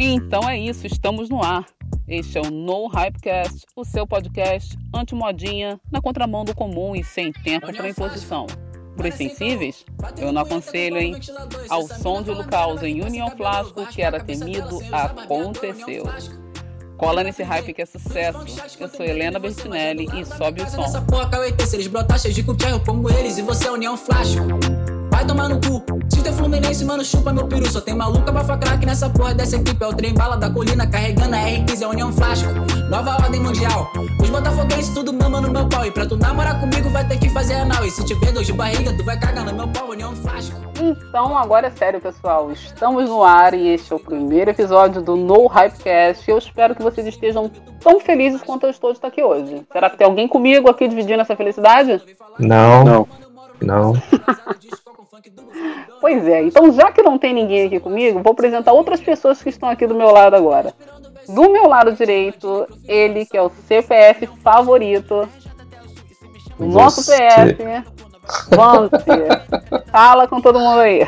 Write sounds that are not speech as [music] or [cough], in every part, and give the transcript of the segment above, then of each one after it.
Então é isso, estamos no ar. Este é o No Hypecast, o seu podcast anti-modinha, na contramão do comum e sem tempo para imposição. Para os sensíveis, eu não aconselho, hein? Ao som de Lucaus em União Flasco, que era temido, aconteceu. Cola nesse hype que é sucesso. Eu sou Helena Bertinelli e sobe o som. Essa porra, KWT, se eles brotar cheio de eu pongo eles e você é União Flasco. Vai tomar no cu. Se teu Fluminense, mano, chupa meu peru. Só tem maluca pra craque nessa porra dessa equipe. É o trem bala da colina carregando a R15, é a União Flasco. Nova ordem mundial. Os botafoguenses tudo mama no meu pau. E pra tu namorar comigo vai ter que fazer anal. E se tiver dor de barriga, tu vai cagar no meu pau, União Flasco. Então, agora é sério, pessoal. Estamos no ar e este é o primeiro episódio do No Hypecast. Eu espero que vocês estejam tão felizes quanto eu estou de estar aqui hoje. Será que tem alguém comigo aqui dividindo essa felicidade? Não. Não. Não. [laughs] Pois é, então já que não tem ninguém aqui comigo, vou apresentar outras pessoas que estão aqui do meu lado agora. Do meu lado direito, ele que é o CPF favorito. O nosso PF. Vance. [laughs] Fala com todo mundo aí.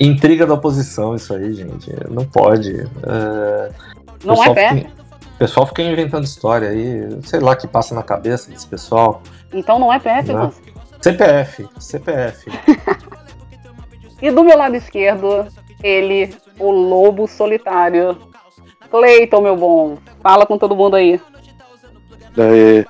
Intriga da oposição, isso aí, gente. Não pode. É... Não é PF? O pessoal fica inventando história aí, sei lá que passa na cabeça desse pessoal. Então não é PF, né? Vance? CPF, CPF. [laughs] E do meu lado esquerdo, ele, o lobo solitário. Cleiton, meu bom. Fala com todo mundo aí. Daí.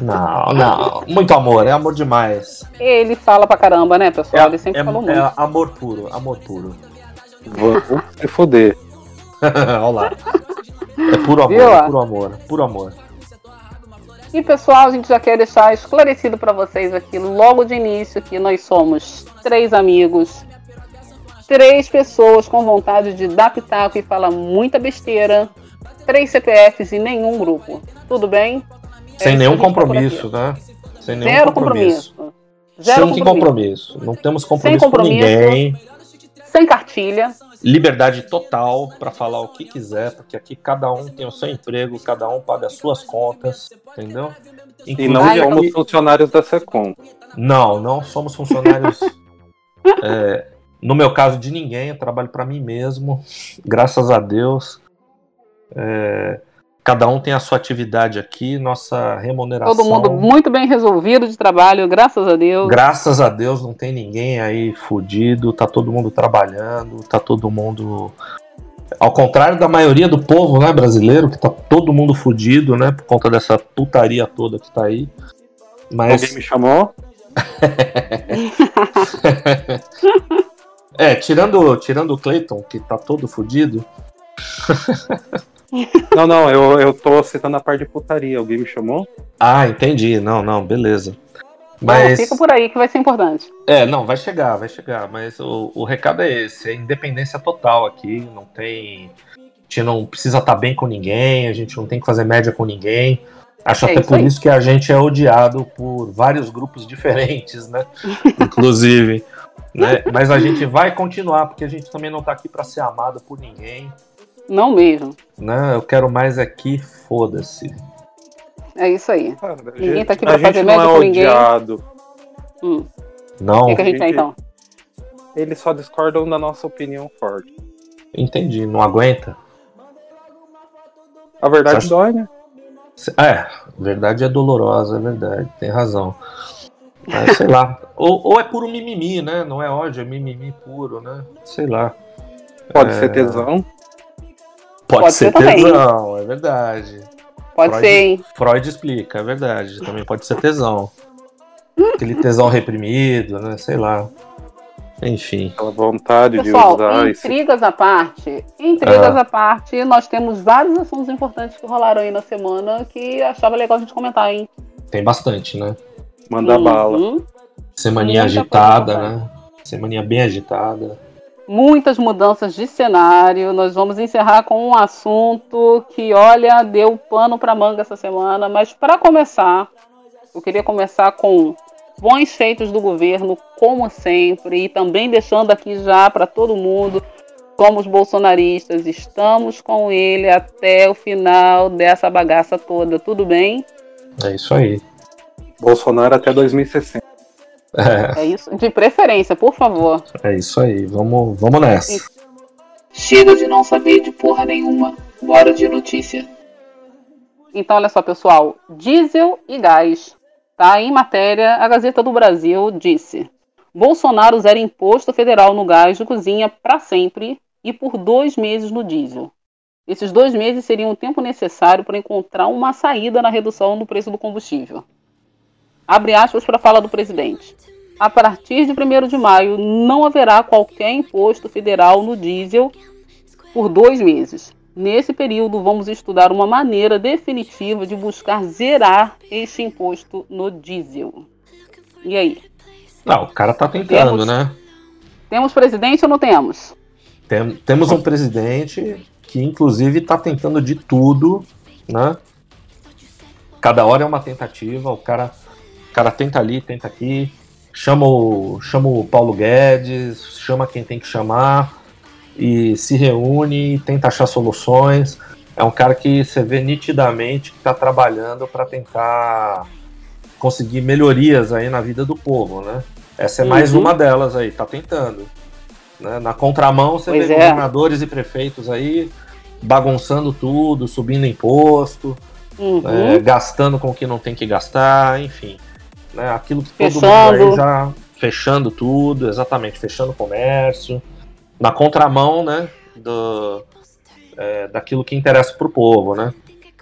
Não, não. Muito amor, é amor demais. Ele fala pra caramba, né, pessoal? É, ele sempre é, falou muito. é amor puro, amor puro. Vou se foder. [laughs] Olha lá. É puro amor, é puro amor, puro amor. E pessoal, a gente já quer deixar esclarecido para vocês aqui logo de início que nós somos três amigos, três pessoas com vontade de dar pitaco e falar muita besteira, três CPFs e nenhum grupo. Tudo bem? É Sem isso nenhum gente tá compromisso, né? Sem nenhum Zero compromisso. compromisso. Zero Sem compromisso. compromisso. Não temos compromisso, compromisso. com ninguém. Sem cartilha. Liberdade total para falar o que quiser, porque aqui cada um tem o seu emprego, cada um paga as suas contas, entendeu? E não somos aqui- funcionários da SECOM. Não, não somos funcionários. [laughs] é, no meu caso, de ninguém, eu trabalho para mim mesmo, [laughs] graças a Deus. É, cada um tem a sua atividade aqui, nossa remuneração. Todo mundo muito bem resolvido de trabalho, graças a Deus. Graças a Deus não tem ninguém aí fudido, tá todo mundo trabalhando, tá todo mundo. Ao contrário da maioria do povo né, brasileiro, que tá todo mundo fudido, né? Por conta dessa putaria toda que tá aí. Mas. Alguém me chamou? [laughs] É, tirando, tirando o Clayton, que tá todo fudido. [laughs] Não, não, eu, eu tô citando a parte de putaria. Alguém me chamou? Ah, entendi. Não, não, beleza. Bom, Mas. fica por aí que vai ser importante. É, não, vai chegar, vai chegar. Mas o, o recado é esse: é independência total aqui. Não tem. A gente não precisa estar bem com ninguém, a gente não tem que fazer média com ninguém. Acho É até isso por aí. isso que a gente é odiado por vários grupos diferentes, né? [laughs] Inclusive. né? Mas a gente vai continuar, porque a gente também não tá aqui para ser amado por ninguém. Não mesmo. Né? Eu quero mais aqui, foda-se. É isso aí. Cara, Ninguém gente- tá aqui pra fazer não média é com ninguém. Hum. Não, O que, que a gente tem gente- então? Eles só discordam da nossa opinião forte. entendi, não aguenta. A verdade Você dói, né? É, a verdade é dolorosa, é verdade, tem razão. Mas, sei lá. [laughs] Ou, ou é puro mimimi, né? Não é ódio, é mimimi puro, né? Sei lá. Pode É. ser tesão. Pode, Pode ser ser também. tesão, é verdade. Pode Freud- ser, hein? Freud explica, é verdade. Também pode ser tesão. Aquele tesão reprimido, né? Sei lá. Enfim. Aquela vontade Pessoal, de usar esse. intrigas à parte, intrigas Ah. à parte, nós temos vários assuntos importantes que rolaram aí na semana que achava legal a gente comentar, hein? Tem bastante, né? Mandar bala. Uhum. Semaninha Muita agitada, né? Semaninha bem agitada. Muitas mudanças de cenário. Nós vamos encerrar com um assunto que, olha, deu pano para manga essa semana. Mas para começar, eu queria começar com bons feitos do governo, como sempre, e também deixando aqui já para todo mundo, como os bolsonaristas, estamos com ele até o final dessa bagaça toda. Tudo bem? É isso aí. Bolsonaro até 2060. É, É isso. De preferência, por favor. é isso aí. Vamos, vamos nessa. Chega de não saber de porra nenhuma. Bora de notícia. Então, olha só, pessoal. Diesel e gás. Tá? Em matéria, a Gazeta do Brasil disse: Bolsonaro zera imposto federal no gás de cozinha para sempre e por dois meses no diesel. Esses dois meses seriam o tempo necessário para encontrar uma saída na redução do preço do combustível. Abre aspas para a fala do presidente. A partir de 1 de maio, não haverá qualquer imposto federal no diesel por dois meses. Nesse período, vamos estudar uma maneira definitiva de buscar zerar este imposto no diesel. E aí? Não, o cara tá tentando, temos, né? Temos presidente ou não temos? Tem, temos um presidente que, inclusive, está tentando de tudo, né? Cada hora é uma tentativa, o cara, cara tenta ali, tenta aqui, chama o, chama o Paulo Guedes, chama quem tem que chamar e se reúne, tenta achar soluções. É um cara que você vê nitidamente que está trabalhando para tentar conseguir melhorias aí na vida do povo, né? Essa é uhum. mais uma delas aí, tá tentando. Né? Na contramão você pois vê é. governadores e prefeitos aí bagunçando tudo, subindo imposto, uhum. é, gastando com o que não tem que gastar, enfim. Né? Aquilo que todo fechando. mundo aí já fechando tudo, exatamente, fechando o comércio na contramão, né, do, é, daquilo que interessa para o povo, né.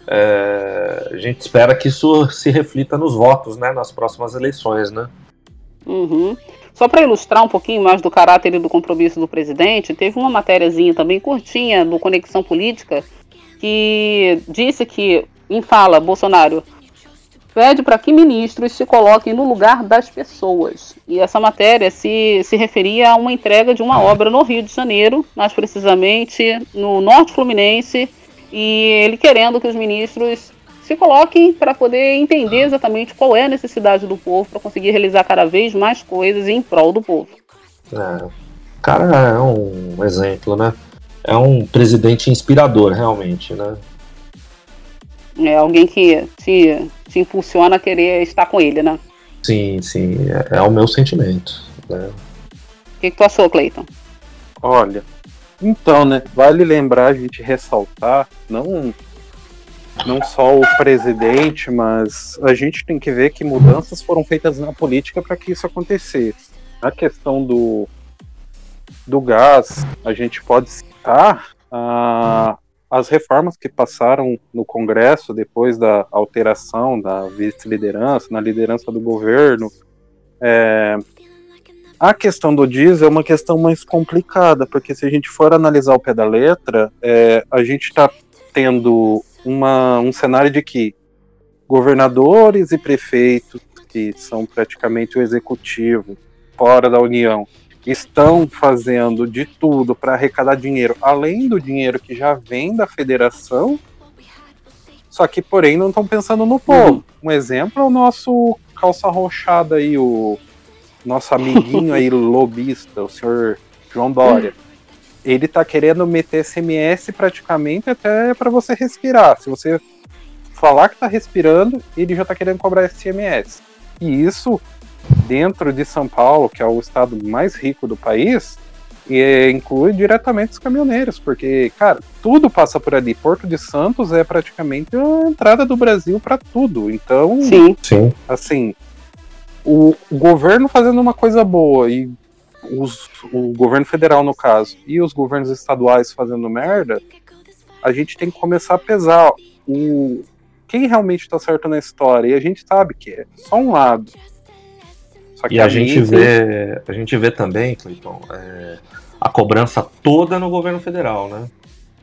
É, a gente espera que isso se reflita nos votos, né, nas próximas eleições, né. Uhum. Só para ilustrar um pouquinho mais do caráter e do compromisso do presidente, teve uma matériazinha também curtinha do Conexão Política que disse que, em fala, Bolsonaro pede para que ministros se coloquem no lugar das pessoas. E essa matéria se, se referia a uma entrega de uma obra no Rio de Janeiro, mais precisamente no Norte Fluminense, e ele querendo que os ministros se coloquem para poder entender exatamente qual é a necessidade do povo para conseguir realizar cada vez mais coisas em prol do povo. É, o cara é um exemplo, né? É um presidente inspirador, realmente, né? É alguém que te, te impulsiona a querer estar com ele, né? Sim, sim, é, é o meu sentimento. Né? O que, que tu achou, Cleiton? Olha, então, né, vale lembrar a gente ressaltar, não, não só o presidente, mas a gente tem que ver que mudanças foram feitas na política para que isso acontecesse. A questão do, do gás, a gente pode citar a, as reformas que passaram no Congresso depois da alteração da vice-liderança, na liderança do governo, é, a questão do diesel é uma questão mais complicada, porque se a gente for analisar o pé da letra, é, a gente está tendo uma, um cenário de que governadores e prefeitos, que são praticamente o executivo fora da União, estão fazendo de tudo para arrecadar dinheiro, além do dinheiro que já vem da federação, só que, porém, não estão pensando no povo. Uhum. Um exemplo é o nosso calça rochada aí, o nosso amiguinho aí, [laughs] lobista, o senhor João Dória. Ele tá querendo meter SMS praticamente até para você respirar. Se você falar que tá respirando, ele já tá querendo cobrar SMS. E isso dentro de São Paulo, que é o estado mais rico do país, e inclui diretamente os caminhoneiros, porque, cara, tudo passa por ali. Porto de Santos é praticamente a entrada do Brasil para tudo. Então, sim. sim. assim, o, o, governo fazendo uma coisa boa e os, o governo federal, no caso, e os governos estaduais fazendo merda, a gente tem que começar a pesar o quem realmente está certo na história. E a gente sabe que é só um lado e a, a gente vê, a gente vê também, Cleiton, é, a cobrança toda no governo federal, né?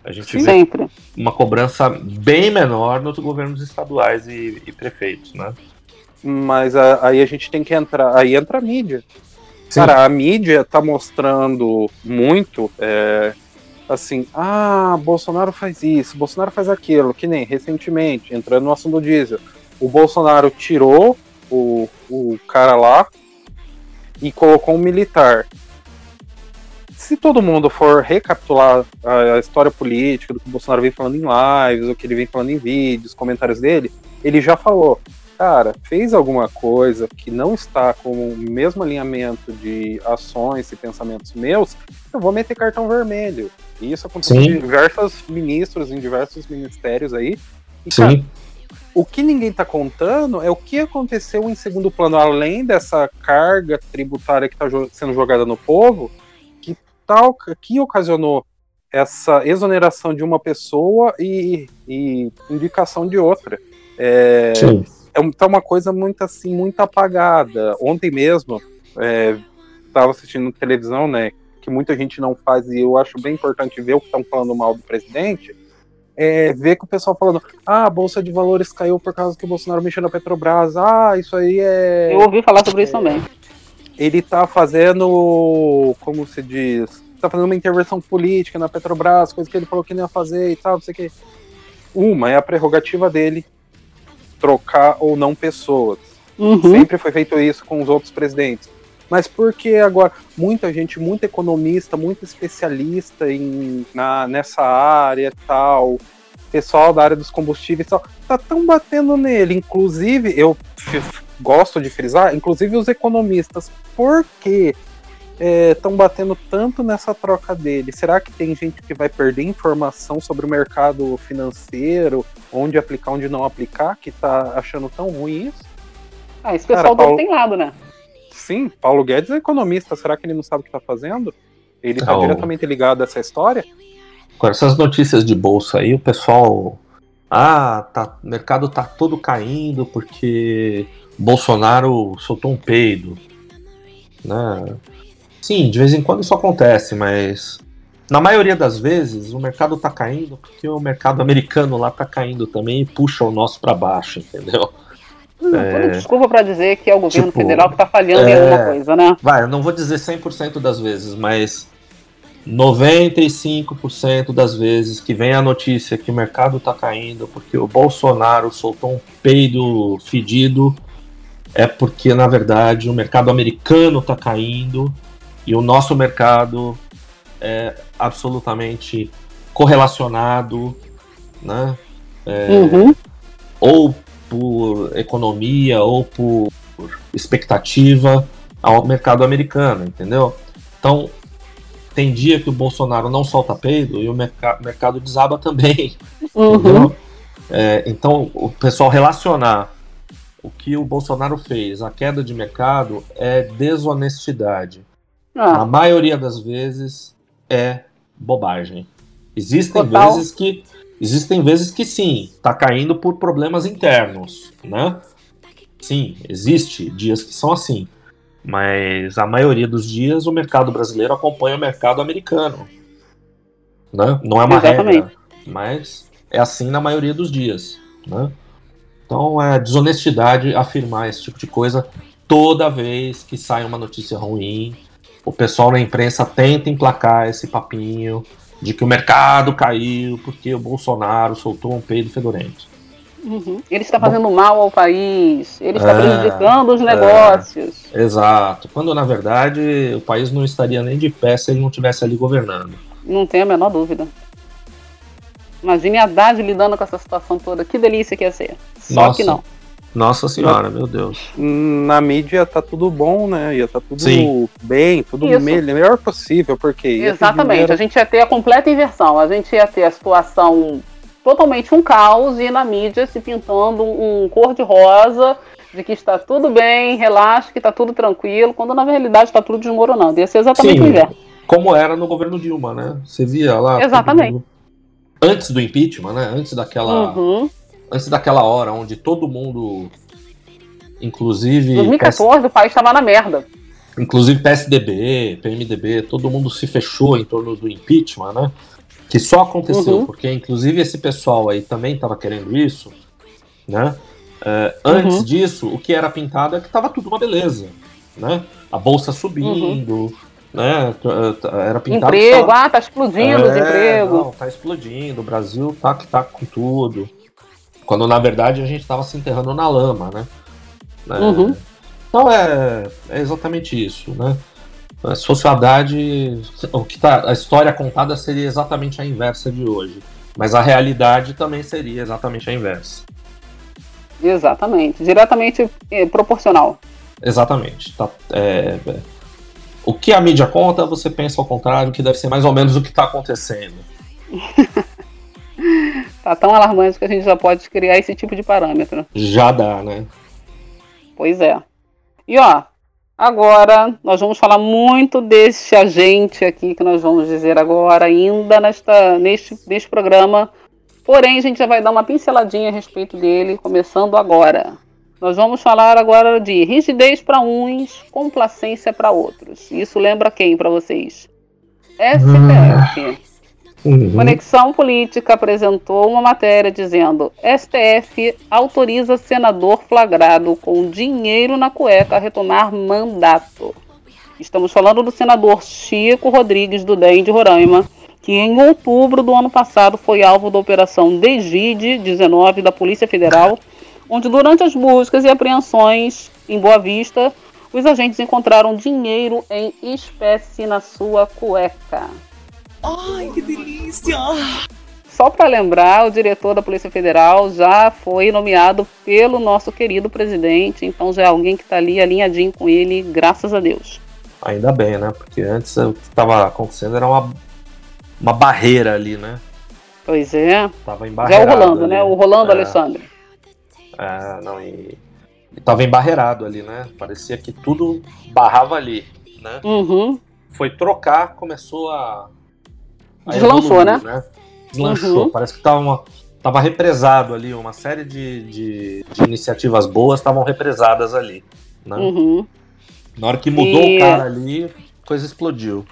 A gente Sim. vê Sempre. uma cobrança bem menor nos governos estaduais e, e prefeitos, né? Mas a, aí a gente tem que entrar, aí entra a mídia. Sim. Cara, a mídia tá mostrando muito, é, assim, ah, Bolsonaro faz isso, Bolsonaro faz aquilo, que nem recentemente, entrando no assunto do diesel, o Bolsonaro tirou o, o cara lá e colocou um militar. Se todo mundo for recapitular a, história política do que o Bolsonaro vem falando em lives, o que ele vem falando em vídeos, comentários dele, ele já falou: cara, fez alguma coisa que não está com o mesmo alinhamento de ações e pensamentos meus, eu vou meter cartão vermelho. E isso aconteceu com diversos ministros em diversos ministérios aí. E, Sim. Cara, o que ninguém está contando é o que aconteceu em segundo plano, além dessa carga tributária que está sendo jogada no povo, que tal que ocasionou essa exoneração de uma pessoa e, e indicação de outra. É, Sim é tá uma coisa muito assim, muito apagada. Ontem mesmo, estava é, assistindo televisão, né? Que muita gente não faz, e eu acho bem importante ver o que estão falando mal do presidente. É, ver que o pessoal falando, ah, a Bolsa de Valores caiu por causa que o Bolsonaro mexeu na Petrobras, ah, isso aí é. Eu ouvi falar sobre isso também. Ele tá fazendo, como se diz, tá fazendo uma intervenção política na Petrobras, coisa que ele falou que não ia fazer e tal, não sei o que. Uma é a prerrogativa dele, trocar ou não pessoas. Uhum. Sempre foi feito isso com os outros presidentes. Mas por que agora muita gente, muito economista, muito especialista em, na, nessa área e tal, pessoal da área dos combustíveis e tal, tá tão batendo nele. Inclusive, eu gosto de frisar, inclusive os economistas. Por que estão é, batendo tanto nessa troca dele? Será que tem gente que vai perder informação sobre o mercado financeiro, onde aplicar, onde não aplicar, que está achando tão ruim isso? Ah, esse pessoal Cara, Paulo... tem lado, né? Sim, Paulo Guedes é economista, será que ele não sabe o que está fazendo? Ele está oh. diretamente ligado a essa história? Agora, essas notícias de bolsa aí, o pessoal. Ah, tá, o mercado tá todo caindo porque Bolsonaro soltou um peido. Né? Sim, de vez em quando isso acontece, mas na maioria das vezes o mercado está caindo porque o mercado americano lá está caindo também e puxa o nosso para baixo, entendeu? Hum, é... Desculpa para dizer que é o governo tipo, federal que está falhando é... em alguma coisa, né? Vai, eu não vou dizer 100% das vezes, mas 95% das vezes que vem a notícia que o mercado está caindo porque o Bolsonaro soltou um peido fedido, é porque na verdade o mercado americano está caindo e o nosso mercado é absolutamente correlacionado, né? É, uhum. Ou por economia, ou por expectativa ao mercado americano, entendeu? Então, tem dia que o Bolsonaro não solta peido e o merc mercado desaba também. Uhum. É, então, o pessoal relacionar o que o Bolsonaro fez, a queda de mercado, é desonestidade. Ah. maioria das vezes é bobagem. Existem Total. vezes que existem vezes que sim, está caindo por problemas internos, né? Sim, existe dias que são assim, mas a maioria dos dias o mercado brasileiro acompanha o mercado americano, né? Não é uma Exatamente. regra, mas é assim na maioria dos dias, né? Então é desonestidade afirmar esse tipo de coisa toda vez que sai uma notícia ruim o pessoal na imprensa tenta emplacar esse papinho de que o mercado caiu porque o Bolsonaro soltou um peido fedorento. Uhum. Ele está fazendo Bom, mal ao país, ele está é, prejudicando os é. negócios. É, exato. Quando na verdade o país não estaria nem de pé se ele não estivesse ali governando. Não tenho a menor dúvida. Imagine a Haddad lidando com essa situação toda. Que delícia que ia ser. Só Nossa. que não. Nossa senhora, meu Deus. Na mídia tá tudo bom, né? Ia tá tudo Sim. bem, tudo Isso. melhor possível, porque. Exatamente, dinheiro... a gente ia ter a completa inversão. A gente ia ter a situação totalmente um caos e na mídia se pintando um cor de rosa de que está tudo bem, relaxa, que está tudo tranquilo, quando na realidade está tudo desmoronando. Ia ser exatamente Sim, o inverso. Como era no governo Dilma, né? Você via lá. Exatamente. Antes do impeachment, né? Antes daquela. Uhum antes daquela hora onde todo mundo, inclusive. 2014 PS... o país estava na merda. Inclusive PSDB, PMDB, todo mundo se fechou em torno do impeachment, né? Que só aconteceu uhum. porque, inclusive, esse pessoal aí também estava querendo isso, né? Uh, antes uhum. disso, o que era pintado é que estava tudo uma beleza, né? A bolsa subindo, uhum. né? Era pintado. Emprego, só... ah, tá explodindo é, os empregos. Não, tá explodindo, o Brasil tá que tá com tudo. Quando na verdade a gente estava se enterrando na lama, né? É, uhum. Então é, é exatamente isso, né? Se fosse o Haddad, o que tá, a história contada seria exatamente a inversa de hoje. Mas a realidade também seria exatamente a inversa. Exatamente. Diretamente eh, proporcional. Exatamente. Tá, é, é. o que a mídia conta, você pensa ao contrário, que deve ser mais ou menos o que está acontecendo. [laughs] [laughs] tá tão alarmante que a gente já pode criar esse tipo de parâmetro. Já dá, né? Pois é. E ó, agora nós vamos falar muito desse agente aqui que nós vamos dizer agora, ainda nesta, neste, neste programa. Porém, a gente já vai dar uma pinceladinha a respeito dele, começando agora. Nós vamos falar agora de rigidez para uns, complacência para outros. Isso lembra quem para vocês? STF. Uhum. Conexão Política apresentou uma matéria dizendo: STF autoriza senador flagrado com dinheiro na cueca a retomar mandato. Estamos falando do senador Chico Rodrigues do DEM de Roraima, que em outubro do ano passado foi alvo da Operação Degide 19 da Polícia Federal, onde durante as buscas e apreensões em Boa Vista, os agentes encontraram dinheiro em espécie na sua cueca. Ai, que delícia! Só para lembrar, o diretor da Polícia Federal já foi nomeado pelo nosso querido presidente, então já é alguém que está ali alinhadinho com ele, graças a Deus. Ainda bem, né? Porque antes o que estava acontecendo era uma, uma barreira ali, né? Pois é. Tava já é o Rolando, ali. né? O Rolando é. Alexandre. É, não, e, e tava embarreirado ali, né? Parecia que tudo barrava ali, né? Uhum. Foi trocar, começou a Deslanchou, né? né? Deslanchou. Uhum. Parece que tava, uma, tava represado ali, uma série de, de, de iniciativas boas estavam represadas ali. Né? Uhum. Na hora que mudou e... o cara ali, a coisa explodiu.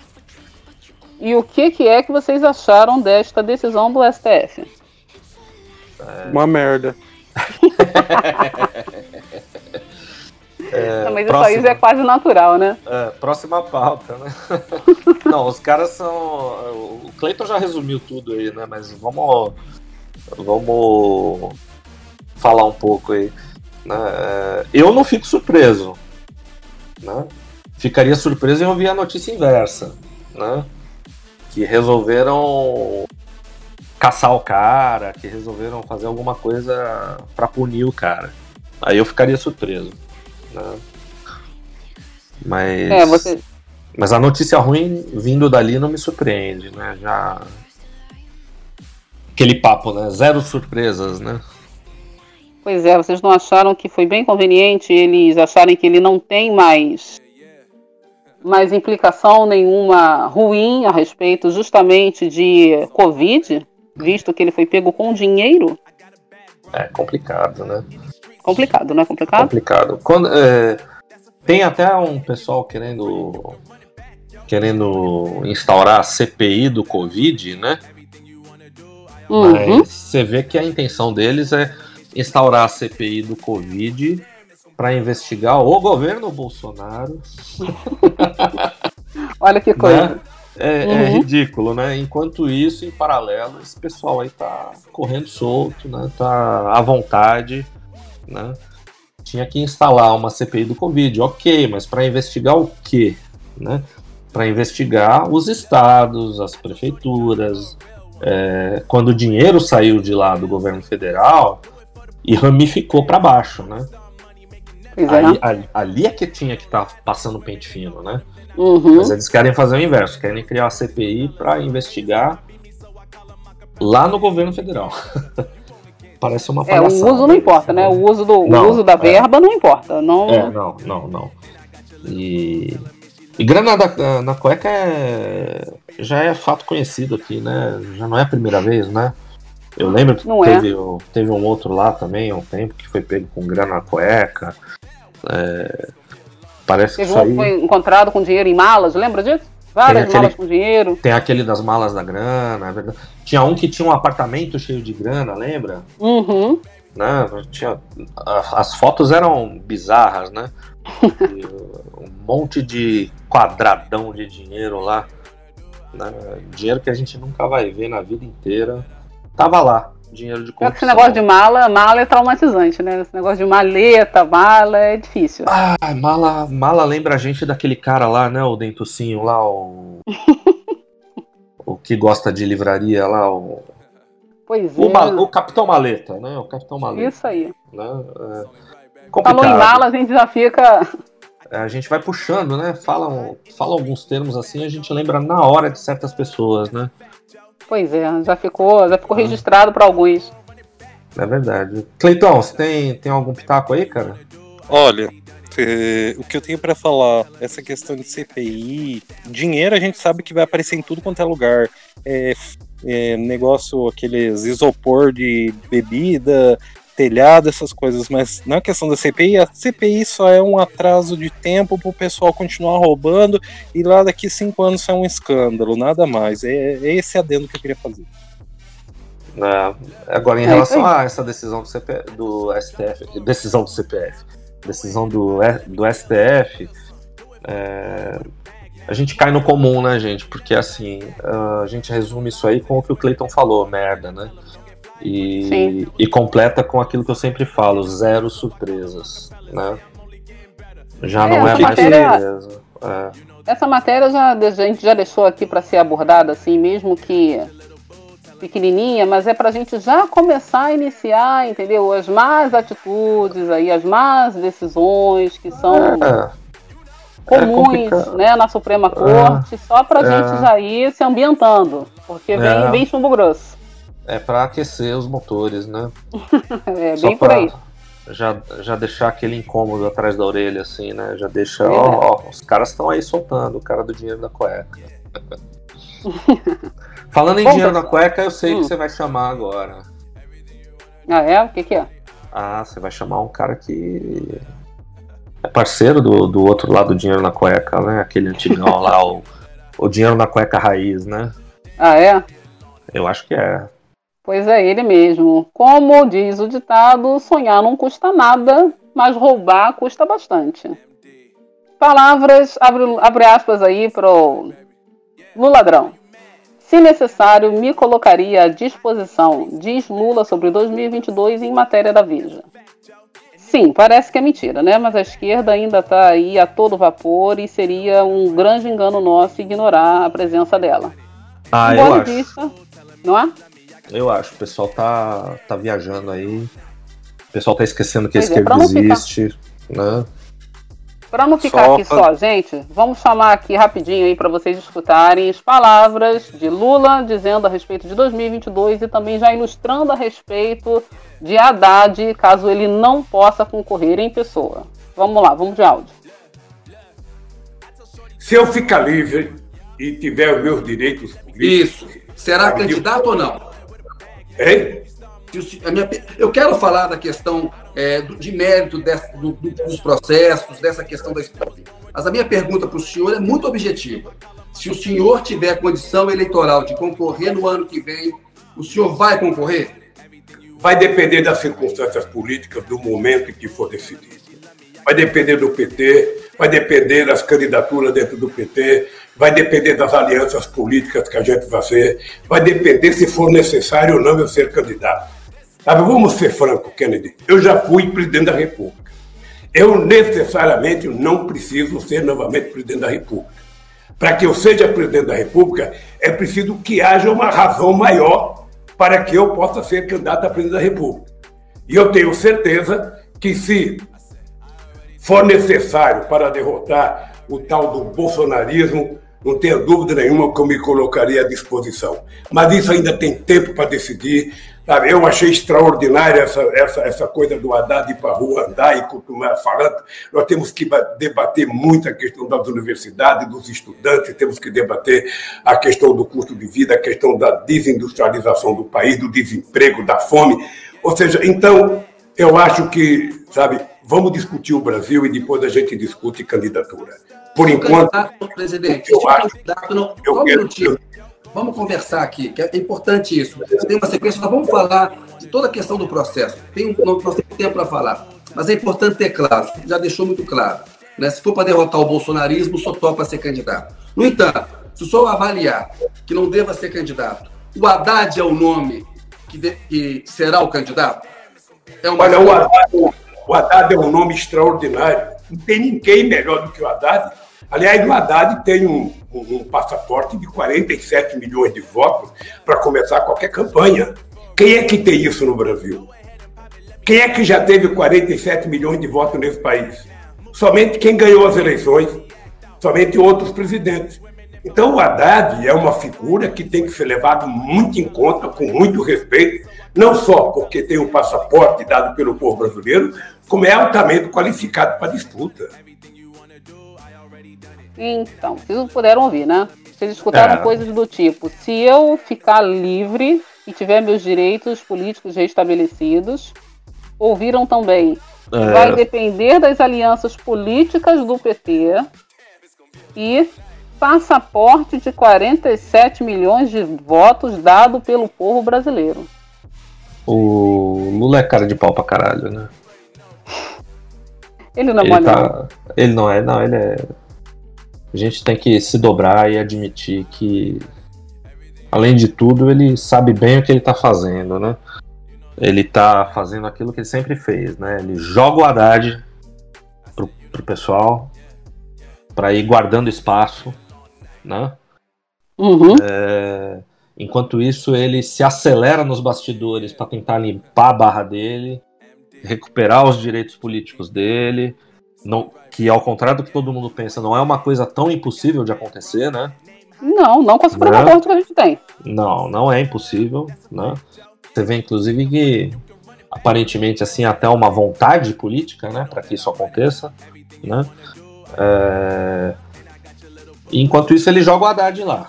E o que, que é que vocês acharam desta decisão do STF? É... Uma merda. [laughs] [laughs] É, mas próxima, isso aí é quase natural, né? É, próxima pauta, né? [laughs] Não, os caras são. O Cleiton já resumiu tudo aí, né? Mas vamos. Vamos falar um pouco aí. Né? É, eu não fico surpreso. Né? Ficaria surpreso em ouvir a notícia inversa. Né? Que resolveram caçar o cara, que resolveram fazer alguma coisa para punir o cara. Aí eu ficaria surpreso. Né? Mas. É, você... Mas a notícia ruim vindo dali não me surpreende, né? Já. Aquele papo, né? Zero surpresas, né? Pois é, vocês não acharam que foi bem conveniente eles acharem que ele não tem mais mais implicação nenhuma ruim a respeito justamente de Covid, visto que ele foi pego com dinheiro? É complicado, né? Complicado, não é complicado? Complicado. Quando, é, tem até um pessoal querendo querendo instaurar a CPI do Covid, né? Uhum. Mas você vê que a intenção deles é instaurar a CPI do Covid para investigar o governo Bolsonaro. [laughs] Olha que coisa. Né? É, é uhum. é, ridículo, né? Enquanto isso, em paralelo, esse pessoal aí tá correndo solto, né? Tá à vontade né? Tinha que instalar uma CPI do Covid, ok, mas para investigar o quê? Né? Para investigar os estados, as prefeituras, é, quando o dinheiro saiu de lá do governo federal e ramificou para baixo, né? Aí, ali, ali, é que tinha que estar tá passando pente fino, né? Uhum. Mas eles querem fazer o inverso, querem criar a CPI para investigar lá no governo federal. [laughs] Parece uma palhaçada. É, o uso não importa, né? O uso, do, não, o uso da é. verba é. não importa. Não... É, não, não, não. E, e grana da, na cueca é, já é fato conhecido aqui, né? Já não é a primeira vez, né? Eu lembro que é. teve, é. teve um outro lá também há um tempo que foi pego com grana na cueca. É, parece teve que um foi encontrado com dinheiro em malas, lembra disso? Várias aquele, malas com dinheiro. Tem aquele das malas da grana, é verdade. Tinha um que tinha um apartamento cheio de grana, lembra? Uhum. Né? Tinha, as fotos eram bizarras, né? [laughs] um monte de quadradão de dinheiro lá. Né? Dinheiro que a gente nunca vai ver na vida inteira. Tava lá, dinheiro de corrupção. Esse negócio de mala, mala é traumatizante, né? Esse negócio de maleta, mala é difícil. Ah, mala, mala lembra a gente daquele cara lá, né? O dentucinho lá, o. [laughs] o que gosta de livraria lá, o. Pois O, é. ma- o Capitão Maleta, né? O Capitão Maleta. Isso aí. Né? É Falou em mala, a gente já fica. É, A gente vai puxando, né? Fala, fala alguns termos assim, a gente lembra na hora de certas pessoas, né? Pois é, já ficou, já ficou registrado para alguns. É verdade. Cleitão, você tem, tem algum pitaco aí, cara? Olha, eh, o que eu tenho pra falar, essa questão de CPI, dinheiro a gente sabe que vai aparecer em tudo quanto é lugar. É, é, negócio, aqueles isopor de bebida, telhado, essas coisas, mas na questão da CPI, a CPI só é um atraso de tempo pro pessoal continuar roubando e lá daqui cinco anos é um escândalo, nada mais. É, é esse adendo que eu queria fazer. É, agora, em É relação a essa decisão do, CP, do STF, decisão do CPF, decisão do, E- do STF, é, a gente cai no comum, né, gente? Porque, assim, a gente resume isso aí com o que o Cleiton falou, merda, né? E, Sim. e completa com aquilo que eu sempre falo, zero surpresas, né? Já É, não é mais matéria- surpresa. É. Essa matéria já, a gente já deixou aqui para ser abordada, assim, mesmo que pequenininha, mas é para a gente já começar a iniciar, entendeu? As más atitudes aí, as más decisões que são É, comuns, complicado. né, na Suprema Corte, só para a É. gente já ir se ambientando, porque vem, É. vem chumbo grosso. É para aquecer os motores, né? [laughs] É Só bem por aí. Já, já deixar aquele incômodo atrás da orelha, assim, né? Já deixa, É. ó, ó, os caras estão aí soltando, o cara do dinheiro da cueca. [laughs] Falando em Bom, dinheiro da cueca, eu sei Hum. que você vai chamar agora. Ah, é? O que, que é? Ah, você vai chamar um cara que é parceiro do, do outro lado do dinheiro na cueca, né? Aquele antigão lá, o, o dinheiro na cueca raiz, né? Ah, é? Eu acho que é. Pois é, ele mesmo. Como diz o ditado, sonhar não custa nada, mas roubar custa bastante. Palavras, abre, abre aspas aí pro Lula ladrão. Se necessário, me colocaria à disposição, diz Lula sobre 2022 em matéria da Veja. Sim, parece que é mentira, né? Mas a esquerda ainda está aí a todo vapor e seria um grande engano nosso ignorar a presença dela. Ah, Embora eu acho. não é? Eu acho. O pessoal tá, tá viajando aí. O pessoal tá esquecendo que a Pois é, esquerda pra não ficar- existe, né? Para não ficar Só aqui só, gente, vamos chamar aqui rapidinho aí para vocês escutarem as palavras de Lula dizendo a respeito de 2022 e também já ilustrando a respeito de Haddad, caso ele não possa concorrer em pessoa. Vamos lá, vamos de áudio. Se eu ficar livre e tiver os meus direitos políticos. Isso. Será candidato ou não? Hein? Eu quero falar da questão é, de mérito do- do- dos processos, dessa questão da história. Mas a minha pergunta para o senhor é muito objetiva. Se o senhor tiver condição eleitoral de concorrer no ano que vem, o senhor vai concorrer? Vai depender das circunstâncias políticas do momento em que for decidido. Vai depender do PT, vai depender das candidaturas dentro do PT, vai depender das alianças políticas que a gente vai fazer, vai depender se for necessário ou não eu ser candidato. Sabe, vamos ser franco, Kennedy. Eu já fui presidente da República. Eu necessariamente não preciso ser novamente presidente da República. Para que eu seja presidente da República, é preciso que haja uma razão maior para que eu possa ser candidato a presidente da República. E eu tenho certeza que se for necessário para derrotar o tal do bolsonarismo, não tenha dúvida nenhuma que eu me colocaria à disposição. Mas isso ainda tem tempo para decidir. Sabe? Eu achei extraordinária essa, essa, essa coisa do Haddad ir para a rua andar e continuar falando. Nós temos que ba- debater muito a questão das universidades, dos estudantes, temos que debater a questão do custo de vida, a questão da desindustrialização do país, do desemprego, da fome. Ou seja, então, eu acho que, sabe, vamos discutir o Brasil e depois a gente discute candidatura. Por enquanto, candidato, presidente, eu acho- candidato não. eu Só um quero- minutinho. Vamos conversar aqui, que é importante isso. Tem uma sequência, nós vamos falar de toda a questão do processo. Tem, um- nós temos tempo para falar. Mas é importante ter claro, já deixou muito claro. Né? Se for para derrotar o bolsonarismo, só topa ser candidato. No entanto, se o senhor avaliar que não deva ser candidato, o Haddad é o nome que, de- que será o candidato? É uma olha, o Haddad, o Haddad é um nome extraordinário. Não tem ninguém melhor do que o Haddad. Aliás, o Haddad tem um, um- um passaporte de 47 milhões de votos para começar qualquer campanha. Quem é que tem isso no Brasil? Quem é que já teve 47 milhões de votos nesse país? Somente quem ganhou as eleições, somente outros presidentes. Então o Haddad é uma figura que tem que ser levado muito em conta, com muito respeito, não só porque tem um passaporte dado pelo povo brasileiro, como é altamente qualificado para a disputa. Então, vocês puderam ouvir, né? Vocês escutaram É. coisas do tipo: se eu ficar livre e tiver meus direitos políticos restabelecidos, ouviram também. É, Vai depender das alianças políticas do PT e passaporte de 47 milhões de votos dado pelo povo brasileiro. o Lula é cara de pau pra caralho, né? Ele não é Ele, tá, ele não é, não, ele é. A gente tem que se dobrar e admitir que, além de tudo, ele sabe bem o que ele tá fazendo, né? Ele tá fazendo aquilo que ele sempre fez, né? Ele joga o Haddad pro, pro pessoal para ir guardando espaço, né? Uhum. É, enquanto isso, ele se acelera nos bastidores para tentar limpar a barra dele, recuperar os direitos políticos dele, não, que ao contrário do que todo mundo pensa, não é uma coisa tão impossível de acontecer, né? Não, não com a Suprema Não. Corte que a gente tem. Não, não é impossível, né? Você vê inclusive que aparentemente assim até uma vontade política, né, para que isso aconteça, né? É, Enquanto isso ele joga o Haddad lá.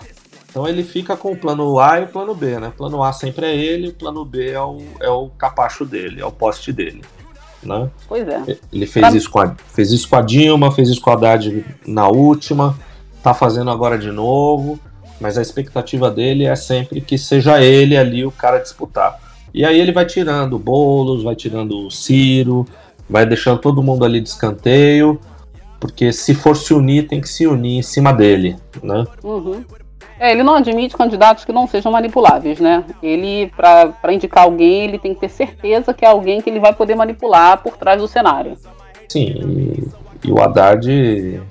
Então ele fica com o plano A e o plano B, né? O plano A sempre é ele, o plano B é o, é o capacho dele, é o poste dele, né? Pois é. Ele fez Pra- isso, com a, fez isso com a Dilma, fez isso com a Haddad na última, tá fazendo agora de novo, mas a expectativa dele é sempre que seja ele ali o cara a disputar. E aí ele vai tirando o Boulos, vai tirando o Ciro, vai deixando todo mundo ali de escanteio, porque se for se unir, tem que se unir em cima dele, né? Uhum. É, ele não admite candidatos que não sejam manipuláveis, né? Ele, para indicar alguém, ele tem que ter certeza que é alguém que ele vai poder manipular por trás do cenário. Sim, e, e o Haddad,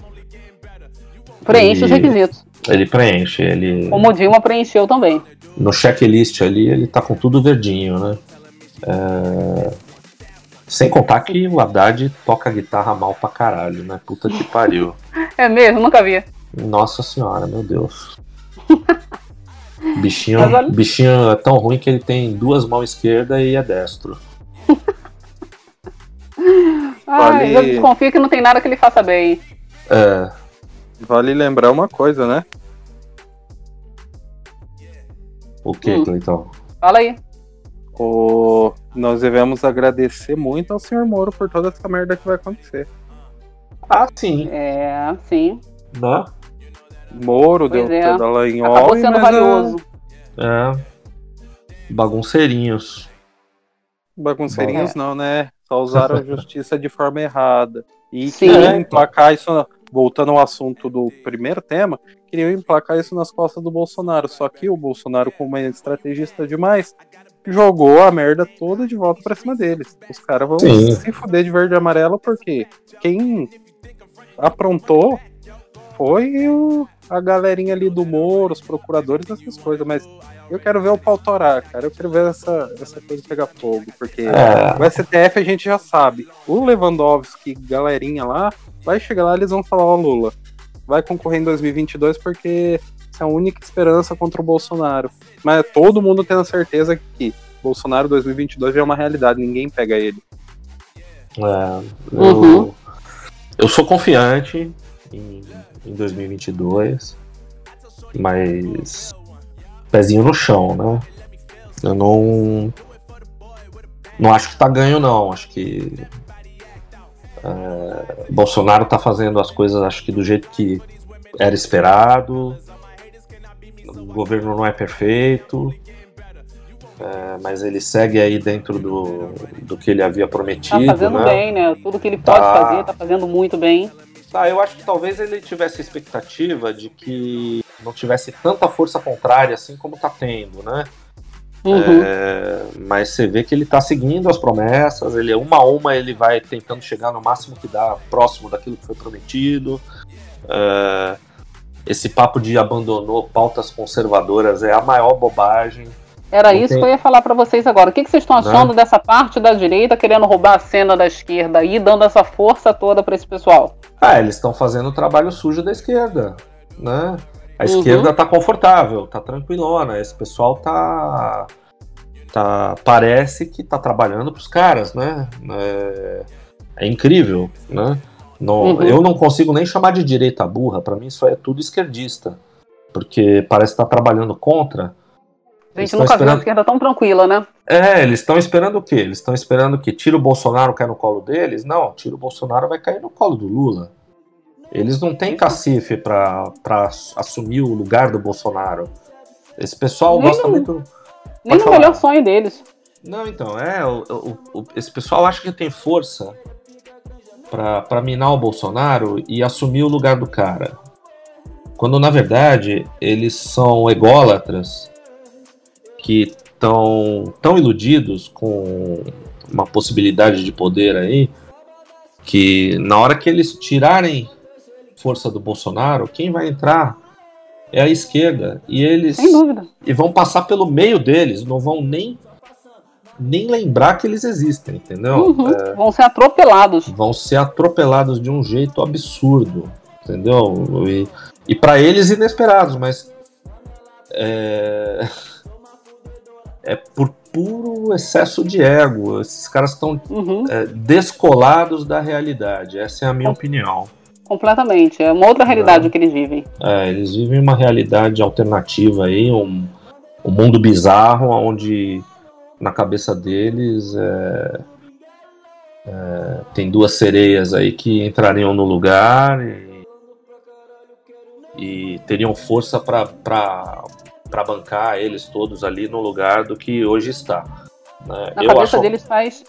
Preenche os E- requisitos. ele preenche, ele... Como o Dilma preencheu também. no checklist ali, ele tá com tudo verdinho, né? É, Sem contar que o Haddad toca guitarra mal pra caralho, né? Puta que pariu. [laughs] É mesmo, nunca vi. Nossa senhora, meu Deus. [laughs] Bichinho, olha- bichinho é tão ruim que ele tem duas mãos esquerdas e é destro. [laughs] Ai, Vale- eu desconfio que não tem nada que ele faça bem. É, Vale lembrar uma coisa, né? o que, Hum. Cleiton? Fala aí. O... Nós devemos agradecer muito ao senhor Moro por toda essa merda que vai acontecer. Ah, sim, É, sim. né? Moro Pois deu é. toda lá em Acabou óleo, sendo mas valioso. É. Bagunceirinhos. bagunceirinhos Bom. não, né? Só usaram a justiça de forma errada. E Sim. queriam emplacar isso, na- voltando ao assunto do primeiro tema, queriam emplacar isso nas costas do Bolsonaro. Só que o Bolsonaro, como é estrategista demais, jogou a merda toda de volta pra cima deles. Os caras vão Sim. se fuder de verde e amarelo porque quem aprontou foi o- a galerinha ali do Moro, os procuradores, essas coisas. Mas eu quero ver o pau torar, cara. Eu quero ver essa, essa coisa pegar fogo. Porque É, o STF a gente já sabe. O Lewandowski, galerinha lá, vai chegar lá eles vão falar: Ó, Lula, vai concorrer em 2022 porque essa é a única esperança contra o Bolsonaro. Mas todo mundo tendo a certeza que Bolsonaro 2022 já é uma realidade, ninguém pega ele. É, eu, Uhum. eu sou confiante em, em 2022, mas pezinho no chão, né? Eu não não acho que tá ganho não, acho que é, Bolsonaro tá fazendo as coisas acho que do jeito que era esperado. O governo não é perfeito, é, mas ele segue aí dentro do, do que ele havia Tá prometido. fazendo né? bem, né? Tudo que ele pode Tá. fazer, tá fazendo muito bem. Tá, eu acho que talvez ele tivesse a expectativa de que não tivesse tanta força contrária assim como tá tendo, né? Uhum. É, mas você vê que ele tá seguindo as promessas, ele uma a uma ele vai tentando chegar no máximo que dá próximo daquilo que foi prometido. É, esse papo de abandonou pautas conservadoras é a maior bobagem. Era Não isso tem- que eu ia falar pra vocês agora. O que, que vocês estão achando dessa parte da direita querendo roubar a cena da esquerda aí, dando essa força toda pra esse pessoal? Ah, eles estão fazendo o trabalho sujo da esquerda, né? A Uhum. esquerda tá confortável, tá tranquilona. Esse pessoal tá, tá parece que tá trabalhando pros caras, né? É, é incrível, né? Não- Uhum. Eu não consigo nem chamar de direita burra. Pra mim isso é tudo esquerdista, porque parece estar trabalhando contra. A gente nunca viu a esperando- esquerda tão tranquila, né? É, eles estão esperando o quê? Eles estão esperando que tira o Bolsonaro cai no colo deles? Não, tira o Bolsonaro vai cair no colo do Lula. Eles não têm cacife pra assumir o lugar do Bolsonaro. Esse pessoal Nem gosta no- muito. Nem no falar. melhor sonho deles. Não, então, é. o- o- o- esse pessoal acha que tem força pra minar o Bolsonaro e assumir o lugar do cara. Quando na verdade eles são ególatras que estão tão iludidos com uma possibilidade de poder aí que na hora que eles tirarem força do Bolsonaro, quem vai entrar é a esquerda e eles Sem dúvida. e vão passar pelo meio deles, não vão nem nem lembrar que eles existem, entendeu? Uhum. É, Vão ser atropelados. vão ser atropelados de um jeito absurdo, entendeu? E, e para eles inesperados, mas é, é por puro excesso de ego. Esses caras estão Uhum. é, descolados da realidade. Essa é a minha opinião. Completamente. É uma outra realidade que eles vivem. É, eles vivem uma realidade alternativa aí, um, um mundo bizarro, onde na cabeça deles é, é, tem duas sereias aí que entrariam no lugar e, e teriam força para bancar eles todos ali no lugar do que hoje está. né? Na Eu cabeça acho- deles faz.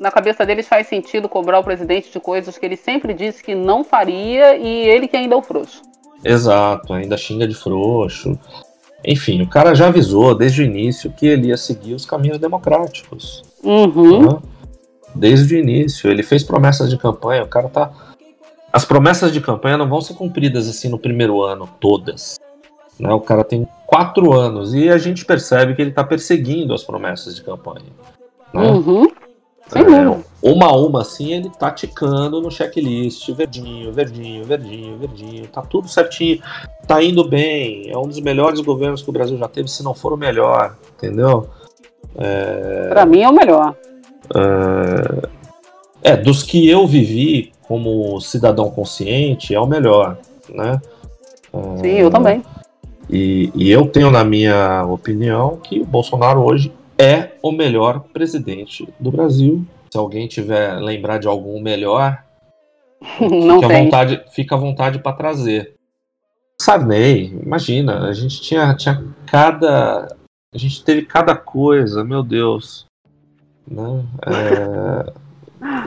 Na cabeça deles faz sentido cobrar o presidente de coisas que ele sempre disse que não faria e ele que ainda é o frouxo. Exato, ainda xinga de frouxo. Enfim, o cara já avisou desde o início que ele ia seguir os caminhos democráticos. Uhum. né? Desde o início. Ele fez promessas de campanha, o cara tá. As promessas de campanha não vão ser cumpridas assim no primeiro ano, todas. Né? O cara tem quatro anos e a gente percebe que ele tá perseguindo as promessas de campanha. né? Uhum. Sem É, uma a uma, assim, ele tá ticando no checklist, verdinho, verdinho, verdinho, verdinho, tá tudo certinho, tá indo bem, é um dos melhores governos que o Brasil já teve, se não for o melhor, entendeu? Pra mim é o melhor. É, dos que eu vivi como cidadão consciente, é o melhor, né? Sim, eu também. E, e eu tenho na minha opinião que o Bolsonaro hoje é o melhor presidente do Brasil. Se alguém tiver lembrar de algum melhor, [laughs] Não fica à tem. vontade, fica à vontade para trazer. Sarney, imagina, a gente tinha, tinha cada. A gente teve cada coisa, meu Deus. Né? É,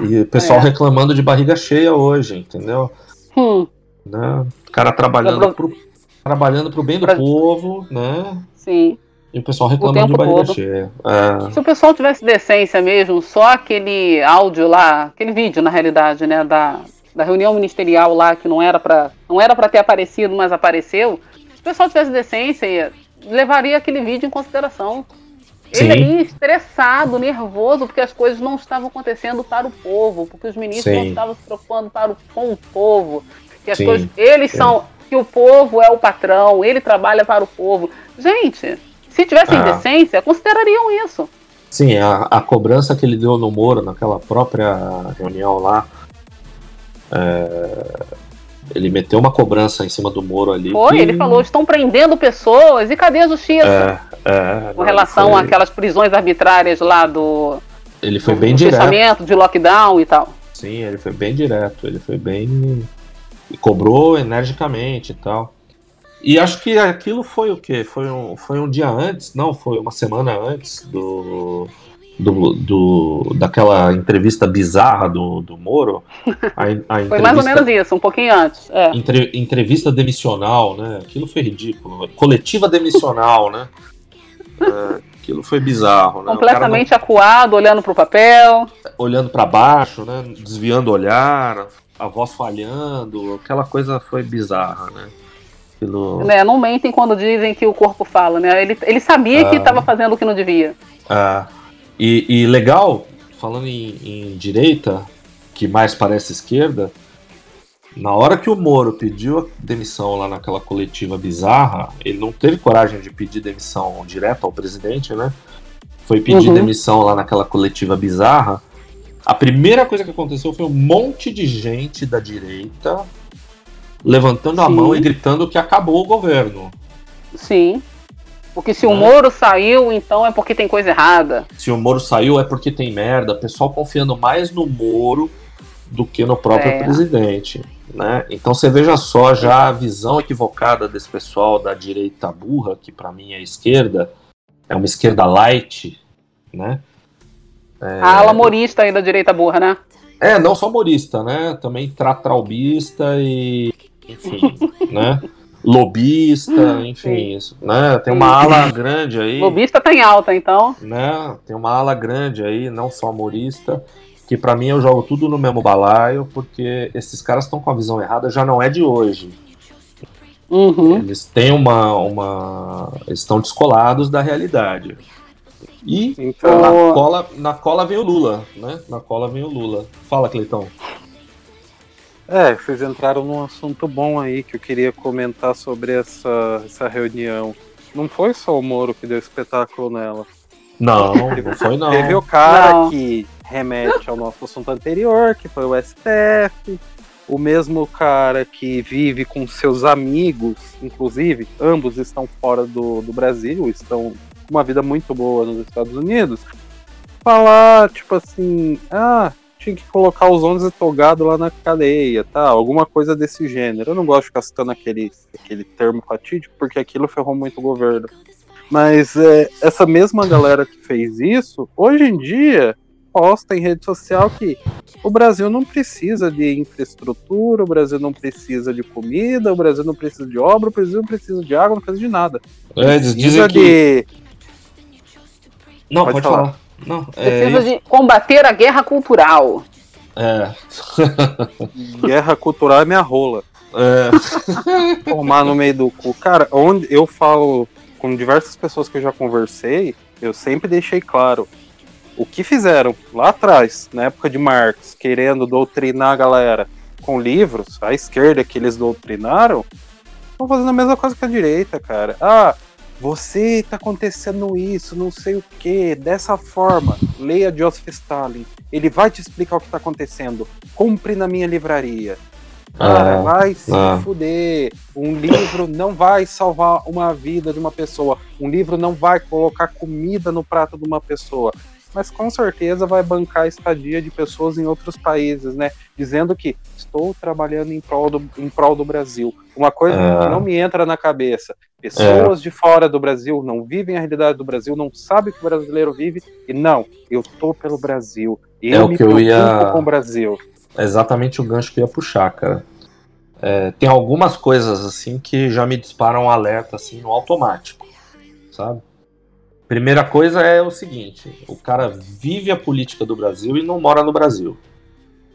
[laughs] e o pessoal É. reclamando de barriga cheia hoje, entendeu? Hum, Né? O cara trabalhando Pra- pro, trabalhando pro bem do pra- povo, né? sim. E o pessoal reclamando de tempo barriga todo. cheia. É, Se o pessoal tivesse decência mesmo, só aquele áudio lá, aquele vídeo na realidade, né, da, da reunião ministerial lá que não era para não era para ter aparecido, mas apareceu. Se o pessoal tivesse decência, ia- levaria aquele vídeo em consideração. Ele Sim. ali estressado, nervoso, porque as coisas não estavam acontecendo para o povo, porque os ministros não Sim. estavam se preocupando para o, com o povo, que as Sim. coisas, eles Sim. são, que o povo é o patrão, ele trabalha para o povo. Gente, se tivessem Ah. decência, considerariam isso. Sim, a, a cobrança que ele deu no Moro naquela própria reunião lá. é, ele meteu uma cobrança em cima do Moro ali. Foi, que- ele falou, estão prendendo pessoas, e cadê a justiça? É, é, Com relação foi, àquelas prisões arbitrárias lá do, Ele foi do bem direto. fechamento, de lockdown e tal. Sim, ele foi bem direto. Ele foi bem. E cobrou energicamente e tal. E acho que aquilo foi o quê? Foi um, foi um dia antes? Não, foi uma semana antes do. Do, do, daquela entrevista bizarra do, do Moro. A, a [laughs] Foi mais ou menos isso, um pouquinho antes. É. Entre- entrevista demissional, né? Aquilo foi ridículo. Coletiva demissional, né? [laughs] É, aquilo foi bizarro, né? O Completamente acuado, olhando pro papel. não- olhando pra baixo, né? Desviando o olhar, a voz falhando, aquela coisa foi bizarra, né? Aquilo... Né, não mentem quando dizem que o corpo fala, né? Ele, ele sabia que Ah. estava fazendo o que não devia. Ah, e, e legal, falando em, em direita, que mais parece esquerda, na hora que o Moro pediu a demissão lá naquela coletiva bizarra, ele não teve coragem de pedir demissão direto ao presidente, né? Foi pedir Uhum. demissão lá naquela coletiva bizarra. A primeira coisa que aconteceu foi um monte de gente da direita levantando a Sim. mão e gritando que acabou o governo. Sim. Porque se o? Moro saiu, então é porque tem coisa errada. se o Moro saiu é porque tem merda, o pessoal confiando mais no Moro do que no próprio É. presidente. Né? Então você veja só já a visão equivocada desse pessoal da direita burra, que pra mim é a esquerda, é uma esquerda light, né? A ala morista aí da direita burra, né? É, não só morista, né? Também tratraubista e. Enfim, [laughs] né? Lobista, enfim, isso, né? Tem uma ala grande aí Lobista tá em alta, então. né? Tem uma ala grande aí, não só humorista, que pra mim eu jogo tudo no mesmo balaio, porque esses caras estão com a visão errada, já não é de hoje. Uhum. Eles têm uma. uma eles estão descolados da realidade. E Então, na cola, na cola vem o Lula, né? Na cola vem o Lula. Fala, Cleitão. é, vocês entraram num assunto bom aí que eu queria comentar sobre essa, essa reunião. Não foi só o Moro que deu espetáculo nela. Não, [laughs] não foi não. Teve o cara Não. que remete ao nosso assunto anterior, que foi o STF. O mesmo cara que vive com seus amigos, inclusive, ambos estão fora do, do Brasil, estão uma vida muito boa nos Estados Unidos. Falar, tipo assim, ah, tinha que colocar os 11 togados lá na cadeia, tá? Alguma coisa desse gênero. Eu não gosto de ficar citando aquele, aquele termo fatídico, porque aquilo ferrou muito o governo. Mas é, essa mesma galera que fez isso, hoje em dia, posta em rede social que o Brasil não precisa de infraestrutura, o Brasil não precisa de comida, o Brasil não precisa de obra, o Brasil não precisa de água, não precisa de nada. É, eles dizem Precisa que. Não, Pode pode, falar. falar. Não, é, Precisa de combater a guerra cultural. é, [laughs] Guerra cultural é minha rola. é, [laughs] Tomar no meio do cu. Cara, onde eu falo com diversas pessoas que eu já conversei, eu sempre deixei claro. O que fizeram lá atrás, na época de Marx, querendo doutrinar a galera com livros, a esquerda que eles doutrinaram, estão fazendo a mesma coisa que a direita, cara. Ah, você tá acontecendo isso, não sei o que, dessa forma. Leia Joseph Stalin. Ele vai te explicar o que tá acontecendo. Compre na minha livraria. Cara, Ah, vai se ah. fuder. Um livro não vai salvar uma vida de uma pessoa. Um livro não vai colocar comida no prato de uma pessoa. Mas com certeza vai bancar a estadia de pessoas em outros países, né? Dizendo que estou trabalhando em prol do, em prol do Brasil. Uma coisa É. que não me entra na cabeça. Pessoas de fora do Brasil não vivem a realidade do Brasil, não sabem o que o brasileiro vive. E não, eu tô pelo Brasil. Eu É o me que eu ia- com o Brasil. É exatamente o gancho que eu ia puxar, cara. É, tem algumas coisas assim que já me disparam um alerta assim no automático, sabe? Primeira coisa é o seguinte: o cara vive a política do Brasil e não mora no Brasil.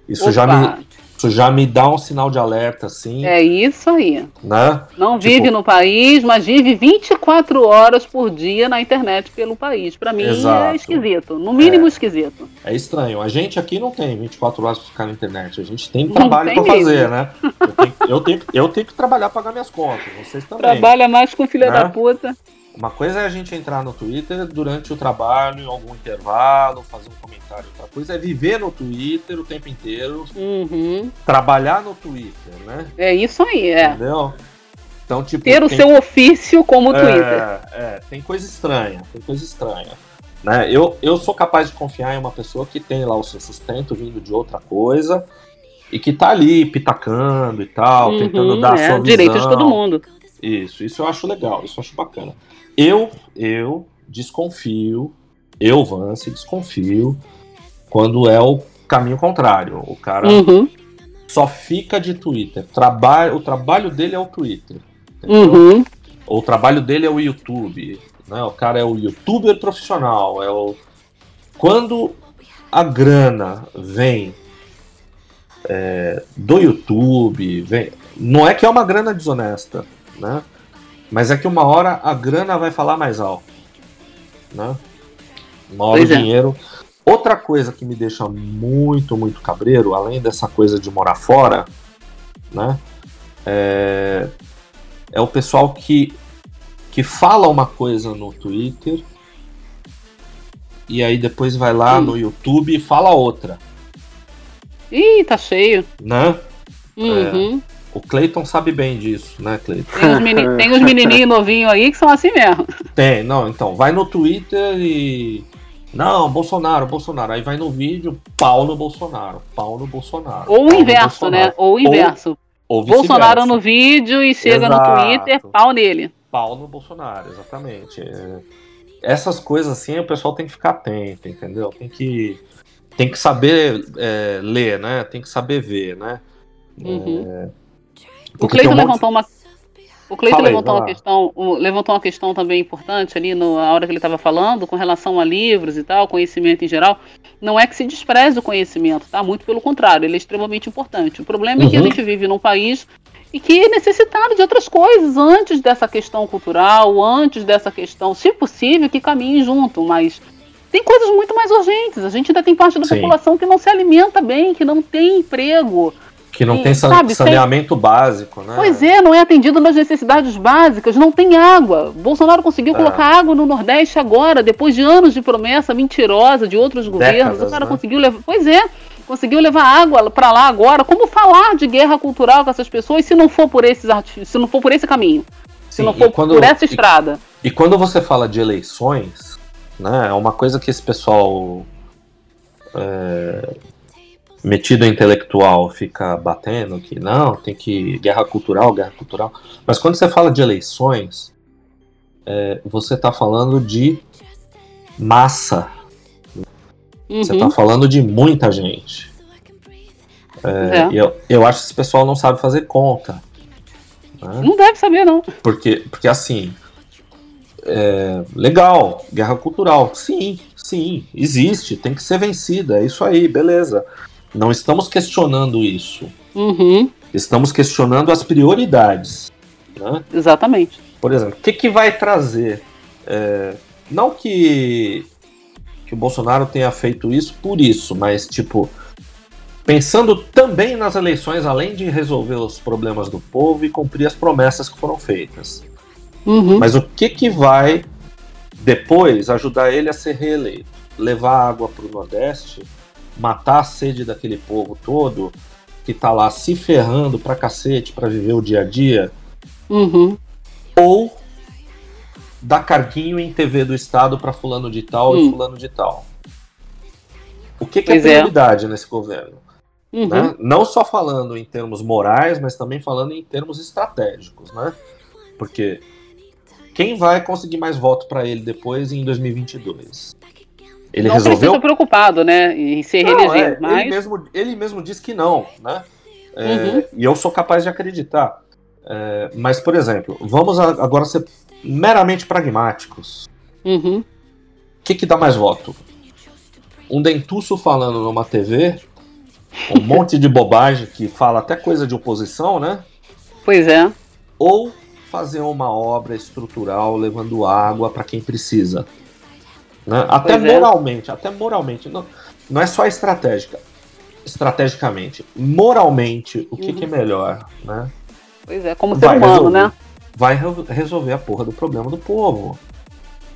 Isso já me, isso já me dá um sinal de alerta, assim, É isso aí. né? Não Tipo- vive no país, mas vive 24 horas por dia na internet pelo país. Pra mim Exato. é esquisito. No mínimo É. esquisito. É estranho. A gente aqui não tem 24 horas pra ficar na internet. A gente tem trabalho pra fazer, né? Eu tenho, eu, tenho, eu tenho que trabalhar pra pagar minhas contas. Vocês também. Trabalha mais com filha Né? da puta. Uma coisa é a gente entrar no Twitter durante o trabalho, em algum intervalo, fazer um comentário. Outra coisa é viver no Twitter o tempo inteiro, Uhum. trabalhar no Twitter, né? É isso aí, é. Entendeu? Então, tipo. Ter o tem- seu ofício como Twitter. É, é, tem coisa estranha, tem coisa estranha. Né? Eu, eu sou capaz de confiar em uma pessoa que tem lá o seu sustento vindo de outra coisa e que tá ali pitacando e tal, Uhum, tentando dar a é, sua visão. direito de todo mundo. Isso, isso eu acho legal, isso eu acho bacana. Eu, eu desconfio, eu, Vance, desconfio quando é o caminho contrário. O cara Uhum, só fica de Twitter. Trabalho, o trabalho dele é o Twitter. uhum. O trabalho dele é o YouTube. Né? O cara é o youtuber profissional. É o... Quando a grana vem é, do YouTube, vem... não é que é uma grana desonesta. né? Mas é que uma hora a grana vai falar mais alto, né? Uma hora Pois o é. dinheiro. Outra coisa que me deixa muito, muito cabreiro, além dessa coisa de morar fora, né? É, é o pessoal que, que fala uma coisa no Twitter e aí depois vai lá Hum. no YouTube e fala outra, Ih, tá cheio. né? Uhum. O Clayton sabe bem disso, né, Clayton? Tem, os meni- tem os menininhos novinhos aí que são assim mesmo. Tem, não, então, vai no Twitter e. Não, Bolsonaro, Bolsonaro. Aí vai no vídeo, pau no Bolsonaro, pau no Bolsonaro. Ou o inverso, né? Bolsonaro. Ou o inverso. Ou vice-versa. Bolsonaro no vídeo e chega Exato. no Twitter, pau nele. Pau no Bolsonaro, exatamente. É, Essas coisas assim, o pessoal tem que ficar atento, entendeu? Tem que, tem que saber é, ler, né? Tem que saber ver, né? Uhum. O Cleiton um monte- levantou uma. O Cleiton aí, levantou uma lá. questão, levantou uma questão também importante ali no- na hora que ele estava falando, com relação a livros e tal, conhecimento em geral. Não é que se despreze o conhecimento, tá? Muito pelo contrário, ele é extremamente importante. O problema é que a Uhum. gente vive num país e que é necessitado de outras coisas antes dessa questão cultural, antes dessa questão, se possível, que caminhem junto, mas tem coisas muito mais urgentes. A gente ainda tem parte da Sim. população que não se alimenta bem, que não tem emprego. Que não e, tem sa- sabe, saneamento básico, né? Pois é, não é atendido nas necessidades básicas, não tem água. Bolsonaro conseguiu É. colocar água no Nordeste agora, depois de anos de promessa mentirosa de outros governos. o cara né? conseguiu levar. Pois é, conseguiu levar água pra lá agora. Como falar de guerra cultural com essas pessoas se não for por esses artifícios, se não for por esse caminho, se Sim, não e for quando- por essa e- estrada? E quando você fala de eleições, né, é uma coisa que esse pessoal é, metido intelectual fica batendo que não, tem que guerra cultural, guerra cultural. Mas quando você fala de eleições, é, você está falando de massa, você Uhum, está falando de muita gente. É, é. eu, eu acho que esse pessoal não sabe fazer conta. né? Não deve saber, não. Porque, porque assim, é, legal, guerra cultural, sim, sim, existe, tem que ser vencida, é isso aí, beleza. Não estamos questionando isso, Uhum, estamos questionando as prioridades. Né? exatamente. Por exemplo, o que, que vai trazer? é, não que, que o Bolsonaro tenha feito isso por isso, mas tipo. Pensando também nas eleições, além de resolver os problemas do povo e cumprir as promessas que foram feitas. Uhum, Mas o que que vai depois ajudar ele a ser reeleito? Levar água para o Nordeste, matar a sede daquele povo todo que tá lá se ferrando pra cacete pra viver o dia a dia, uhum, ou dar carguinho em TV do Estado pra fulano de tal e Hum. fulano de tal? O que, que é é. prioridade nesse governo? uhum. né? Não só falando em termos morais, mas também falando em termos estratégicos, né? Porque quem vai conseguir mais voto para ele depois em 2022? Ele não resolveu? precisa preocupado, né, em se reeleger, é, mas... ele, mesmo, ele mesmo diz que não, né? É, Uhum. E eu sou capaz de acreditar. É, mas, por exemplo, vamos a- agora ser meramente pragmáticos. Uhum, O que, que dá mais voto? Um dentuço falando numa TV, um [laughs] monte de bobagem que fala até coisa de oposição, né? pois é. Ou fazer uma obra estrutural levando água para quem precisa. Né? Até Pois é. moralmente, até moralmente. Não, não é só estratégica. Estrategicamente. Moralmente, o que, que é melhor? Né? Pois é, como ser Vai humano, resolver. né? Vai re- resolver a porra do problema do povo.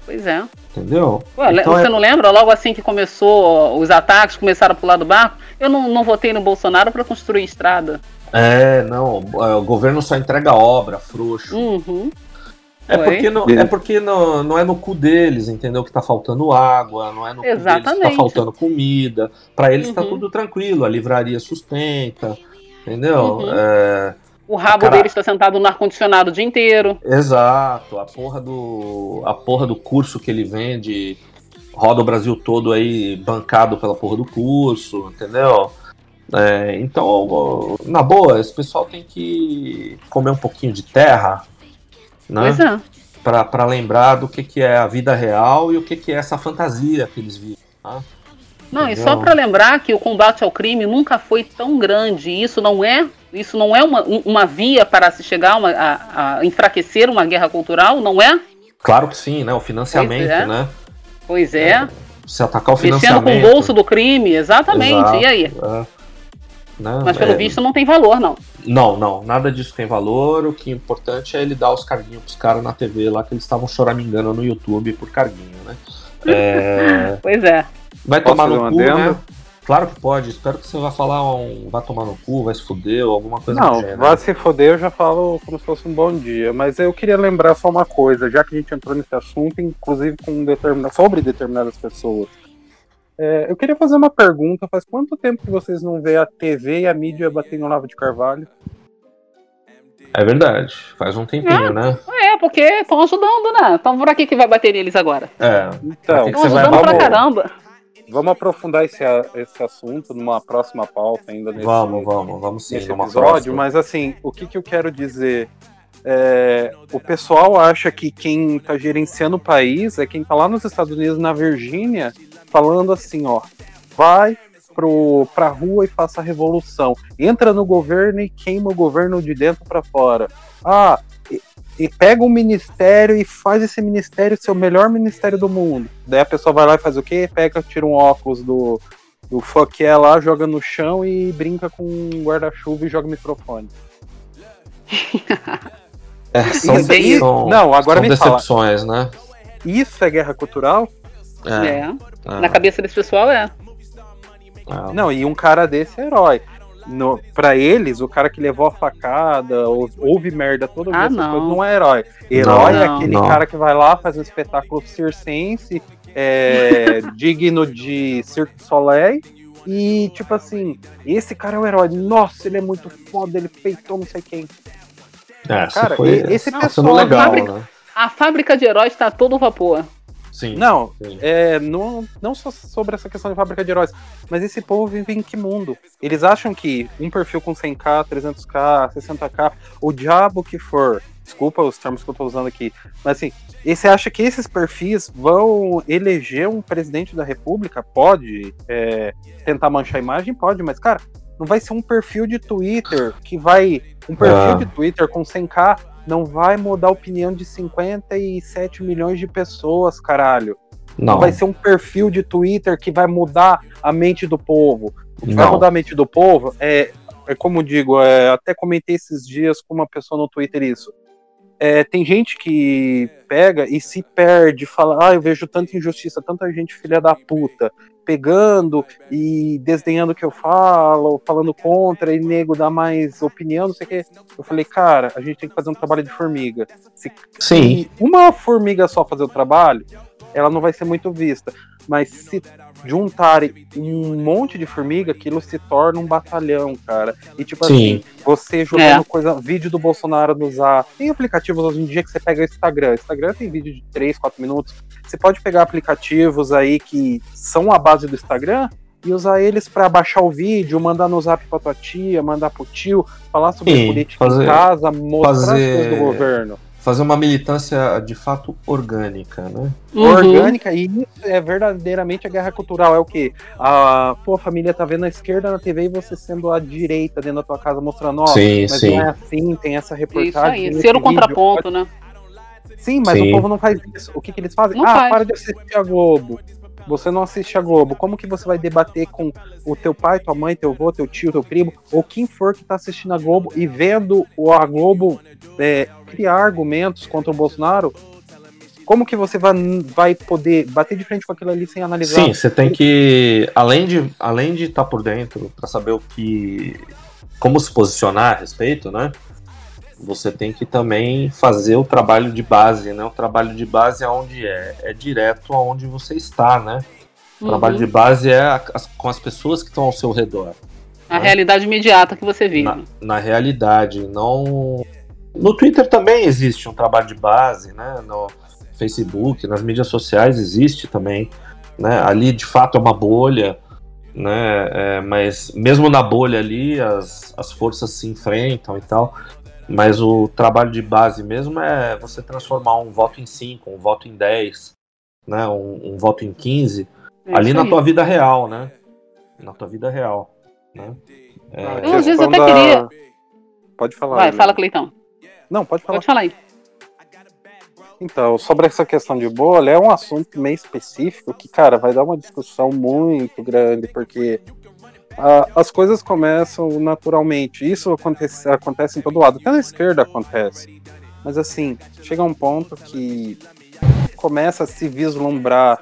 Pois é. Entendeu? Ué, Então você é- não lembra? Logo assim que começou os ataques, começaram a pular do barco, eu não, não votei no Bolsonaro para construir estrada. É, não, é, o governo só entrega obra, frouxo. Uhum. É Foi. porque, não, é porque não, não é no cu deles, entendeu? Que tá faltando água, não é no cu deles que tá Exatamente. faltando comida. Pra eles tá Uhum. tudo tranquilo, a livraria sustenta, entendeu? Uhum. É, O rabo Cara- dele está sentado no ar-condicionado o dia inteiro. exato, a porra do. A porra do curso que ele vende roda o Brasil todo aí bancado pela porra do curso, entendeu? É, então, na boa, esse pessoal tem que comer um pouquinho de terra, né? Pois é. Pra lembrar do que, que é a vida real e o que, que é essa fantasia que eles vivem. tá? Não, e só para lembrar que o combate ao crime nunca foi tão grande. Isso não é, isso não é uma, uma via para se chegar uma, a, a, enfraquecer uma guerra cultural, não é? Claro que sim, né? O financiamento, pois é. né? Pois é. é. Se atacar o financiamento. Mexendo com o bolso do crime, exatamente. Exato, e aí? É. Não, Mas pelo é... visto não tem valor, não. Não, não, nada disso tem valor. O que é importante é ele dar os carguinhos pros caras na TV lá, que eles estavam choramingando no YouTube por carguinho, né? É... [laughs] pois é. Vai Posso tomar no cu, né? Claro que pode. Espero que você vá falar um vai tomar no cu, vai se fuder ou alguma coisa Não, vai se fuder eu já falo como se fosse um bom dia. Mas eu queria lembrar só uma coisa, já que a gente entrou nesse assunto, inclusive com determina... sobre determinadas pessoas. É, eu queria fazer uma pergunta. Faz quanto tempo que vocês não vê a TV e a mídia batendo Lava de Carvalho? É verdade, faz um tempinho, é, né? É, porque estão ajudando, né? Então por aqui que vai bater neles agora. É. Então, estão ajudando vai... pra caramba. Vamos aprofundar esse, esse assunto numa próxima pauta ainda nesse, vamos, vamos, vamos sim, nesse episódio, mas assim, o que, que eu quero dizer? É, o pessoal acha que quem está gerenciando o país é quem está lá nos Estados Unidos, na Virgínia, falando assim, ó, vai pro, pra rua e faça a revolução. Entra no governo e queima o governo de dentro para fora. Ah, e pega um ministério e faz esse ministério ser o melhor ministério do mundo. Daí a pessoa vai lá e faz o quê? Pega, tira um óculos do, do fuck é lá, joga no chão e brinca com um guarda-chuva e joga microfone. [laughs] é, são, isso, são, não, agora são me decepções, fala. né? Isso é guerra cultural? É. é. é. Na cabeça desse pessoal é. é. Não, e um cara desse é herói no, pra eles, o cara que levou a facada, ou, houve merda todas ah, não. coisas, não é herói. Herói não, é aquele não. cara que vai lá, faz um espetáculo circense, é, [laughs] digno de Cirque du Soleil, e tipo assim, esse cara é o herói. Nossa, ele é muito foda, ele peitou não sei quem. É, cara, foi, esse pessoal. Legal, a, fábrica, né? a fábrica de heróis tá todo vapor. Sim. Não, sim. É, não, não só sobre essa questão de fábrica de heróis, mas esse povo vive em que mundo? Eles acham que um perfil com 100k, 300k, 60k, o diabo que for, desculpa os termos que eu tô usando aqui, mas assim, e você acha que esses perfis vão eleger um presidente da república? Pode. É, tentar manchar a imagem? Pode, mas, cara, não vai ser um perfil de Twitter que vai. Um perfil ah. de Twitter com 100k não vai mudar a opinião de 57 milhões de pessoas, caralho. Não. não vai ser um perfil de Twitter que vai mudar a mente do povo. O que não. vai mudar a mente do povo é, é como digo, é, até comentei esses dias com uma pessoa no Twitter isso. É, tem gente que pega e se perde, fala, ah, eu vejo tanta injustiça, tanta gente filha da puta, pegando e desdenhando o que eu falo, falando contra, e nego dá mais opinião, não sei o que. Eu falei, cara, a gente tem que fazer um trabalho de formiga. Se, Sim. Se uma formiga só fazer o trabalho, ela não vai ser muito vista. Mas se juntarem um monte de formiga, aquilo se torna um batalhão, cara. E tipo Sim. assim, você jogando é. coisa, vídeo do Bolsonaro no Zap. Tem aplicativos hoje em dia que você pega o Instagram. Instagram tem vídeo de 3, 4 minutos. Você pode pegar aplicativos aí que são a base do Instagram e usar eles para baixar o vídeo, mandar no zap pra tua tia, mandar pro tio, falar sobre Sim, política fazer, em casa, mostrar fazer... as coisas do governo fazer uma militância de fato orgânica, né? Uhum. Orgânica, e isso é verdadeiramente a guerra cultural. É o que? A tua família tá vendo a esquerda na TV e você sendo a direita dentro da tua casa mostrando, ó, sim, mas sim. não é assim, tem essa reportagem. Isso aí, ser o contraponto, né? Sim, mas sim. o povo não faz isso. O que, que eles fazem? Não ah, faz. para de assistir a Globo. Você não assiste a Globo. Como que você vai debater com o teu pai, tua mãe, teu avô, teu tio, teu primo, ou quem for que está assistindo a Globo e vendo a Globo é, criar argumentos contra o Bolsonaro? Como que você vai, vai poder bater de frente com aquilo ali sem analisar? Sim, você tem que, além de além de estar tá por dentro para saber o que, como se posicionar a respeito, né? Você tem que também fazer o trabalho de base, né? O trabalho de base é onde é, é direto aonde você está, né? O uhum. trabalho de base é a, as, com as pessoas que estão ao seu redor. A né? realidade imediata que você vive. Na, na, realidade, não. No Twitter também existe um trabalho de base, né? No Facebook, nas mídias sociais existe também, né? Ali de fato é uma bolha, né? É, mas mesmo na bolha ali, as, as forças se enfrentam e tal. Mas o trabalho de base mesmo é você transformar um voto em 5, um voto em 10, né, um, um voto em 15, É ali na aí. tua vida real, né? Na tua vida real. Né? É, Eu, às vezes, até queria- Pode falar. Vai, fala, Cleitão. Não, pode falar. Pode falar aí. Então, sobre essa questão de bolha, é um assunto meio específico que, cara, vai dar uma discussão muito grande, porque ah, as coisas começam naturalmente. Isso acontece, acontece em todo lado, até na esquerda acontece. Mas assim, chega um ponto que começa a se vislumbrar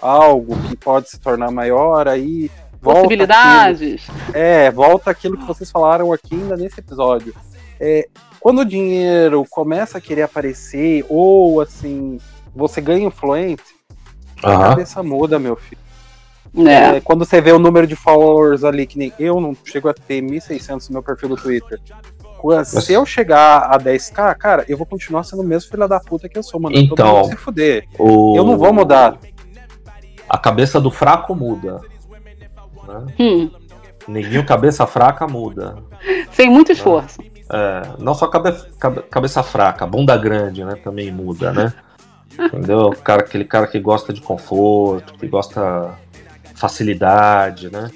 algo que pode se tornar maior, aí volta aquilo- Possibilidades. é, volta aquilo que vocês falaram aqui ainda nesse episódio. É, quando o dinheiro começa a querer aparecer, ou assim, você ganha influência, a aham. cabeça muda, meu filho. É. É, quando você vê o número de followers ali, que nem eu não chego a ter 1.600 no meu perfil do Twitter. Se eu chegar a 10k, cara, eu vou continuar sendo o mesmo filho da puta que eu sou, mano. Todo Então, mundo se fuder. O- Eu não vou mudar. A cabeça do fraco muda. Né? Hum, Neguinho cabeça fraca muda. sem muito esforço. É, não só cabe, cabe- cabeça fraca, bunda grande, né? Também muda, né? [laughs] Entendeu? Cara, aquele cara que gosta de conforto, que gosta facilidade, né?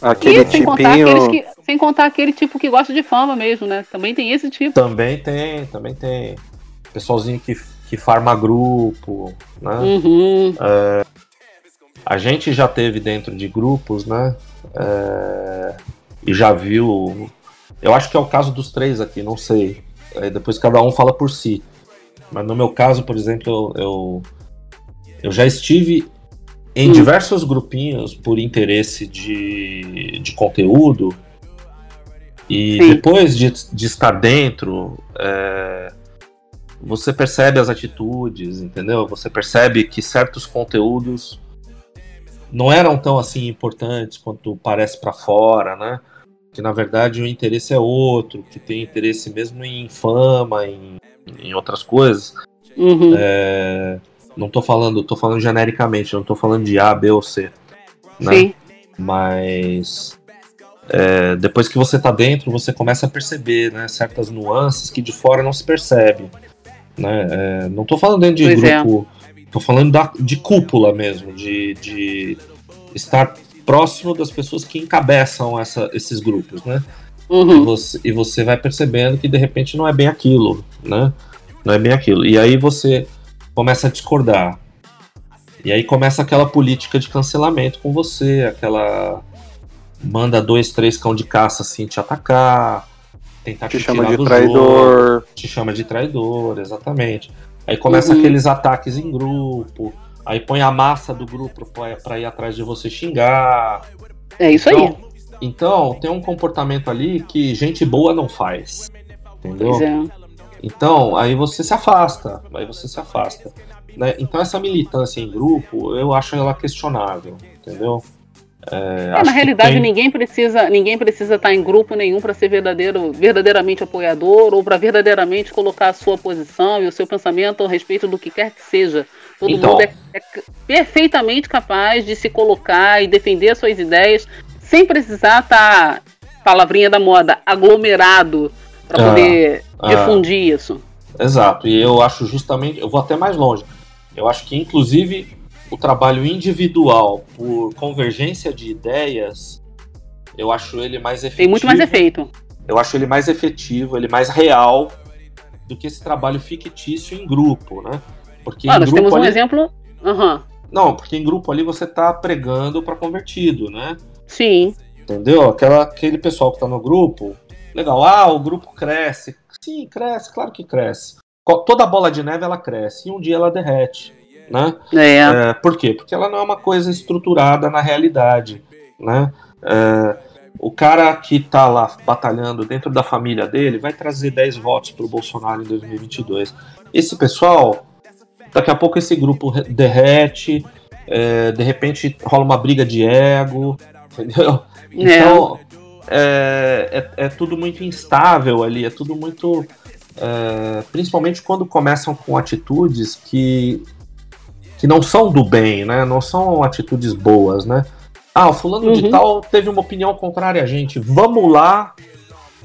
Aquele E sem contar, tipinho. que, sem contar aquele tipo que gosta de fama mesmo, né? Também tem esse tipo. Também tem, também tem. Pessoalzinho que, que farma grupo, né? Uhum. A gente já teve dentro de grupos, né? É, e já viu. Eu acho que é o caso dos três aqui, não sei. Aí depois cada um fala por si. Mas no meu caso, por exemplo, eu, eu, eu já estive em Hum. diversos grupinhos por interesse de, de conteúdo. E Sim. depois de, de estar dentro, é, você percebe as atitudes, entendeu? Você percebe que certos conteúdos não eram tão assim importantes quanto parece para fora, né? Que na verdade o interesse é outro, que tem interesse mesmo em fama, em, em outras coisas. Uhum. É, não tô falando, tô falando genericamente, não tô falando de A, B ou C, né? Sim. Mas é, depois que você tá dentro, você começa a perceber, né, certas nuances que de fora não se percebe, né? É, não tô falando dentro de Pois é. grupo, tô falando da, de cúpula mesmo, de, de estar próximo das pessoas que encabeçam essa, esses grupos, né? E Uhum. você, e você vai percebendo que de repente não é bem aquilo, né? Não é bem aquilo. E aí você começa a discordar. E aí começa aquela política de cancelamento com você, aquela manda dois, três cão de caça assim te atacar, tentar Te te, chama tirar de do traidor. jogo, te chama de traidor, exatamente. Aí começa Uhum. aqueles ataques em grupo, aí põe a massa do grupo pra, pra ir atrás de você xingar. É isso aí. Então, então, tem um comportamento ali que gente boa não faz. Entendeu? Pois é. Então, aí você se afasta. Aí você se afasta. né? Então, essa militância em grupo, eu acho ela questionável. Entendeu? É, É, na realidade, tem- ninguém precisa ninguém precisa estar em grupo nenhum para ser verdadeiro, verdadeiramente apoiador ou para verdadeiramente colocar a sua posição e o seu pensamento a respeito do que quer que seja. Todo Então. mundo é, é perfeitamente capaz de se colocar e defender as suas ideias sem precisar estar, palavrinha da moda, aglomerado para Ah, poder ah. difundir isso. Exato, e eu acho justamente, eu vou até mais longe. Eu acho que, inclusive, o trabalho individual por convergência de ideias, eu acho ele mais efetivo. Tem muito mais efeito. Eu acho ele mais efetivo, ele mais real do que esse trabalho fictício em grupo, né? Porque Ah, nós grupo temos um ali... exemplo. Aham. Não, porque em grupo ali você tá pregando para convertido, né? Sim. Entendeu? Aquela, aquele pessoal que tá no grupo, legal, ah, o grupo cresce. Sim, cresce, claro que cresce. Toda bola de neve ela cresce e um dia ela derrete, né? É. É, por quê? Porque ela não é uma coisa estruturada na realidade, né? É, o cara que tá lá batalhando dentro da família dele vai trazer 10 votos pro Bolsonaro em 2022. Esse pessoal, daqui a pouco esse grupo re- derrete, é, de repente rola uma briga de ego, [laughs] entendeu? Então, é, é, é tudo muito instável ali, é tudo muito. é, principalmente quando começam com atitudes que, que não são do bem, né? Não são atitudes boas, né? Ah, o fulano de Uhum. tal teve uma opinião contrária a gente. Vamos lá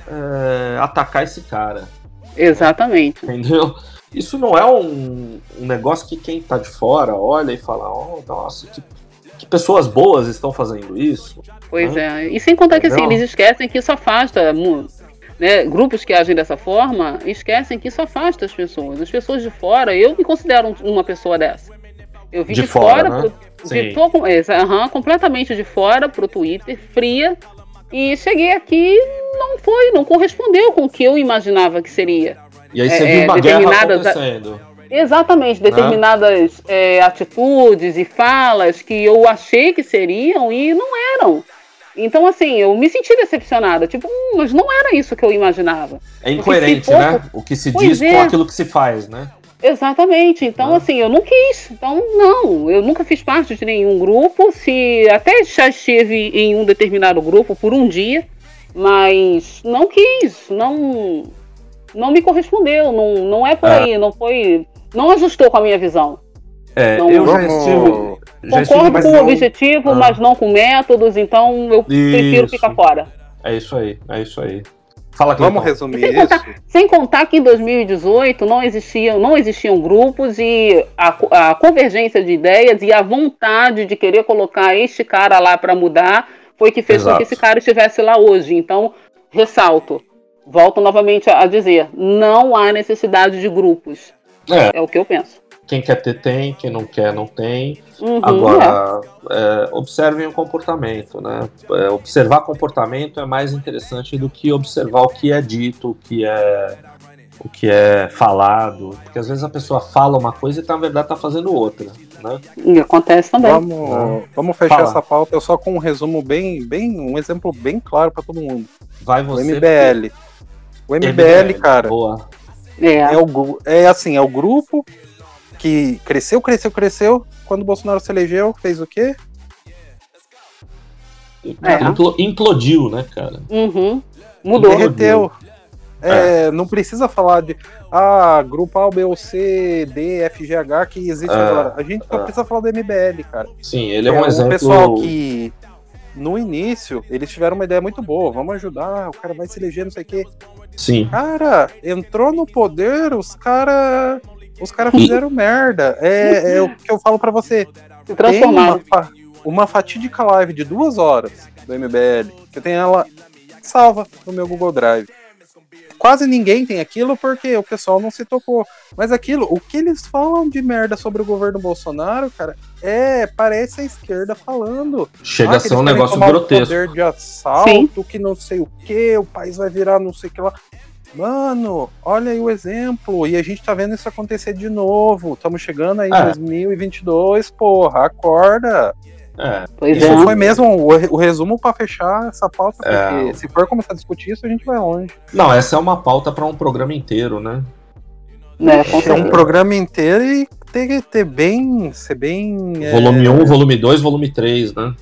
é, atacar esse cara, Exatamente. entendeu? Isso não é um, um negócio que quem tá de fora olha e fala, oh, nossa, que que pessoas boas estão fazendo isso. Pois é. E sem contar que assim, eles esquecem que isso afasta. Né, grupos que agem dessa forma esquecem que isso afasta as pessoas. As pessoas de fora, eu me considero um- uma pessoa dessa. Eu vim De de, fora, fora, né? pro- de, tô, aham, completamente de fora pro Twitter, fria, e cheguei aqui e não foi, não correspondeu com o que eu imaginava que seria. E aí você É, viu uma guerra determinadas- acontecendo. Exatamente, Né? determinadas é, atitudes e falas que eu achei que seriam e não eram. Então, assim, eu me senti decepcionada. Tipo, hum, mas não era isso que eu imaginava. É incoerente, for- né? O que se Pois diz é. com aquilo que se faz, né? Exatamente. Então, Ah. assim, eu não quis. Então, não, eu nunca fiz parte de nenhum grupo. Se até já estive em um determinado grupo por um dia, mas não quis, não, não me correspondeu. Não, não é por Ah. aí, não foi, não ajustou com a minha visão. É, Não, eu já estive. Já estive, Concordo mas com o objetivo, Ah. mas não com métodos. Então, eu prefiro Isso. ficar fora. É isso aí, é isso aí. Fala, Vamos resumir Sem isso? contar, sem contar que em 2018 não existiam, não existiam grupos e a, a convergência de ideias e a vontade de querer colocar este cara lá para mudar foi que fez com Exato. que esse cara estivesse lá hoje. Então, ressalto, volto novamente a dizer, não há necessidade de grupos. É, É o que eu penso. Quem quer ter tem, quem não quer não tem. Uhum, Agora, é, observem o comportamento, né? É, observar comportamento é mais interessante do que observar o que é dito, o que é o que é falado, porque às vezes a pessoa fala uma coisa e na verdade tá fazendo outra, né? é. E acontece também. Vamos, vamos fechar Fala. essa pauta só com um resumo bem, bem, um exemplo bem claro para todo mundo. Vai O você. MBL. O MBL, cara, Boa. É. é, o, é assim, é o grupo que cresceu, cresceu, cresceu. Quando o Bolsonaro se elegeu, fez o quê? É. Implo- implodiu, né, cara? Uhum. Mudou. Derreteu. É, Não precisa falar de ah, grupo A, B, ou C, D, F, G, H que existe É, agora. A gente só é. precisa falar do MBL, cara. Sim, ele é um um exemplo. pessoal que no início eles tiveram uma ideia muito boa. Vamos ajudar, o cara vai se eleger, não sei o quê. Sim. Cara, entrou no poder, os cara, os caras fizeram merda. É, é o que eu falo pra você. Se Tem transformaram. uma, uma fatídica live de duas horas do MBL. que Eu tenho ela salva no meu Google Drive. Quase ninguém tem aquilo porque o pessoal não se tocou. Mas aquilo, o que eles falam de merda sobre o governo Bolsonaro, cara, é, parece a esquerda falando. Chega Ah, a ser um negócio grotesco. Poder de assalto, que não sei o que, o país vai virar não sei o que lá. Mano, olha aí o exemplo. E a gente tá vendo isso acontecer de novo. Estamos chegando aí em É. 2022, porra, acorda. É, Pois Isso é. foi mesmo o, o resumo pra fechar essa pauta, porque É. se for começar a discutir isso, a gente vai longe. Não, essa é uma pauta para um programa inteiro, né? Né, com É um programa inteiro e ter que ter bem. ser bem. é, Volume 1, volume 2, volume 3, né?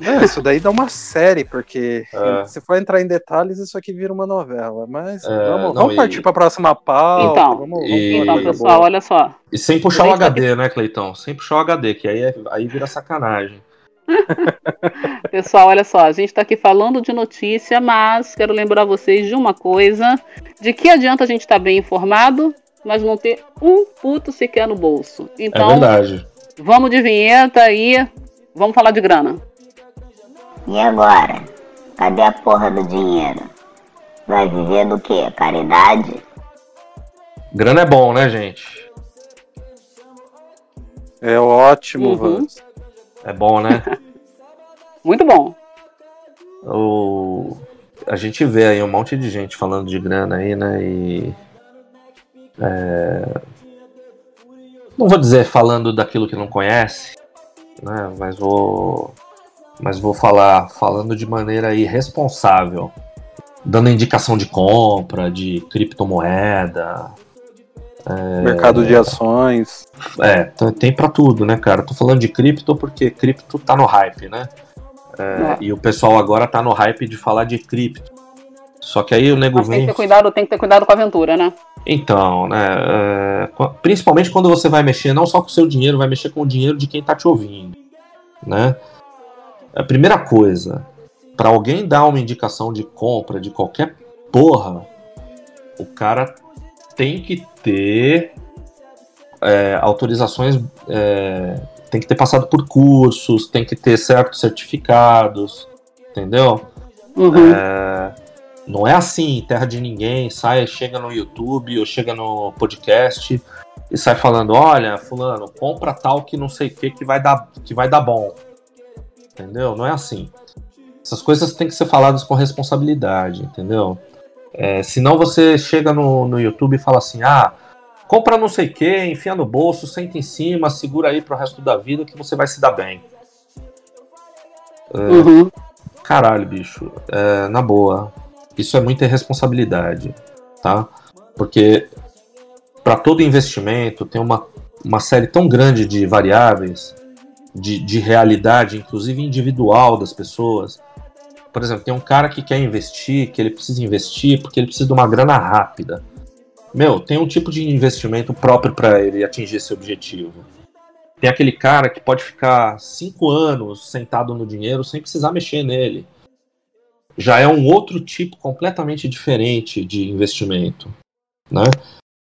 É, isso daí dá uma série, porque É. se for entrar em detalhes, isso aqui vira uma novela. Mas É, vamos, não, vamos e- partir para a próxima pauta. Então, vamos, vamos e- Então, pessoal, boa. olha só. E sem puxar o HD, né, Cleitão? Sem puxar o HD, que aí, é- aí vira sacanagem. [laughs] Pessoal, olha só, a gente está aqui falando de notícia, mas quero lembrar vocês de uma coisa: de que adianta a gente estar bem informado, mas não ter um puto sequer no bolso. É Então, verdade. vamos de vinheta e vamos falar de grana. E agora? Cadê a porra do dinheiro? Vai viver do quê? Caridade? Grana é bom, né, gente? É ótimo, Uhum. Vans. É bom, né? [laughs] Muito bom. o... A gente vê aí um monte de gente falando de grana aí, né? E. é, Não vou dizer falando daquilo que não conhece, né? Mas vou. Mas vou falar falando de maneira irresponsável. Dando indicação de compra, de criptomoeda. Mercado de ações. É, tem pra tudo, né, cara? Tô falando de cripto porque cripto tá no hype, né? É, É. E o pessoal agora tá no hype de falar de cripto. Só que aí o nego Mas tem vem. que ter cuidado, tem que ter cuidado com a aventura, né? Então, né? é, principalmente quando você vai mexer não só com o seu dinheiro, vai mexer com o dinheiro de quem tá te ouvindo, né? A primeira coisa, pra alguém dar uma indicação de compra de qualquer porra, o cara tem que ter é, autorizações é, tem que ter passado por cursos, tem que ter certos certificados, entendeu? Uhum. É, não é assim, terra de ninguém, sai, chega no YouTube ou chega no podcast e sai falando, olha, fulano, compra tal que não sei o que que vai dar, que vai dar bom. Entendeu? Não é assim. Essas coisas têm que ser faladas com responsabilidade, entendeu? É, senão você chega no, no YouTube e fala assim, ah, compra não sei o que, enfia no bolso, senta em cima, segura aí pro resto da vida que você vai se dar bem. É, Uhum. Caralho, bicho, é, na boa, isso é muita irresponsabilidade, tá? Porque para todo investimento tem uma, uma série tão grande de variáveis, de, de realidade, inclusive individual das pessoas. Por exemplo, tem um cara que quer investir, que ele precisa investir porque ele precisa de uma grana rápida. Meu, tem um tipo de investimento próprio para ele atingir esse objetivo. Tem aquele cara que pode ficar cinco anos sentado no dinheiro sem precisar mexer nele. Já é um outro tipo completamente diferente de investimento, né?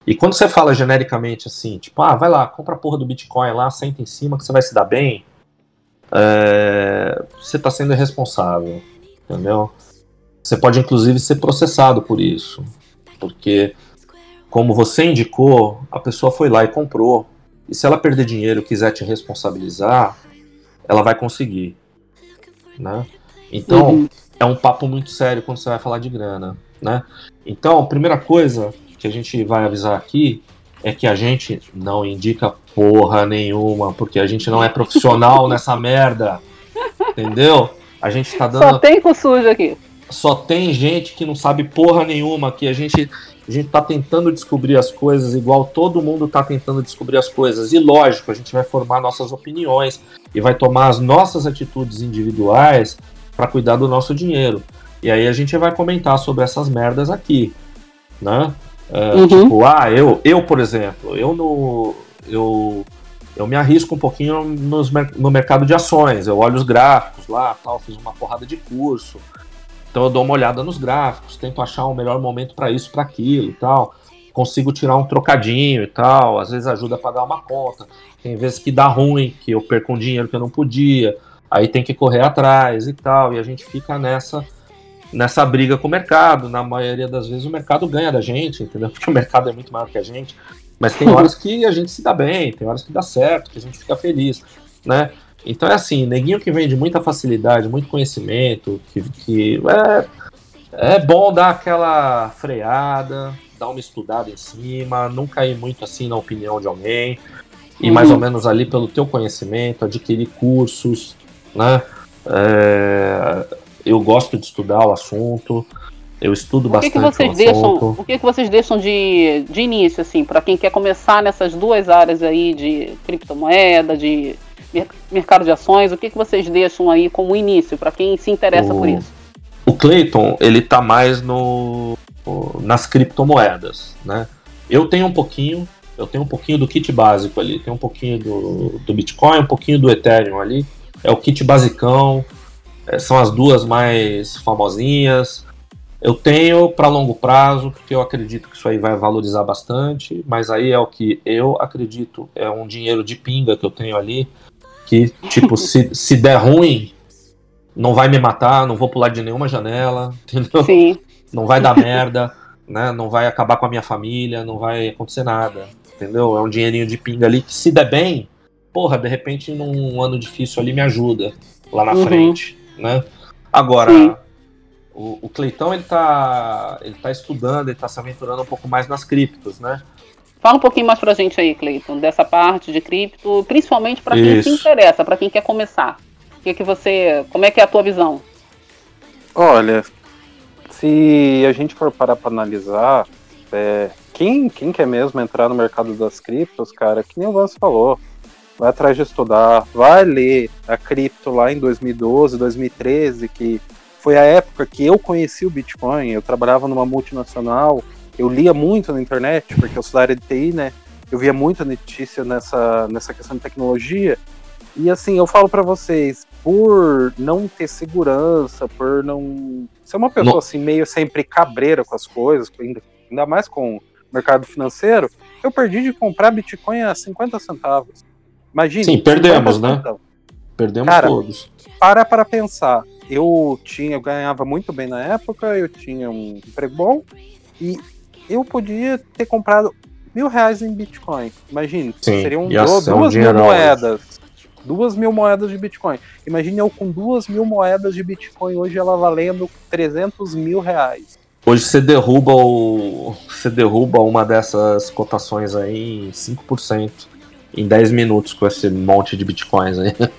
E quando você fala genericamente assim, tipo, ah, vai lá, compra a porra do Bitcoin lá, senta em cima que você vai se dar bem, é, você está sendo irresponsável, entendeu? Você pode inclusive ser processado por isso, porque como você indicou, a pessoa foi lá e comprou. E se ela perder dinheiro e quiser te responsabilizar, ela vai conseguir, né? Então, Uhum. é um papo muito sério quando você vai falar de grana, né? Então, a primeira coisa que a gente vai avisar aqui é que a gente não indica porra nenhuma, porque a gente não é profissional [laughs] nessa merda, entendeu? A gente tá dando Só tem com sujo aqui. só tem gente que não sabe porra nenhuma aqui. A gente, a gente tá tentando descobrir as coisas igual todo mundo tá tentando descobrir as coisas. E lógico, a gente vai formar nossas opiniões e vai tomar as nossas atitudes individuais para cuidar do nosso dinheiro. E aí a gente vai comentar sobre essas merdas aqui, né? É, Uhum. Tipo, ah, eu, eu, por exemplo, eu no. Eu, eu me arrisco um pouquinho nos, no mercado de ações. Eu olho os gráficos lá, tal, fiz uma porrada de curso. Então eu dou uma olhada nos gráficos, tento achar o melhor momento para isso, para aquilo e tal. Consigo tirar um trocadinho e tal, às vezes ajuda a pagar uma conta. Tem vezes que dá ruim, que eu perco um dinheiro que eu não podia, aí tem que correr atrás e tal, e a gente fica nessa nessa briga com o mercado. Na maioria das vezes o mercado ganha da gente, entendeu? [laughs] Porque o mercado é muito maior que a gente. Mas tem [laughs] horas que a gente se dá bem, tem horas que dá certo, que a gente fica feliz, né? Então é assim, neguinho que vem de muita facilidade, muito conhecimento, que, que é, é bom dar aquela freada, dar uma estudada em cima, não cair muito assim na opinião de alguém, e Uhum. mais ou menos ali pelo teu conhecimento, adquirir cursos, né? É, eu gosto de estudar o assunto, eu estudo O que, bastante que vocês o deixam? assunto. O que, que vocês deixam de, de início, assim, para quem quer começar nessas duas áreas aí de criptomoeda, de mer- mercado de ações? O que, que vocês deixam aí como início para quem se interessa O- por isso? O Clayton, ele tá mais no nas criptomoedas, né? Eu tenho um pouquinho, eu tenho um pouquinho do kit básico ali, tem um pouquinho do, do Bitcoin, um pouquinho do Ethereum ali. É o kit basicão, são as duas mais famosinhas. Eu tenho para longo prazo, porque eu acredito que isso aí vai valorizar bastante, mas aí é o que eu acredito, é um dinheiro de pinga que eu tenho ali, que, tipo, [laughs] se, se der ruim, não vai me matar, não vou pular de nenhuma janela, [laughs] entendeu? Sim. Não vai dar merda, né? Não vai acabar com a minha família, não vai acontecer nada, entendeu? É um dinheirinho de pinga ali que se der bem, porra, de repente num ano difícil ali me ajuda lá na Uhum. frente, né? Agora, Sim. o, o Cleitão, ele tá, ele tá estudando, ele tá se aventurando um pouco mais nas criptos, né? Fala um pouquinho mais pra gente aí, Cleiton, dessa parte de cripto, principalmente para quem se interessa, para quem quer começar. O que, que você. Como é que é a tua visão? Olha, se a gente for parar para analisar, é, quem, quem quer mesmo entrar no mercado das criptos, cara, que nem o Vance falou, vai atrás de estudar, vai ler a cripto lá em 2012, 2013, que foi a época que eu conheci o Bitcoin, eu trabalhava numa multinacional, eu lia muito na internet, porque eu sou da área de TI, né? Eu via muita notícia nessa, nessa questão de tecnologia, e assim, eu falo para vocês, por não ter segurança, por não ser uma pessoa Não. assim meio sempre cabreira com as coisas, ainda, ainda mais com o mercado financeiro, eu perdi de comprar Bitcoin a 50 centavos. Imagine. Sim, perdemos, 50 né? Perdemos Cara, todos. Para para pensar. Eu tinha, eu ganhava muito bem na época, eu tinha um emprego bom e eu podia ter comprado mil reais em Bitcoin. Imagine, Sim, seriam um duas mil moedas. Duas mil moedas de Bitcoin. Imagine eu com duas mil moedas de Bitcoin hoje ela valendo 300 mil reais. Hoje você derruba o. Você derruba uma dessas cotações aí em 5% em 10 minutos com esse monte de bitcoins aí. [laughs]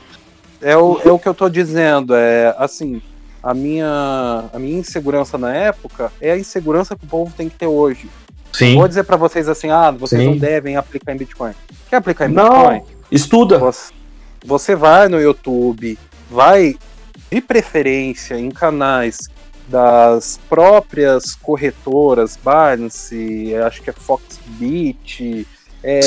É o, é o que eu tô dizendo, é assim, a minha, a minha insegurança na época é a insegurança que o povo tem que ter hoje. Sim. Vou dizer pra vocês assim, ah, vocês Sim. não devem aplicar em Bitcoin. Quer aplicar em Não. Bitcoin? Estuda. Você, você vai no YouTube, vai de preferência em canais das próprias corretoras, Binance, acho que é Foxbit, é,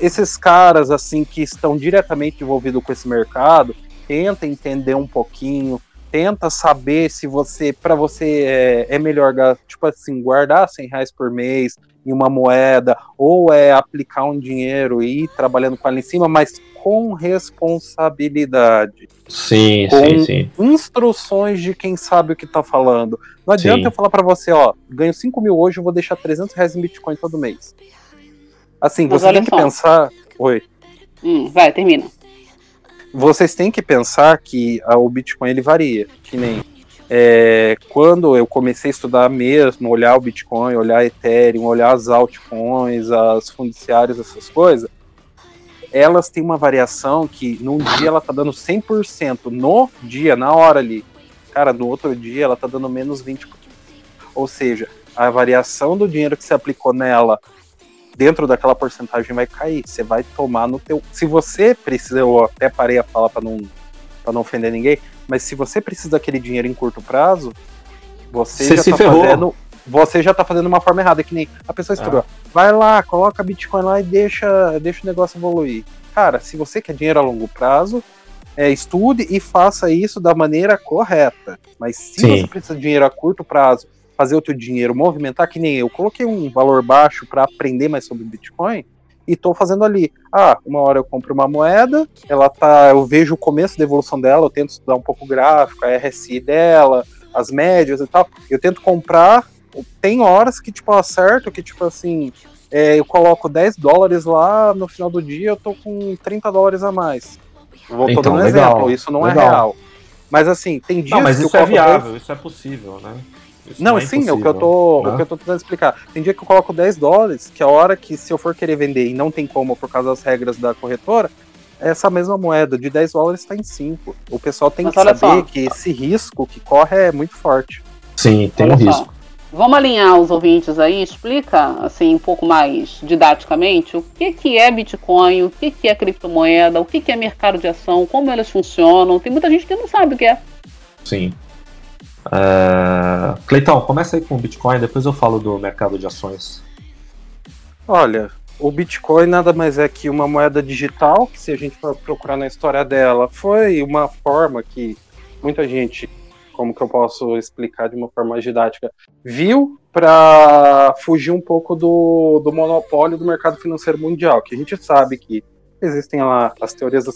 esses caras assim que estão diretamente envolvidos com esse mercado, tenta entender um pouquinho, tenta saber se você, para você é, é melhor, tipo assim, guardar 100 reais por mês em uma moeda, ou é aplicar um dinheiro e ir trabalhando com ela em cima, mas com responsabilidade Sim, Com- sim, sim. instruções de quem sabe o que tá falando. Não adianta Sim. eu falar pra você, ó, ganho 5 mil hoje, eu vou deixar 300 reais em Bitcoin todo mês. Assim, Mas você tem que só. pensar. Oi. Hum, vai, termina. Vocês têm que pensar que ah, o Bitcoin ele varia. Que nem é, quando eu comecei a estudar mesmo, olhar o Bitcoin, olhar Ethereum, olhar as altcoins, as fundiciárias, essas coisas, elas têm uma variação que num dia ela tá dando 100% no dia, na hora ali. Cara, no outro dia ela tá dando menos 20%. Ou seja, a variação do dinheiro que você aplicou nela dentro daquela porcentagem vai cair. Você vai tomar no teu. Se você precisa, eu até parei a fala para não para não ofender ninguém, mas se você precisa daquele dinheiro em curto prazo, você, Você já se tá ferrou. fazendo. Você já tá fazendo uma forma errada, que nem a pessoa estudou. Vai lá, coloca Bitcoin lá e deixa, deixa o negócio evoluir. Cara, se você quer dinheiro a longo prazo, é, estude e faça isso da maneira correta. Mas se Sim. você precisa de dinheiro a curto prazo, fazer o teu dinheiro movimentar, que nem eu, coloquei um valor baixo para aprender mais sobre Bitcoin e tô fazendo ali. Ah, uma hora eu compro uma moeda, ela tá, eu vejo o começo da evolução dela, eu tento estudar um pouco o gráfico, a RSI dela, as médias e tal. Eu tento comprar, tem horas que tipo eu acerto que tipo assim, é, eu coloco 10 dólares lá, no final do dia eu tô com 30 dólares a mais. Vou Então, dando um legal, exemplo, isso não legal. é real. Mas assim, tem dias Não, mas que eu isso é coloco 10 viável, isso é possível, né? Isso não, é sim, é o que eu tô, né? o que eu tô tentando explicar. Tem dia que eu coloco 10 dólares, que a hora que se eu for querer vender e não tem como por causa das regras da corretora, essa mesma moeda de 10 dólares está em 5. O pessoal tem Mas que saber só. que esse risco que corre é muito forte. Sim, tem Olha um só. risco. Vamos alinhar os ouvintes aí, explica assim um pouco mais didaticamente o que, que é Bitcoin, o que, que é criptomoeda, o que, que é mercado de ação, como elas funcionam. Tem muita gente que não sabe o que é. Sim. É... Cleitão, começa aí com o Bitcoin, depois eu falo do mercado de ações. Olha, o Bitcoin nada mais é que uma moeda digital, que se a gente for procurar na história dela, foi uma forma que muita gente, como que eu posso explicar de uma forma didática, viu para fugir um pouco do, do monopólio do mercado financeiro mundial, que a gente sabe que existem lá as teorias das,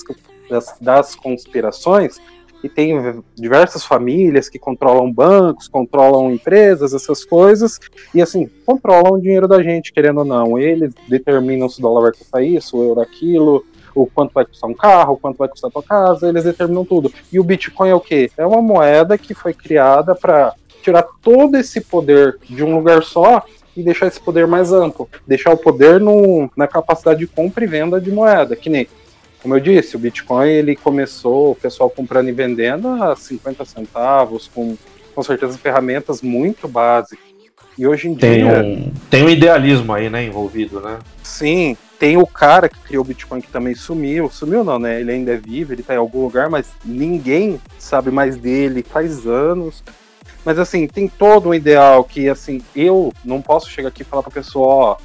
das, das conspirações, e tem diversas famílias que controlam bancos, controlam empresas, essas coisas, e assim, controlam o dinheiro da gente, querendo ou não. Eles determinam se o dólar vai custar isso, o euro aquilo, o quanto vai custar um carro, o quanto vai custar a tua casa, eles determinam tudo. E o Bitcoin é o quê? É uma moeda que foi criada para tirar todo esse poder de um lugar só e deixar esse poder mais amplo. Deixar o poder no, na capacidade de compra e venda de moeda, que nem como eu disse, o Bitcoin ele começou o pessoal comprando e vendendo a 50 centavos, com, com certeza ferramentas muito básicas. E hoje em Tem dia, um, tem um idealismo aí, né, envolvido, né? sim, tem o cara que criou o Bitcoin que também sumiu. Sumiu não, né? Ele ainda é vivo, ele tá em algum lugar, mas ninguém sabe mais dele faz anos. Mas assim, tem todo um ideal que assim, eu não posso chegar aqui e falar pra pessoa, ó,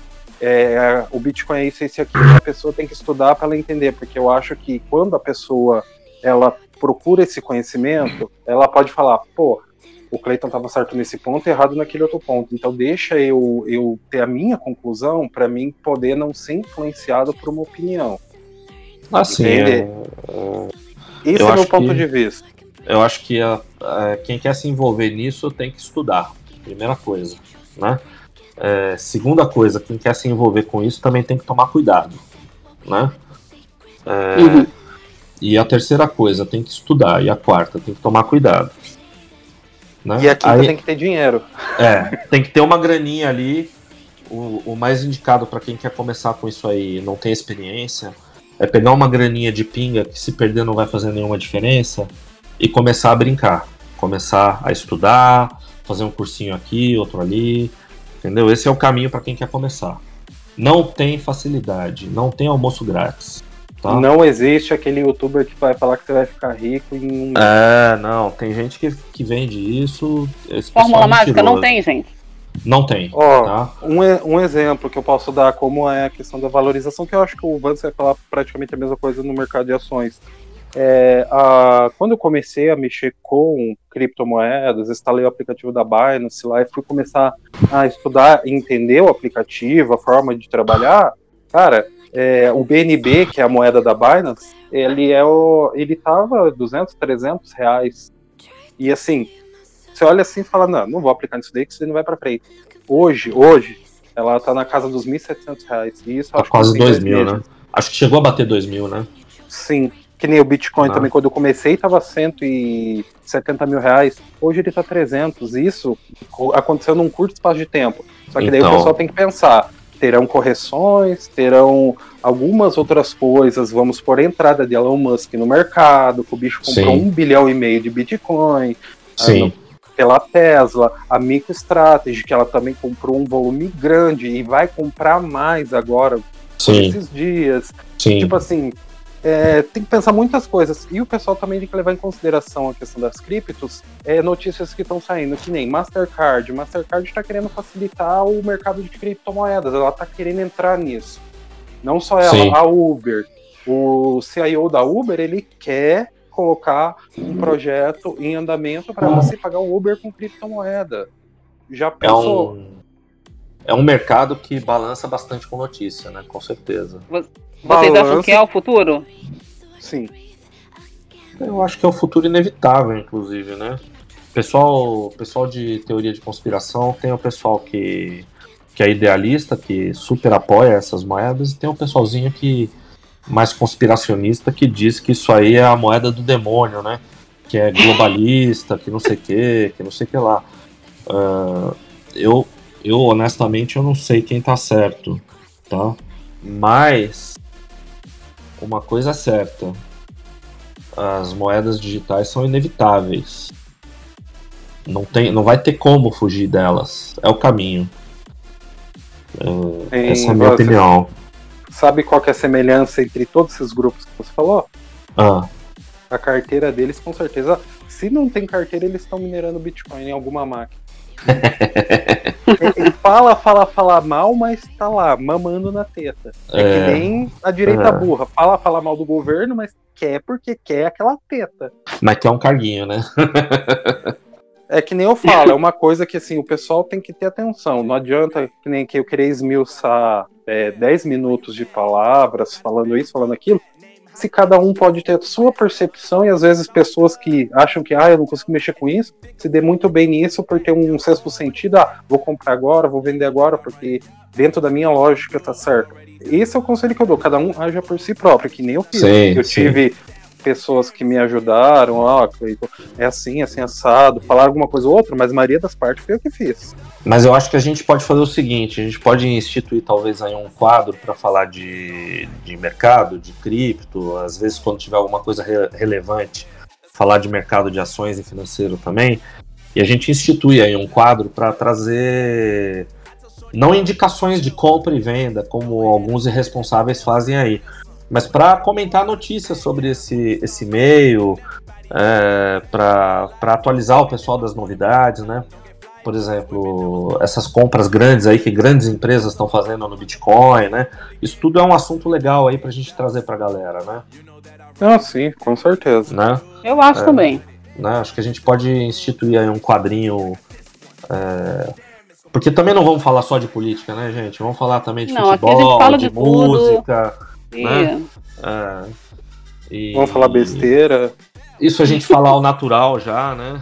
é, o Bitcoin é isso, esse aqui. A pessoa tem que estudar para ela entender, porque eu acho que quando a pessoa ela procura esse conhecimento, ela pode falar, pô, o Cleiton estava certo nesse ponto e errado naquele outro ponto. Então deixa eu, eu ter a minha conclusão para mim poder não ser influenciado por uma opinião. Assim, Entende? eu, Esse Eu é o meu ponto que- de vista. eu acho que a- a- quem quer se envolver nisso tem que estudar, primeira coisa, né? É, segunda coisa, quem quer se envolver com isso também tem que tomar cuidado, né? É, Uhum. E a terceira coisa, tem que estudar. E a quarta, tem que tomar cuidado. Né? E aqui Aí- tem que ter dinheiro. É, tem que ter uma graninha ali. O, o mais indicado para quem quer começar com isso aí e não tem experiência é pegar uma graninha de pinga que se perder não vai fazer nenhuma diferença e começar a brincar. Começar a estudar, fazer um cursinho aqui, outro ali. Entendeu? Esse é o caminho para quem quer começar. Não tem facilidade, não tem almoço grátis. Tá? Não existe aquele youtuber que vai falar que você vai ficar rico em um É, não, tem gente que, que vende isso. Fórmula é mágica não tem, gente. Não tem. Ó, Tá? Um, um exemplo que eu posso dar como é a questão da valorização, que eu acho que o Vance vai falar praticamente a mesma coisa no mercado de ações. É, a- quando eu comecei a mexer com criptomoedas, instalei o aplicativo da Binance lá e fui começar a estudar entender o aplicativo, a forma de trabalhar, cara, é, o BNB, que é a moeda da Binance, ele é o, ele tava 200, 300 reais. E assim, você olha assim e fala, não, não vou aplicar nisso daí, que isso não vai para frente. Hoje, hoje, ela tá na casa dos 1.700 reais. E isso Tá acho que quase tem 2 dois mil, meses. né? Acho que chegou a bater 2 mil, né? Sim. Que nem o Bitcoin Ah. também, quando eu comecei, tava 170 mil reais. Hoje ele tá 300. Isso aconteceu num curto espaço de tempo. Só que daí Então. o pessoal tem que pensar. Terão correções, terão algumas outras coisas, vamos por entrada de Elon Musk no mercado, que o bicho comprou Sim. um bilhão e meio de Bitcoin, Sim. pela Tesla, a MicroStrategy, que ela também comprou um volume grande e vai comprar mais agora, Sim, esses dias. sim. Tipo assim, é, tem que pensar muitas coisas. E o pessoal também tem que levar em consideração a questão das criptos, é, notícias que estão saindo, que nem Mastercard. Mastercard está querendo facilitar o mercado de criptomoedas, ela está querendo entrar nisso. Não só ela, Sim. a Uber. O CIO da Uber, ele quer colocar um projeto em andamento para você pagar o Uber com criptomoeda. Já É pensou? um, é um mercado que balança bastante com notícia, né? Com certeza. Vocês acham Balança- que é o futuro? Sim. Eu acho que é o futuro inevitável, inclusive, né? Pessoal, pessoal de teoria de conspiração tem o pessoal que, que é idealista, que super apoia essas moedas, e tem o pessoalzinho que mais conspiracionista que diz que isso aí é a moeda do demônio, né? Que é globalista, que não sei o que, que não sei o que lá. Ah, eu, eu, honestamente, eu não sei quem tá certo, tá? Mas uma coisa é certa, as moedas digitais são inevitáveis. Não, tem, não vai ter como fugir delas. É o caminho. É, Tem- essa é a minha opinião. Sabe qual que é a semelhança entre todos esses grupos que você falou? Ah, A carteira deles, com certeza. Se não tem carteira, eles estão minerando Bitcoin em alguma máquina. Ele fala, fala, fala mal, mas tá lá, mamando na teta. É, É. que nem a direita É. burra. Fala, fala mal do governo, mas quer porque quer aquela teta. mas que é um carguinho, né? [laughs] É que nem eu falo, é uma coisa que assim, o pessoal tem que ter atenção. Não adianta que nem que eu querer esmiuçar é, 10 minutos de palavras falando isso, falando aquilo. Se cada um pode ter a sua percepção e às vezes pessoas que acham que ah, eu não consigo mexer com isso, se dê muito bem nisso por ter um sexto sentido, ah, vou comprar agora, vou vender agora, porque dentro da minha lógica tá certo. Esse é o conselho que eu dou, cada um haja por si próprio, que nem eu fiz. Sim, eu sim. tive pessoas que me ajudaram, ó, Cleiton, é assim, assim, assado, falar alguma coisa ou outra, mas maioria das partes foi eu que fiz. Mas eu acho que a gente pode fazer o seguinte: a gente pode instituir talvez aí um quadro para falar de, de mercado, de cripto, às vezes quando tiver alguma coisa re- relevante, falar de mercado de ações e financeiro também. E a gente institui aí um quadro para trazer não indicações de compra e venda, como alguns irresponsáveis fazem aí, mas para comentar notícias sobre esse, esse meio, é, para atualizar o pessoal das novidades, né? Por exemplo, essas compras grandes aí que grandes empresas estão fazendo no Bitcoin, né? Isso tudo é um assunto legal aí para a gente trazer para a galera, né? Ah, sim, com certeza. né? Eu acho É. também. né? Acho que a gente pode instituir aí um quadrinho. é, Porque também não vamos falar só de política, né, gente? Vamos falar também de Não, aqui a futebol, gente fala de, de tudo. música, E- Né? É, e- Vamos falar besteira. Isso a gente falar ao natural já, né?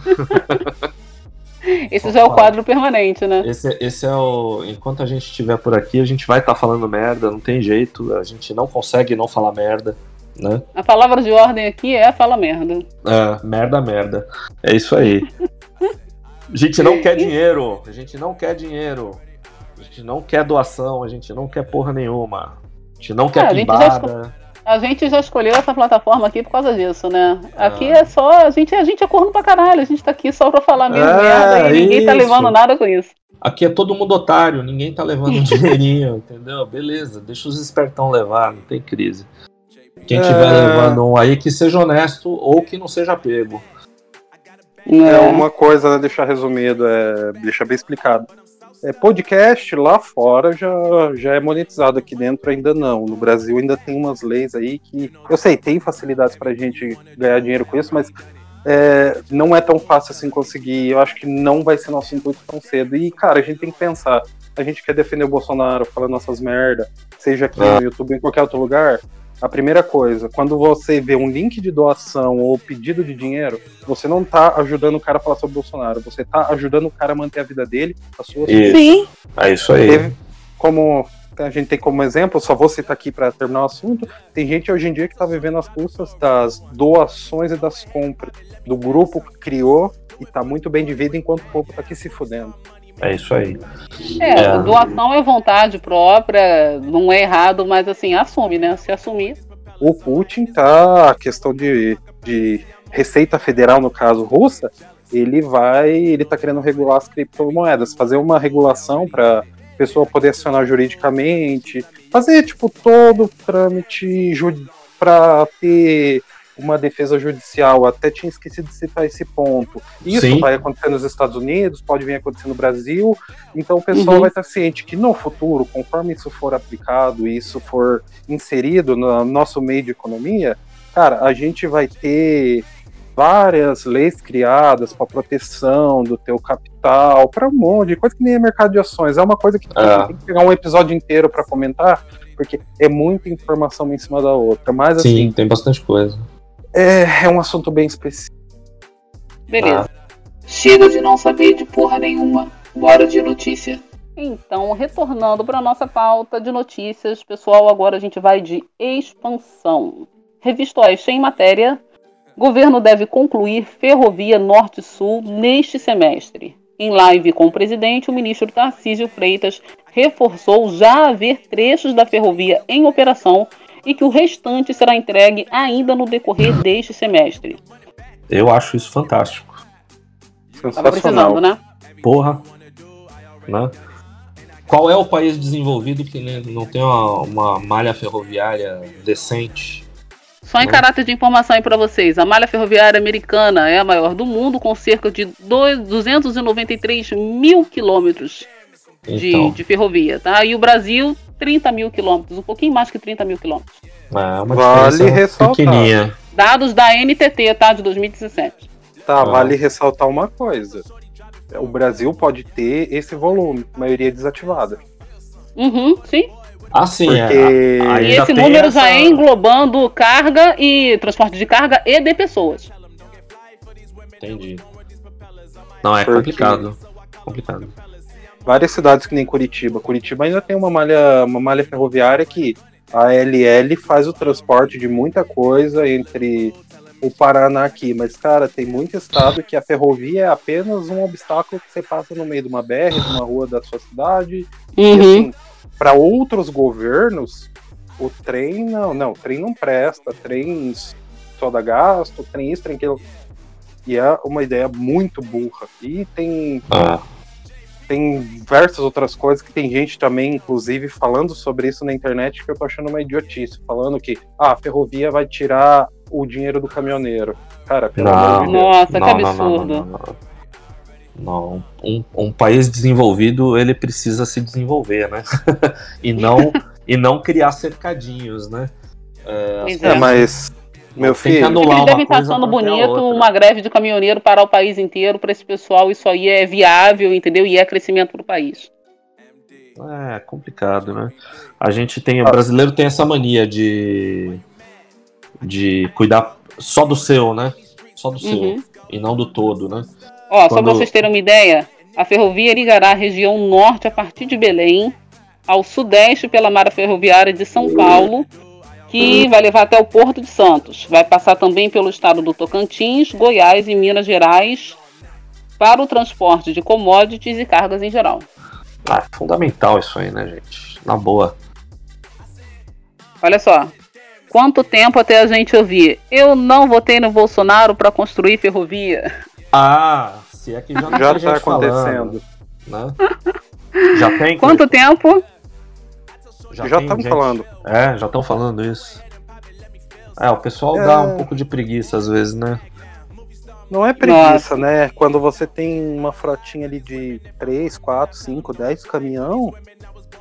Esse já é o quadro permanente, né? Esse, esse é o. Enquanto a gente estiver por aqui, a gente vai estar falando merda, não tem jeito. A gente não consegue não falar merda, né? A palavra de ordem aqui é fala merda. É, merda, merda. É isso aí. A gente não quer dinheiro. A gente não quer dinheiro. A gente não quer doação. A gente não quer porra nenhuma. A gente não quer É, a gente já pimbada. A gente já escolheu essa plataforma aqui por causa disso, né? Aqui Ah. é só. A gente, a gente é corno pra caralho. A gente tá aqui só pra falar mesmo É, merda e ninguém tá isso. levando nada com isso. Aqui é todo mundo otário. Ninguém tá levando [laughs] dinheirinho, entendeu? Beleza, deixa os espertão levar, não tem crise. Quem É. tiver levando um aí, que seja honesto ou que não seja pego. É uma coisa, né, deixar resumido, é, deixar bem explicado. É, podcast lá fora já, já é monetizado, aqui dentro ainda não. No Brasil ainda tem umas leis aí que. Eu sei, tem facilidades pra gente ganhar dinheiro com isso, mas é, não é tão fácil assim conseguir. Eu acho que não vai ser nosso intuito tão cedo. E, cara, a gente tem que pensar. A gente quer defender o Bolsonaro, falando nossas merda, seja aqui Ah. no YouTube ou em qualquer outro lugar. A primeira coisa, quando você vê um link de doação ou pedido de dinheiro, você não tá ajudando o cara a falar sobre o Bolsonaro, você tá ajudando o cara a manter a vida dele, a sua Isso. Sim, É isso aí. Teve como a gente tem como exemplo, só vou citar aqui para terminar o assunto, tem gente hoje em dia que está vivendo as custas das doações e das compras do grupo que criou e tá muito bem de vida enquanto o povo tá aqui se fudendo. É isso aí. é, É. doação é vontade própria, não é errado, mas assim, assume, né? Se assumir. O Putin tá a questão de, de Receita Federal, no caso russa, ele vai, ele tá querendo regular as criptomoedas, fazer uma regulação para pessoa poder acionar juridicamente, fazer tipo todo o trâmite para ter uma defesa judicial. Até tinha esquecido de citar esse ponto. Isso Sim. vai acontecer nos Estados Unidos, pode vir acontecer no Brasil. Então o pessoal Uhum. vai estar ciente que no futuro, conforme isso for aplicado e isso for inserido no nosso meio de economia, cara, a gente vai ter várias leis criadas para proteção do teu capital, para um monte de coisa que nem é mercado de ações. É uma coisa que É. tem que pegar um episódio inteiro para comentar, porque é muita informação uma em cima da outra. Mas Sim, assim, tem bastante coisa. É, é um assunto bem específico. Beleza. Chega de não saber de porra nenhuma. Bora de notícia. Então, retornando para nossa pauta de notícias, pessoal, agora a gente vai de expansão. Revista Oeste em matéria. Governo deve concluir Ferrovia Norte-Sul neste semestre. Em live com o presidente, o ministro Tarcísio Freitas reforçou já haver trechos da ferrovia em operação e que o restante será entregue ainda no decorrer deste semestre. Eu acho isso fantástico. Tava Sensacional. precisando, né? Porra. Né? Qual é o país desenvolvido que nem- não tem uma, uma malha ferroviária decente? Só em Né? caráter de informação aí para vocês, a malha ferroviária americana é a maior do mundo, com cerca de dois- 293 mil quilômetros de, Então, de ferrovia, tá? E o Brasil, 30 mil quilômetros, um pouquinho mais que 30 mil quilômetros. é uma Vale ressaltar. pequenininha. Dados da NTT, tá? De 2017. Tá, Ah. vale ressaltar uma coisa. O Brasil pode ter esse volume, maioria desativada. Uhum, sim. Ah, sim, Porque é. E Ainda esse número essa- já é englobando carga e transporte de carga e de pessoas. Entendi. Não, é Porque- complicado. Complicado. Várias cidades que nem Curitiba. Curitiba ainda tem uma malha, uma malha ferroviária que a LL faz o transporte de muita coisa entre o Paraná aqui, mas cara, tem muito estado que a ferrovia é apenas um obstáculo que você passa no meio de uma BR, de uma rua da sua cidade. E Uhum. assim, para outros governos, o trem não, não, o trem não presta, trem só dá gasto, trem isso, trem aquilo. E é uma ideia muito burra. E tem Ah, tem diversas outras coisas que tem gente também, inclusive, falando sobre isso na internet que eu tô achando uma idiotice, falando que ah, a ferrovia vai tirar o dinheiro do caminhoneiro. Cara, pelo Não. amor de Deus. Nossa, que não, não, não, absurdo. não, não, não. Um, um país desenvolvido, ele precisa se desenvolver, né? [laughs] e, não, e não criar cercadinhos, né? É, Pois É, mas, meu Tem que filho, anular Eles uma devem estar achando bonito uma greve de caminhoneiro para o país inteiro, para esse pessoal, isso aí é viável, entendeu? E é crescimento para o país. É complicado, né? A gente tem. O brasileiro tem essa mania de. de cuidar só do seu, né? Só do Uhum. seu. E não do todo, né? Ó, só Quando- para vocês terem uma ideia, a ferrovia ligará a região norte a partir de Belém, ao sudeste pela malha ferroviária de São Paulo, que vai levar até o Porto de Santos. Vai passar também pelo estado do Tocantins, Goiás e Minas Gerais para o transporte de commodities e cargas em geral. Ah, é fundamental isso aí, né, gente? Na boa. Olha só. Quanto tempo até a gente ouvir? Eu não votei no Bolsonaro para construir ferrovia. Ah, se é que já [laughs] não Já tem tá gente falando, acontecendo. né? [laughs] Já tem. Quanto tempo? Já gente- falando. É, já estão falando isso. É, o pessoal É. dá um pouco de preguiça às vezes, né? Não é preguiça, né? Quando você tem uma frotinha ali de 3, 4, 5, 10 caminhão,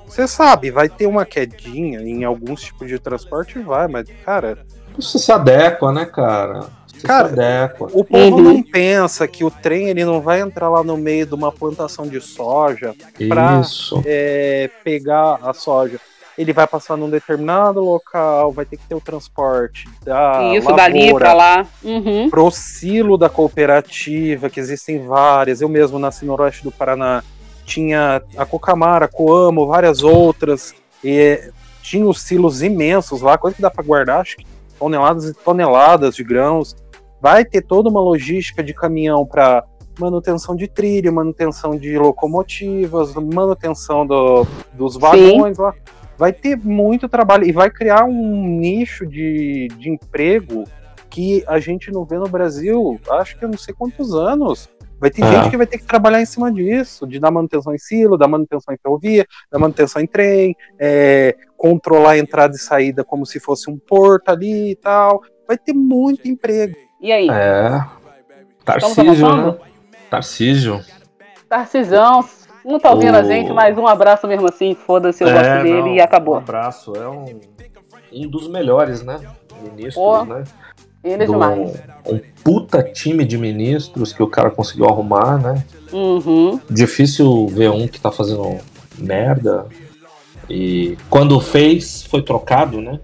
você sabe, vai ter uma quedinha em alguns tipos de transporte, vai, mas, cara, Você se adequa, né, cara? Você Cara, se adequa. o povo Uhum. não pensa que o trem ele não vai entrar lá no meio de uma plantação de soja, pra- Isso. é, pegar a soja. Ele vai passar num determinado local, vai ter que ter o transporte da Isso, dali para lá. Uhum. pro silo da cooperativa, que existem várias. Eu mesmo nasci no oeste do Paraná. Tinha a Cocamara, a Coamo, várias outras. E tinha os silos imensos lá, coisa que dá para guardar, acho que toneladas e toneladas de grãos. Vai ter toda uma logística de caminhão para manutenção de trilho, manutenção de locomotivas, manutenção do- dos vagões lá. Vai ter muito trabalho e vai criar um nicho de, de emprego que a gente não vê no Brasil, acho que eu não sei quantos anos. Vai ter É. gente que vai ter que trabalhar em cima disso, de dar manutenção em silo, dar manutenção em ferrovia, dar manutenção em trem, é, controlar a entrada e saída como se fosse um porto ali e tal. Vai ter muito emprego. E aí? É. Tarcísio, né? Tarcísio. Tarcisão, não tá ouvindo a O- gente, mas um abraço mesmo assim, foda-se, eu É, gosto dele não, e acabou. Um abraço. É um, um dos melhores, né? Ministros, né? Ele é Do- demais. um puta time de ministros que o cara conseguiu arrumar, né? Uhum. Difícil ver um que tá fazendo merda. E quando fez, foi trocado, né?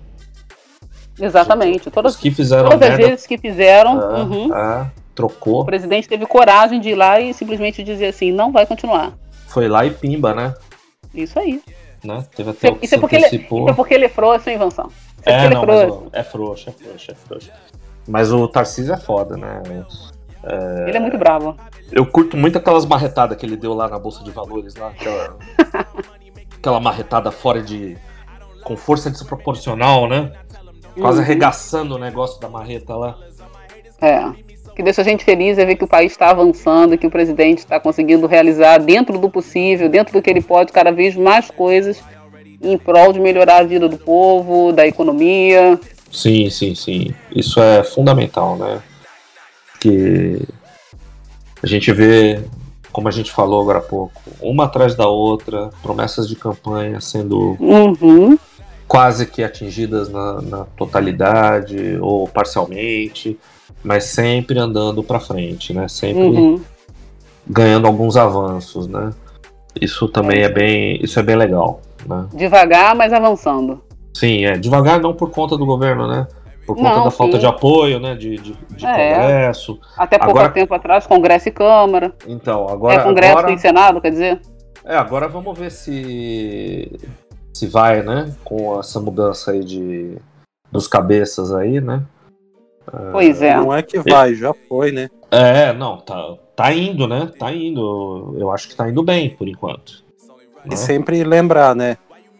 Exatamente. Todas, Os que fizeram todas as merda. vezes que fizeram, ah, uhum, ah, trocou. o presidente teve coragem de ir lá e simplesmente dizer assim, não vai continuar. Foi lá e pimba, né? Isso aí. né? Teve até Isso é se porque ele, antecipou. isso é porque ele é frouxo, hein, Vanção? É, É, porque não, é mas frouxo. é frouxo, é frouxo, é frouxo. Mas o Tarcísio é foda, né? Ele é muito bravo. Eu curto muito aquelas marretadas que ele deu lá na Bolsa de Valores, lá, aquela, [laughs] aquela marretada fora de. com força desproporcional, né? Quase Uhum. arregaçando o negócio da marreta lá. É. Que deixa a gente feliz é ver que o país está avançando, que o presidente está conseguindo realizar dentro do possível, dentro do que ele pode, cada vez mais coisas em prol de melhorar a vida do povo, da economia. Sim, sim, sim. Isso é fundamental, né? Porque a gente vê, como a gente falou agora há pouco, uma atrás da outra, promessas de campanha sendo Uhum. quase que atingidas na, na totalidade ou parcialmente, mas sempre andando para frente, né? Sempre Uhum. ganhando alguns avanços, né? Isso também é bem, isso é bem legal, né? Devagar, mas avançando. Sim, é devagar não por conta do governo, né? Por conta Não, da falta sim. de apoio, né? De, de, de É. Congresso. Até pouco Agora- tempo atrás, Congresso e Câmara. Então, agora, é, Congresso agora, e Senado, quer dizer? é, agora vamos ver se se vai, né? Com essa mudança aí de dos cabeças aí, né? Pois é. Não é que vai, já foi, né? É, não, tá, tá indo, né? Tá indo. Eu acho que tá indo bem por enquanto. E né? sempre lembrar, né?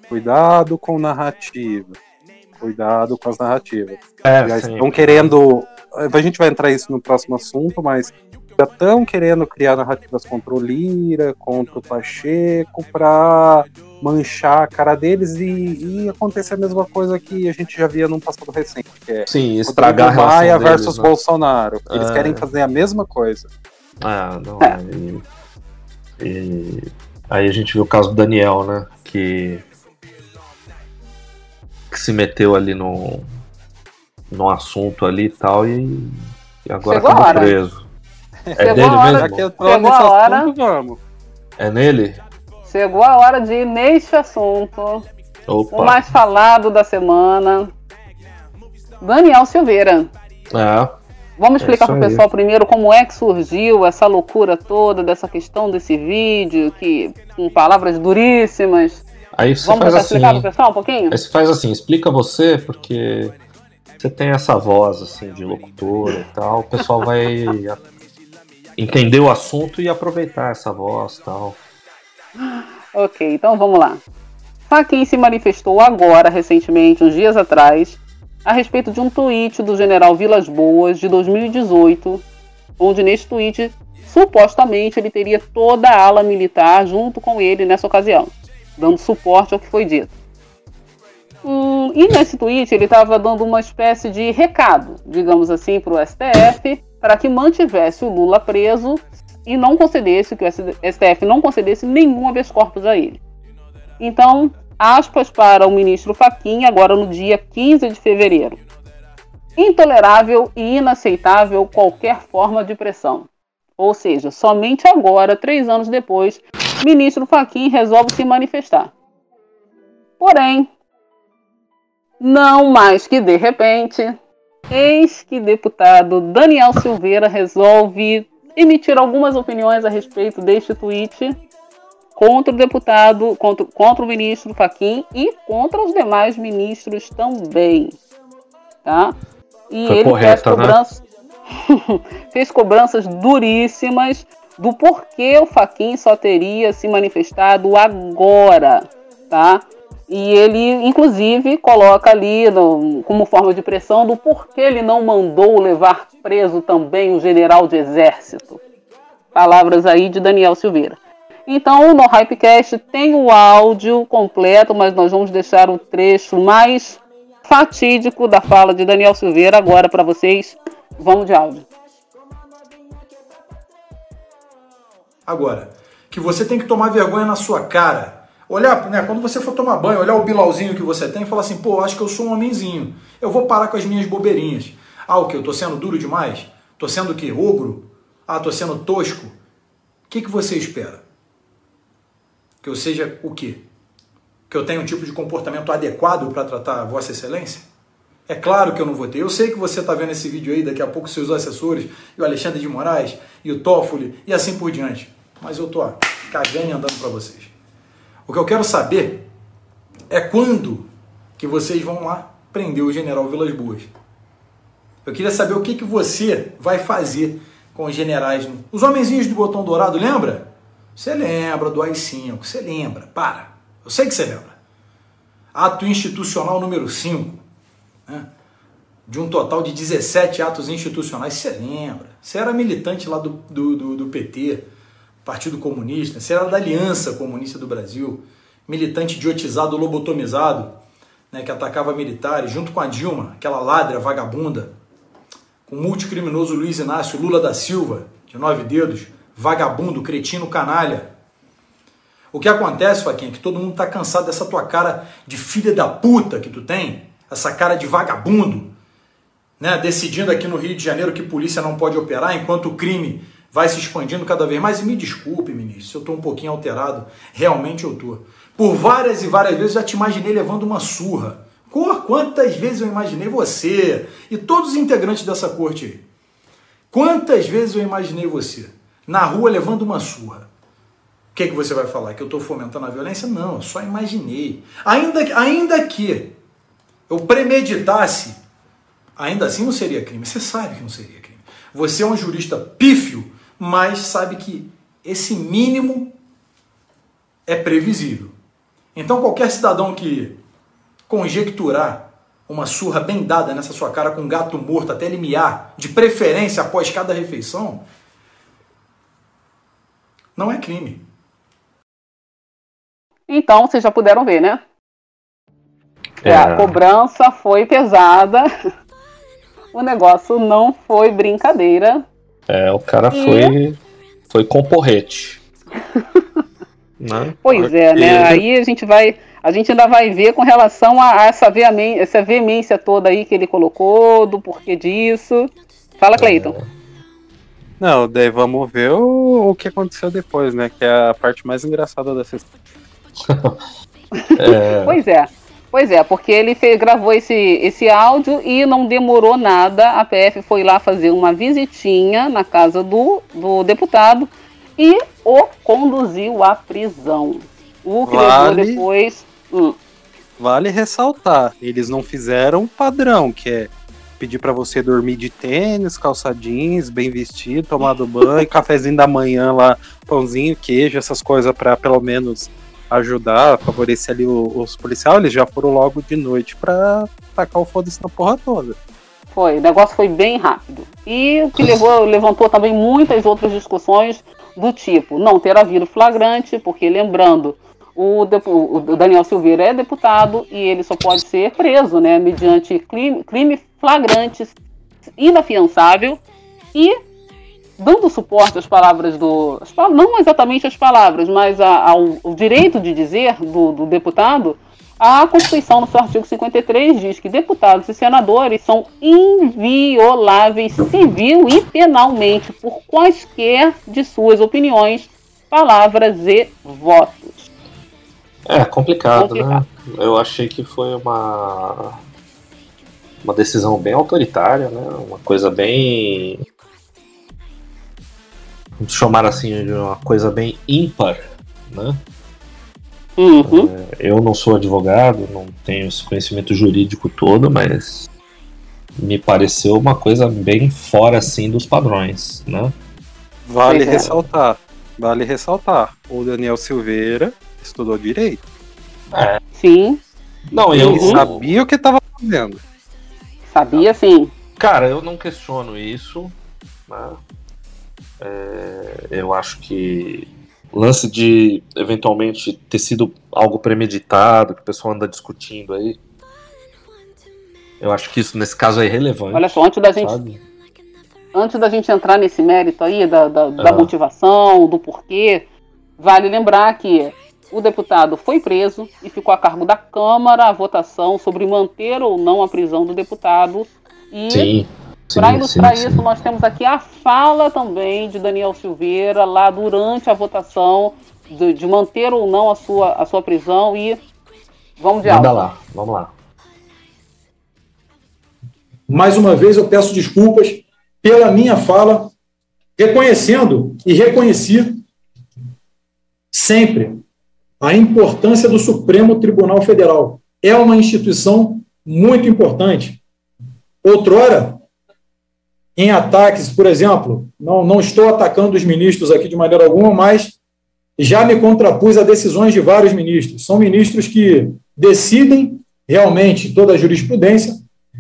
Cuidado com narrativa. Cuidado com as narrativas. É, Já sempre. estão querendo. A gente vai entrar isso no próximo assunto, mas já estão querendo criar narrativas contra o Lira, contra o Pacheco, para manchar a cara deles e, e acontecer a mesma coisa que a gente já via num passado recente, que é Sim, estragar a Rodrigo Maia deles, versus né? Bolsonaro. Eles É. querem fazer a mesma coisa. Ah, não. E, e aí a gente viu o caso do Daniel, né? Que, que se meteu ali no, no assunto ali e tal e, e agora Chegou acabou hora. preso. [laughs] É Chegou dele. Já mesmo? que eu tô Chegou nesse assunto, vamos. É nele? Chegou a hora de ir neste assunto. Opa. O mais falado da semana. Daniel Silveira. É, Vamos É explicar isso para o pessoal primeiro como é que surgiu essa loucura toda dessa questão desse vídeo, que com palavras duríssimas. Aí você Vamos faz assim. explicar para o pessoal um pouquinho? Aí você faz assim, explica você, porque você tem essa voz assim de locutora e tal, o pessoal vai [laughs] entender o assunto e aproveitar essa voz e tal. Ok, então vamos lá. Faquin se manifestou agora, recentemente, uns dias atrás, a respeito de um tweet do general Vilas Boas de 2018, onde neste tweet supostamente ele teria toda a ala militar junto com ele nessa ocasião, dando suporte ao que foi dito. Hum, e nesse tweet ele estava dando uma espécie de recado, digamos assim, para o STF, para que mantivesse o Lula preso e não concedesse, que o STF não concedesse nenhum habeas corpus a ele. Então, aspas para o ministro Faquim, agora no dia 15 de fevereiro. Intolerável e inaceitável qualquer forma de pressão. Ou seja, somente agora, três anos depois, ministro Faquim resolve se manifestar. Porém, não mais que de repente, eis que deputado Daniel Silveira resolve emitir algumas opiniões a respeito deste tweet contra o deputado, contra, contra o ministro Faquim e contra os demais ministros também. Tá? E Foi ele fez, correta, né? cobranças, [laughs] fez cobranças duríssimas do porquê o Faquim só teria se manifestado agora. Tá? E ele, inclusive, coloca ali no- como forma de pressão do porquê ele não mandou levar preso também o general de exército. Palavras aí de Daniel Silveira. Então, no Hypecast tem o áudio completo, mas nós vamos deixar o trecho mais fatídico da fala de Daniel Silveira agora para vocês. Vamos de áudio. Agora, que você tem que tomar vergonha na sua cara. Olhar, né, quando você for tomar banho, olhar o bilauzinho que você tem e falar assim, pô, acho que eu sou um homenzinho. Eu vou parar com as minhas bobeirinhas. Ah, o que? Eu tô sendo duro demais? Tô sendo o quê? Ogro? Ah, tô sendo tosco? O que, que você espera? Que eu seja o quê? Que eu tenha um tipo de comportamento adequado para tratar a Vossa Excelência? É claro que eu não vou ter. Eu sei que você está vendo esse vídeo aí, daqui a pouco seus assessores, e o Alexandre de Moraes, e o Toffoli, e assim por diante. Mas eu tô ó, cagando e andando para vocês. O que eu quero saber é quando que vocês vão lá prender o general Vilas Boas. Eu queria saber o que, que você vai fazer com os generais. Os homenzinhos do botão dourado, lembra? Você lembra do AI-5, você lembra. Para. Eu sei que você lembra. Ato institucional número 5 né? de um total de 17 atos institucionais, você lembra? Você era militante lá do, do, do, do PT, Partido Comunista, era da Aliança Comunista do Brasil, militante idiotizado, lobotomizado, né, que atacava militares, junto com a Dilma, aquela ladra vagabunda, com o multicriminoso Luiz Inácio Lula da Silva, de nove dedos, vagabundo, cretino, canalha. O que acontece, Faquinha, é que todo mundo tá cansado dessa tua cara de filha da puta que tu tem, essa cara de vagabundo, né, decidindo aqui no Rio de Janeiro que polícia não pode operar enquanto o crime vai se expandindo cada vez mais. E me desculpe, ministro, se eu estou um pouquinho alterado, realmente eu estou. Por várias e várias vezes já te imaginei levando uma surra. Quantas vezes eu imaginei você e todos os integrantes dessa corte aí? Quantas vezes eu imaginei você na rua levando uma surra? O que, que você vai falar? Que eu estou fomentando a violência? Não, eu só imaginei. Ainda, ainda que eu premeditasse, ainda assim não seria crime. Você sabe que não seria crime. Você é um jurista pífio, mas sabe que esse mínimo é previsível. Então qualquer cidadão que conjecturar uma surra bem dada nessa sua cara com um gato morto até ele miar, de preferência após cada refeição, não é crime. Então, vocês já puderam ver, né? É. A cobrança foi pesada. [laughs] O negócio não foi brincadeira. É, o cara E- foi, foi com porrete. [laughs] né? Pois é, né? Aí a gente vai. A gente ainda vai ver com relação a, a essa, veemência, essa veemência toda aí que ele colocou, do porquê disso. Fala, Cleiton. Não, daí vamos ver o, o que aconteceu depois, né? Que é a parte mais engraçada dessa história. [laughs] [laughs] É, Pois é. Pois é, porque ele fez, gravou esse, esse áudio e não demorou nada. A PF foi lá fazer uma visitinha na casa do, do deputado e o conduziu à prisão. O que Vale. levou depois. Hum, Vale ressaltar, eles não fizeram o padrão, que é pedir pra você dormir de tênis, calça jeans, bem vestido, tomado banho, [laughs] cafezinho da manhã lá, pãozinho, queijo, essas coisas pra pelo menos ajudar, favorecer ali os policiais. Eles já foram logo de noite pra tacar o foda-se na porra toda. Foi, o negócio foi bem rápido. E o que levou, [laughs] levantou também muitas outras discussões do tipo não ter havido flagrante, porque lembrando, o, o Daniel Silveira é deputado e ele só pode ser preso, né, mediante crime, crime flagrante inafiançável e dando suporte às palavras do. não exatamente as palavras, mas ao, o direito de dizer do, do deputado, a Constituição, no seu artigo 53, diz que deputados e senadores são invioláveis civil e penalmente por quaisquer de suas opiniões, palavras e votos. é complicado, Complicado. né? Eu achei que foi uma uma decisão bem autoritária, né? Uma coisa bem vamos chamar assim de uma coisa bem ímpar, né? Uhum. Eu não sou advogado, não tenho esse conhecimento jurídico todo, mas me pareceu uma coisa bem fora assim dos padrões, né? Vale é. ressaltar, vale ressaltar, o Daniel Silveira estudou direito. Sim, Não, eu Uhum. Sabia o que tava fazendo. sabia sim. Cara, eu não questiono isso. né? É, eu acho que lance de eventualmente ter sido algo premeditado, que o pessoal anda discutindo aí. Eu acho que isso nesse caso é irrelevante. Olha só, antes da gente sabe? antes da gente entrar nesse mérito aí da, da, da motivação, do porquê, vale lembrar que o deputado foi preso e ficou a cargo da Câmara a votação sobre manter ou não a prisão do deputado. E Sim. Para ilustrar sim, isso, sim. nós temos aqui a fala também de Daniel Silveira lá durante a votação de, de manter ou não a sua, a sua prisão e vamos de Manda aula. lá, vamos lá. Mais uma vez eu peço desculpas pela minha fala, reconhecendo e reconheci sempre a importância do Supremo Tribunal Federal. É uma instituição muito importante. Outrora, em ataques, por exemplo, não, não estou atacando os ministros aqui de maneira alguma, mas já me contrapus a decisões de vários ministros. São ministros que decidem realmente toda a jurisprudência,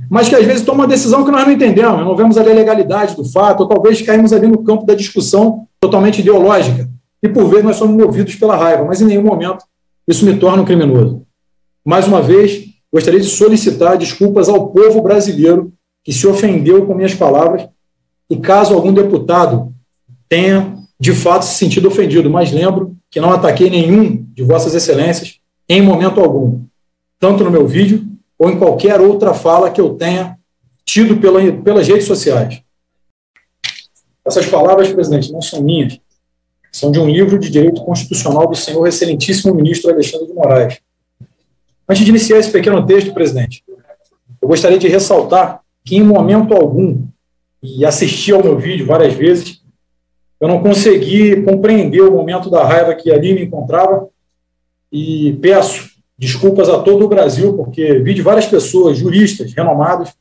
mas que às vezes tomam uma decisão que nós não entendemos, não vemos ali a legalidade do fato, ou talvez caímos ali no campo da discussão totalmente ideológica. E por vezes nós somos movidos pela raiva, mas em nenhum momento isso me torna um criminoso. Mais uma vez, gostaria de solicitar desculpas ao povo brasileiro que se ofendeu com minhas palavras, e caso algum deputado tenha de fato se sentido ofendido, mas lembro que não ataquei nenhum de Vossas Excelências em momento algum, tanto no meu vídeo ou em qualquer outra fala que eu tenha tido pela, pelas redes sociais. Essas palavras, presidente, não são minhas, são de um livro de direito constitucional do senhor excelentíssimo ministro Alexandre de Moraes. Antes de iniciar esse pequeno texto, presidente, eu gostaria de ressaltar que em momento algum, e assisti ao meu vídeo várias vezes, eu não consegui compreender o momento da raiva que ali me encontrava e peço desculpas a todo o Brasil, porque vi de várias pessoas, juristas renomados,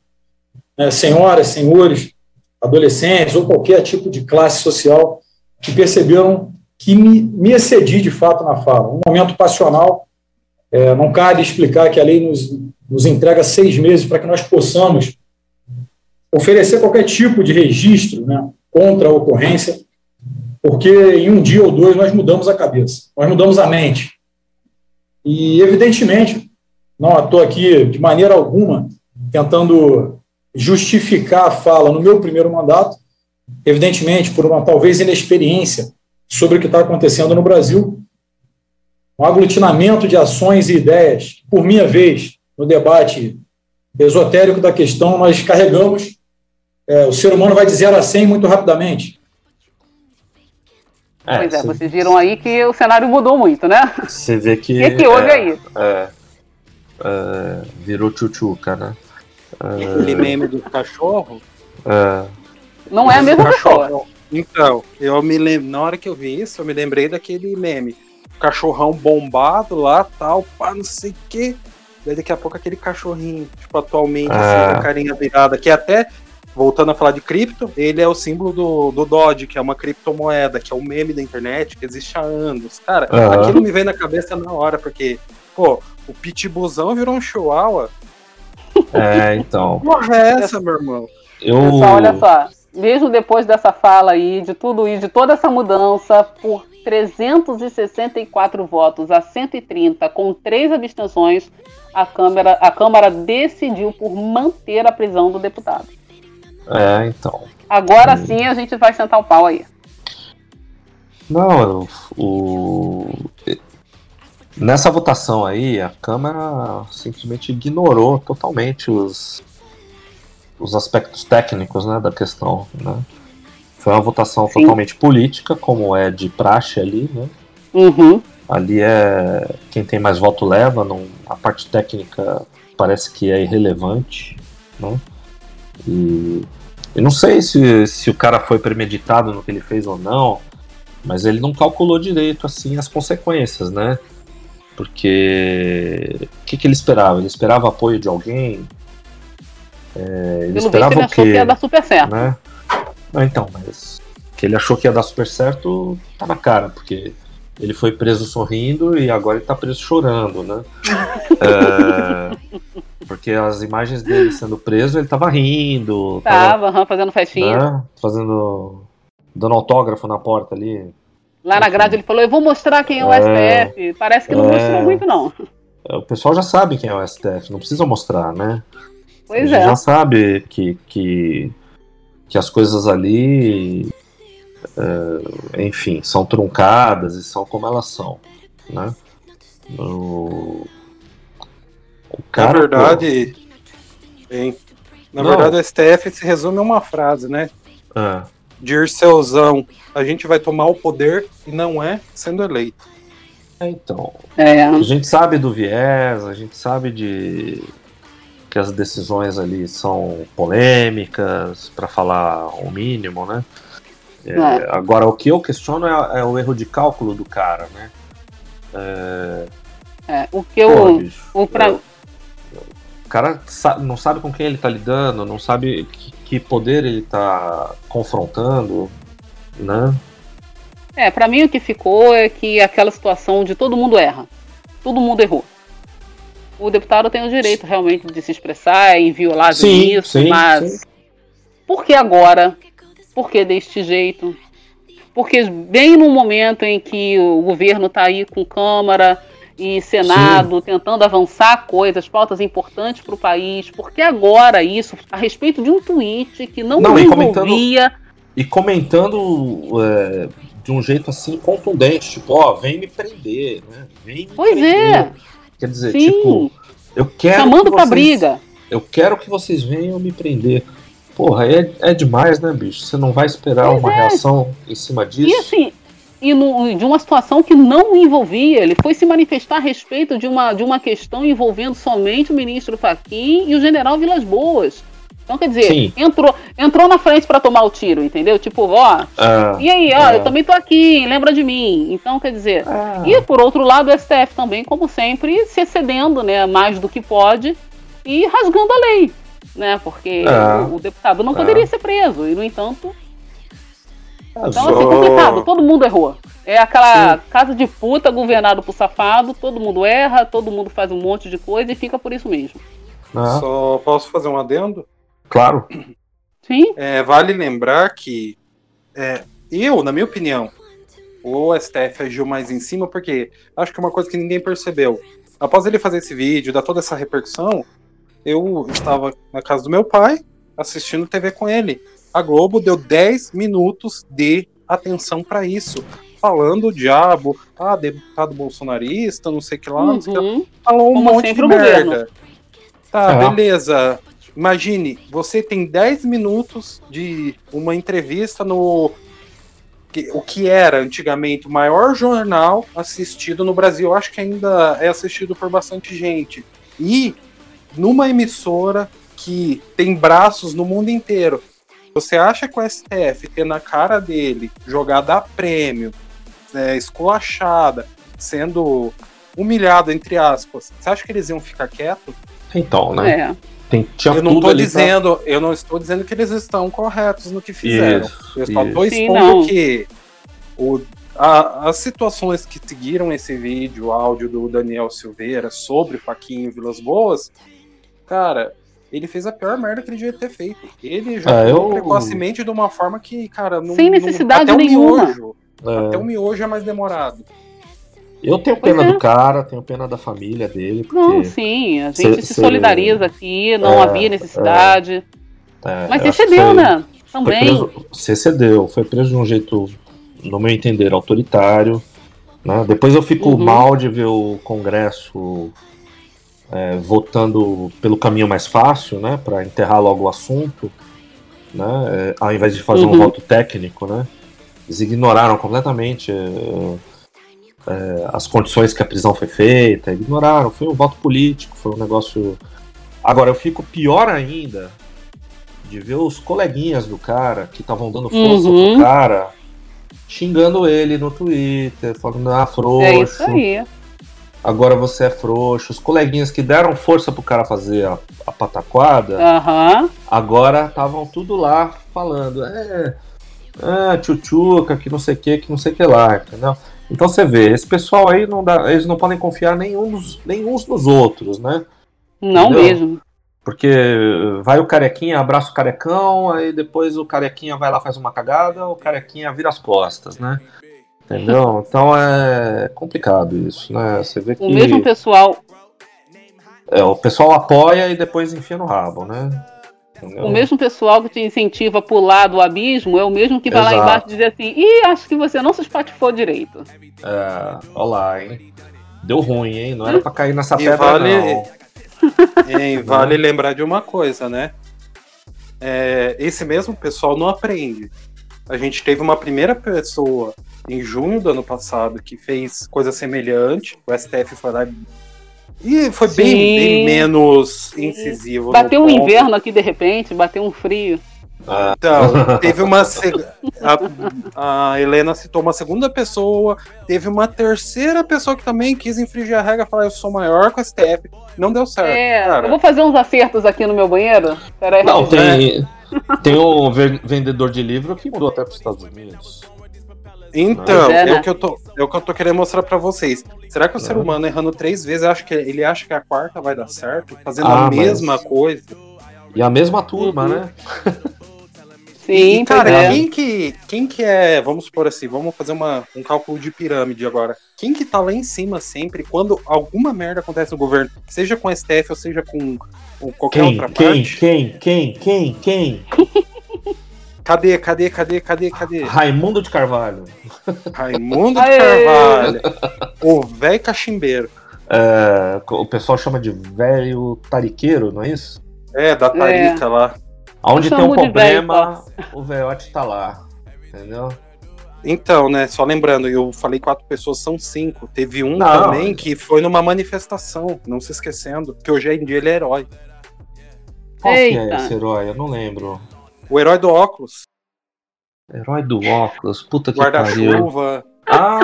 né, senhoras, senhores, adolescentes ou qualquer tipo de classe social, que perceberam que me, me excedi de fato na fala. Um momento passional, é, não cabe explicar que a lei nos, nos entrega seis meses para que nós possamos oferecer qualquer tipo de registro né, contra a ocorrência, porque em um dia ou dois nós mudamos a cabeça, nós mudamos a mente. E, evidentemente, não estou aqui de maneira alguma tentando justificar a fala no meu primeiro mandato, evidentemente por uma talvez inexperiência sobre o que está acontecendo no Brasil, um aglutinamento de ações e ideias, por minha vez, no debate esotérico da questão, nós carregamos, é, o ser humano vai de 0 a 100 muito rapidamente, pois é, cê- vocês viram aí que o cenário mudou muito, né? Você vê que. O [laughs] que, que houve é, aí? É, é, virou tchutchuca, né? Aquele meme do cachorro. É, Não é a mesma pessoa. Cachorrão. Então, eu me lembro, na hora que eu vi isso, eu me lembrei daquele meme. Cachorrão bombado lá, tal, pá, não sei o quê. Daí daqui a pouco aquele cachorrinho, tipo, atualmente, É. assim, com a carinha virada, que até, voltando a falar de cripto, ele é o símbolo do, do Dodge, que é uma criptomoeda, que é um meme da internet, que existe há anos. Cara, Aham. aquilo me veio na cabeça na hora, porque, pô, o pitbullzão virou um chihuahua. é, então. Porra, é essa, meu irmão? Eu. Pessoal, olha só. Mesmo depois dessa fala aí, de tudo isso, de toda essa mudança, por 364 votos a 130, com três abstenções, a Câmara, a Câmara decidiu por manter a prisão do deputado. É, então. Agora Hum. sim a gente vai sentar o pau aí. Não, o, nessa votação aí, a Câmara simplesmente ignorou totalmente os, os aspectos técnicos né, da questão. Né? Foi uma votação Sim. totalmente política, como é de praxe ali, né? Uhum. Ali é quem tem mais voto leva, não, a parte técnica parece que é irrelevante, né? E eu não sei se, se o cara foi premeditado no que ele fez ou não, mas ele não calculou direito assim as consequências, né? Porque o que, que ele esperava? Ele esperava apoio de alguém? É, ele Pelo visto, esperava ele o achou quê? que ia dar super certo. né? Não, então, mas que ele achou que ia dar super certo, tá na cara, porque ele foi preso sorrindo e agora ele tá preso chorando, né? [laughs] É, porque as imagens dele sendo preso, ele tava rindo, tava, Tava aham, fazendo festinha. né? fazendo. dando autógrafo na porta ali. Lá na grade ele falou: Eu vou mostrar quem é o É. STF. Parece que não É. mostrou muito, não. É, O pessoal já sabe quem é o STF, não precisa mostrar, né? Pois gente é. já sabe que, que, que as coisas ali, é, enfim, são truncadas e são como elas são, né? O, o cara, na verdade, hein, na Não. verdade o STF se resume a uma frase, né? pô, é, Dirceuzão, a gente vai tomar o poder e não é sendo eleito. é, então, É. a gente sabe do viés, a gente sabe de que as decisões ali são polêmicas, para falar o mínimo, né? É, É. Agora, o que eu questiono é, é o erro de cálculo do cara, né? É, o que Pô, eu. bicho, O pra... é, o cara não sabe com quem ele tá lidando, não sabe que, que poder ele tá confrontando, né? É, pra mim o que ficou é que aquela situação de todo mundo erra. Todo mundo errou. O deputado tem o direito realmente de se expressar, é inviolável Sim, nisso, sim, mas sim. por que agora? Por que deste jeito? Porque bem no momento em que o governo está aí com Câmara e Senado tentando avançar coisas, pautas importantes para o país, por que agora isso a respeito de um tweet que não, Não, e comentando- envolvia E comentando é, de um jeito assim contundente, tipo, ó, vem me prender, né? Vem me Pois prender. é, Quer dizer, sim, tipo, eu quero chamando que vocês- briga. Eu quero que vocês venham me prender. Porra, é, é demais, né, bicho? Você não vai esperar Pois uma é. reação em cima disso? E assim, e no- de uma situação que não envolvia, ele foi se manifestar a respeito de uma, de uma questão envolvendo somente o ministro Fachin e o general Vilas Boas. Então, quer dizer, Sim. entrou, entrou na frente para tomar o tiro, entendeu? Tipo, ó, Ah, e aí, ó, é. eu também tô aqui, lembra de mim. Então, quer dizer, ah, e por outro lado, o STF também, como sempre, se excedendo, né, mais do que pode e rasgando a lei, né? Porque É. o, o deputado não É. poderia ser preso e, no entanto, ah, então, só- assim, complicado, todo mundo errou. É aquela casa de puta governado por safado, todo mundo erra, todo mundo faz um monte de coisa e fica por isso mesmo. ah, Só posso fazer um adendo? claro. Sim, É, vale lembrar que é, eu, na minha opinião, o STF agiu mais em cima porque acho que é uma coisa que ninguém percebeu. Após ele fazer esse vídeo, dar toda essa repercussão, eu estava na casa do meu pai assistindo TV com ele. A Globo deu 10 minutos de atenção para isso, falando o diabo, ah, deputado bolsonarista, não sei o que lá, não sei que lá. uhum. falou um Como monte de merda. governo. Tá, É. beleza. Imagine, você tem 10 minutos de uma entrevista no que- o que era antigamente o maior jornal assistido no Brasil. Eu acho que ainda é assistido por bastante gente. E numa emissora que tem braços no mundo inteiro. Você acha que o STF ter na cara dele jogada a prêmio, é, esculachada, sendo humilhado, entre aspas, você acha que eles iam ficar quietos? Então, né? É. Tem, tinha Eu não tudo tô ali pra- dizendo, eu não estou dizendo que eles estão corretos no que fizeram. Isso, eu só. Sim, expondo não. que o- a- as situações que seguiram esse vídeo, o áudio do Daniel Silveira sobre Faquinho Vilas Boas, cara, ele fez a pior merda que ele devia ter feito. Ele já É, jogou eu- precocemente de uma forma que, cara, não. Sem não- necessidade até nenhuma. O miojo, É. Até o miojo é mais demorado. Eu tenho pena é. do cara, tenho pena da família dele, Não, sim, a Cê- gente se cê- solidariza aqui, não É, havia necessidade. é, Mas você cedeu, né? Também. preso, você cedeu, foi preso de um jeito, no meu entender, autoritário. né? Depois eu fico Uhum. mal de ver o Congresso é, votando pelo caminho mais fácil, né? Para enterrar logo o assunto, né? é, ao invés de fazer um Uhum. voto técnico, né? Eles ignoraram completamente é, é, as condições que a prisão foi feita, ignoraram, foi um voto político, foi um negócio. Agora eu fico pior ainda de ver os coleguinhas do cara que estavam dando força Uhum. pro cara xingando ele no Twitter, falando, ah, frouxo, É isso aí. Agora você é frouxo. Os coleguinhas que deram força pro cara fazer a, a pataquada, Aham. agora estavam tudo lá falando, é, é, tchutchuca, que não sei o que, que não sei o que lá, entendeu? Então você vê, esse pessoal aí não dá, eles não podem confiar nenhum uns nos outros, né? Não Entendeu? mesmo. Porque vai o carequinha, abraça o carecão, aí depois o carequinha vai lá faz uma cagada, o carequinha vira as costas, né? Entendeu? Então é complicado isso, né? Você vê que O mesmo pessoal, é, o pessoal apoia e depois enfia no rabo, né? Entendeu? o mesmo pessoal que te incentiva a pular do abismo é o mesmo que vai lá Exato. embaixo dizer assim, ih, acho que você não se espatifou direito. É, olha lá, hein? Deu ruim, hein? Não era pra cair nessa E pedra, vale- não. [laughs] E vale lembrar de uma coisa, né? É, esse mesmo pessoal não aprende. A gente teve uma primeira pessoa em junho do ano passado que fez coisa semelhante. O STF foi lá e foi bem, bem menos incisivo. Bateu um ponto. inverno aqui de repente, bateu um frio. Então, teve uma. se- A, a Helena citou uma segunda pessoa, teve uma terceira pessoa que também quis infringir a regra, falar eu sou maior que o STF. Não deu certo. É, cara. eu vou fazer uns acertos aqui no meu banheiro. Pera aí, Não, rapidinho. tem, tem um ver- vendedor de livro que mudou até para os Estados Unidos. Então, é, é, né? o que eu tô, é o que eu tô querendo mostrar pra vocês. Será que o ser Não. humano errando três vezes, acha que ele acha que a quarta vai dar certo, fazendo Ah, a mas- mesma coisa? E a mesma turma, Uhum. né? [laughs] Sim, e, cara, é. quem que, quem que é, vamos supor assim, vamos fazer uma, um cálculo de pirâmide agora. Quem que tá lá em cima sempre, quando alguma merda acontece no governo, seja com a STF ou seja com, com qualquer Quem, outra quem, parte? quem, quem, quem, quem? [laughs] Cadê, cadê, cadê, cadê, cadê? Raimundo de Carvalho. Raimundo de! Carvalho. o velho cachimbeiro. É, o pessoal chama de velho tariqueiro, não é isso? É, da Tarica lá. Onde tem um velho, problema, o velhote tá lá. Entendeu? Então, né, só lembrando, eu falei quatro pessoas, são cinco. Teve um Não. também que foi numa manifestação, não se esquecendo, que hoje em dia ele é herói. Qual que é Eita. esse herói? Eu não lembro. O herói do óculos, Herói do óculos, puta que pariu. guarda-chuva. Ah,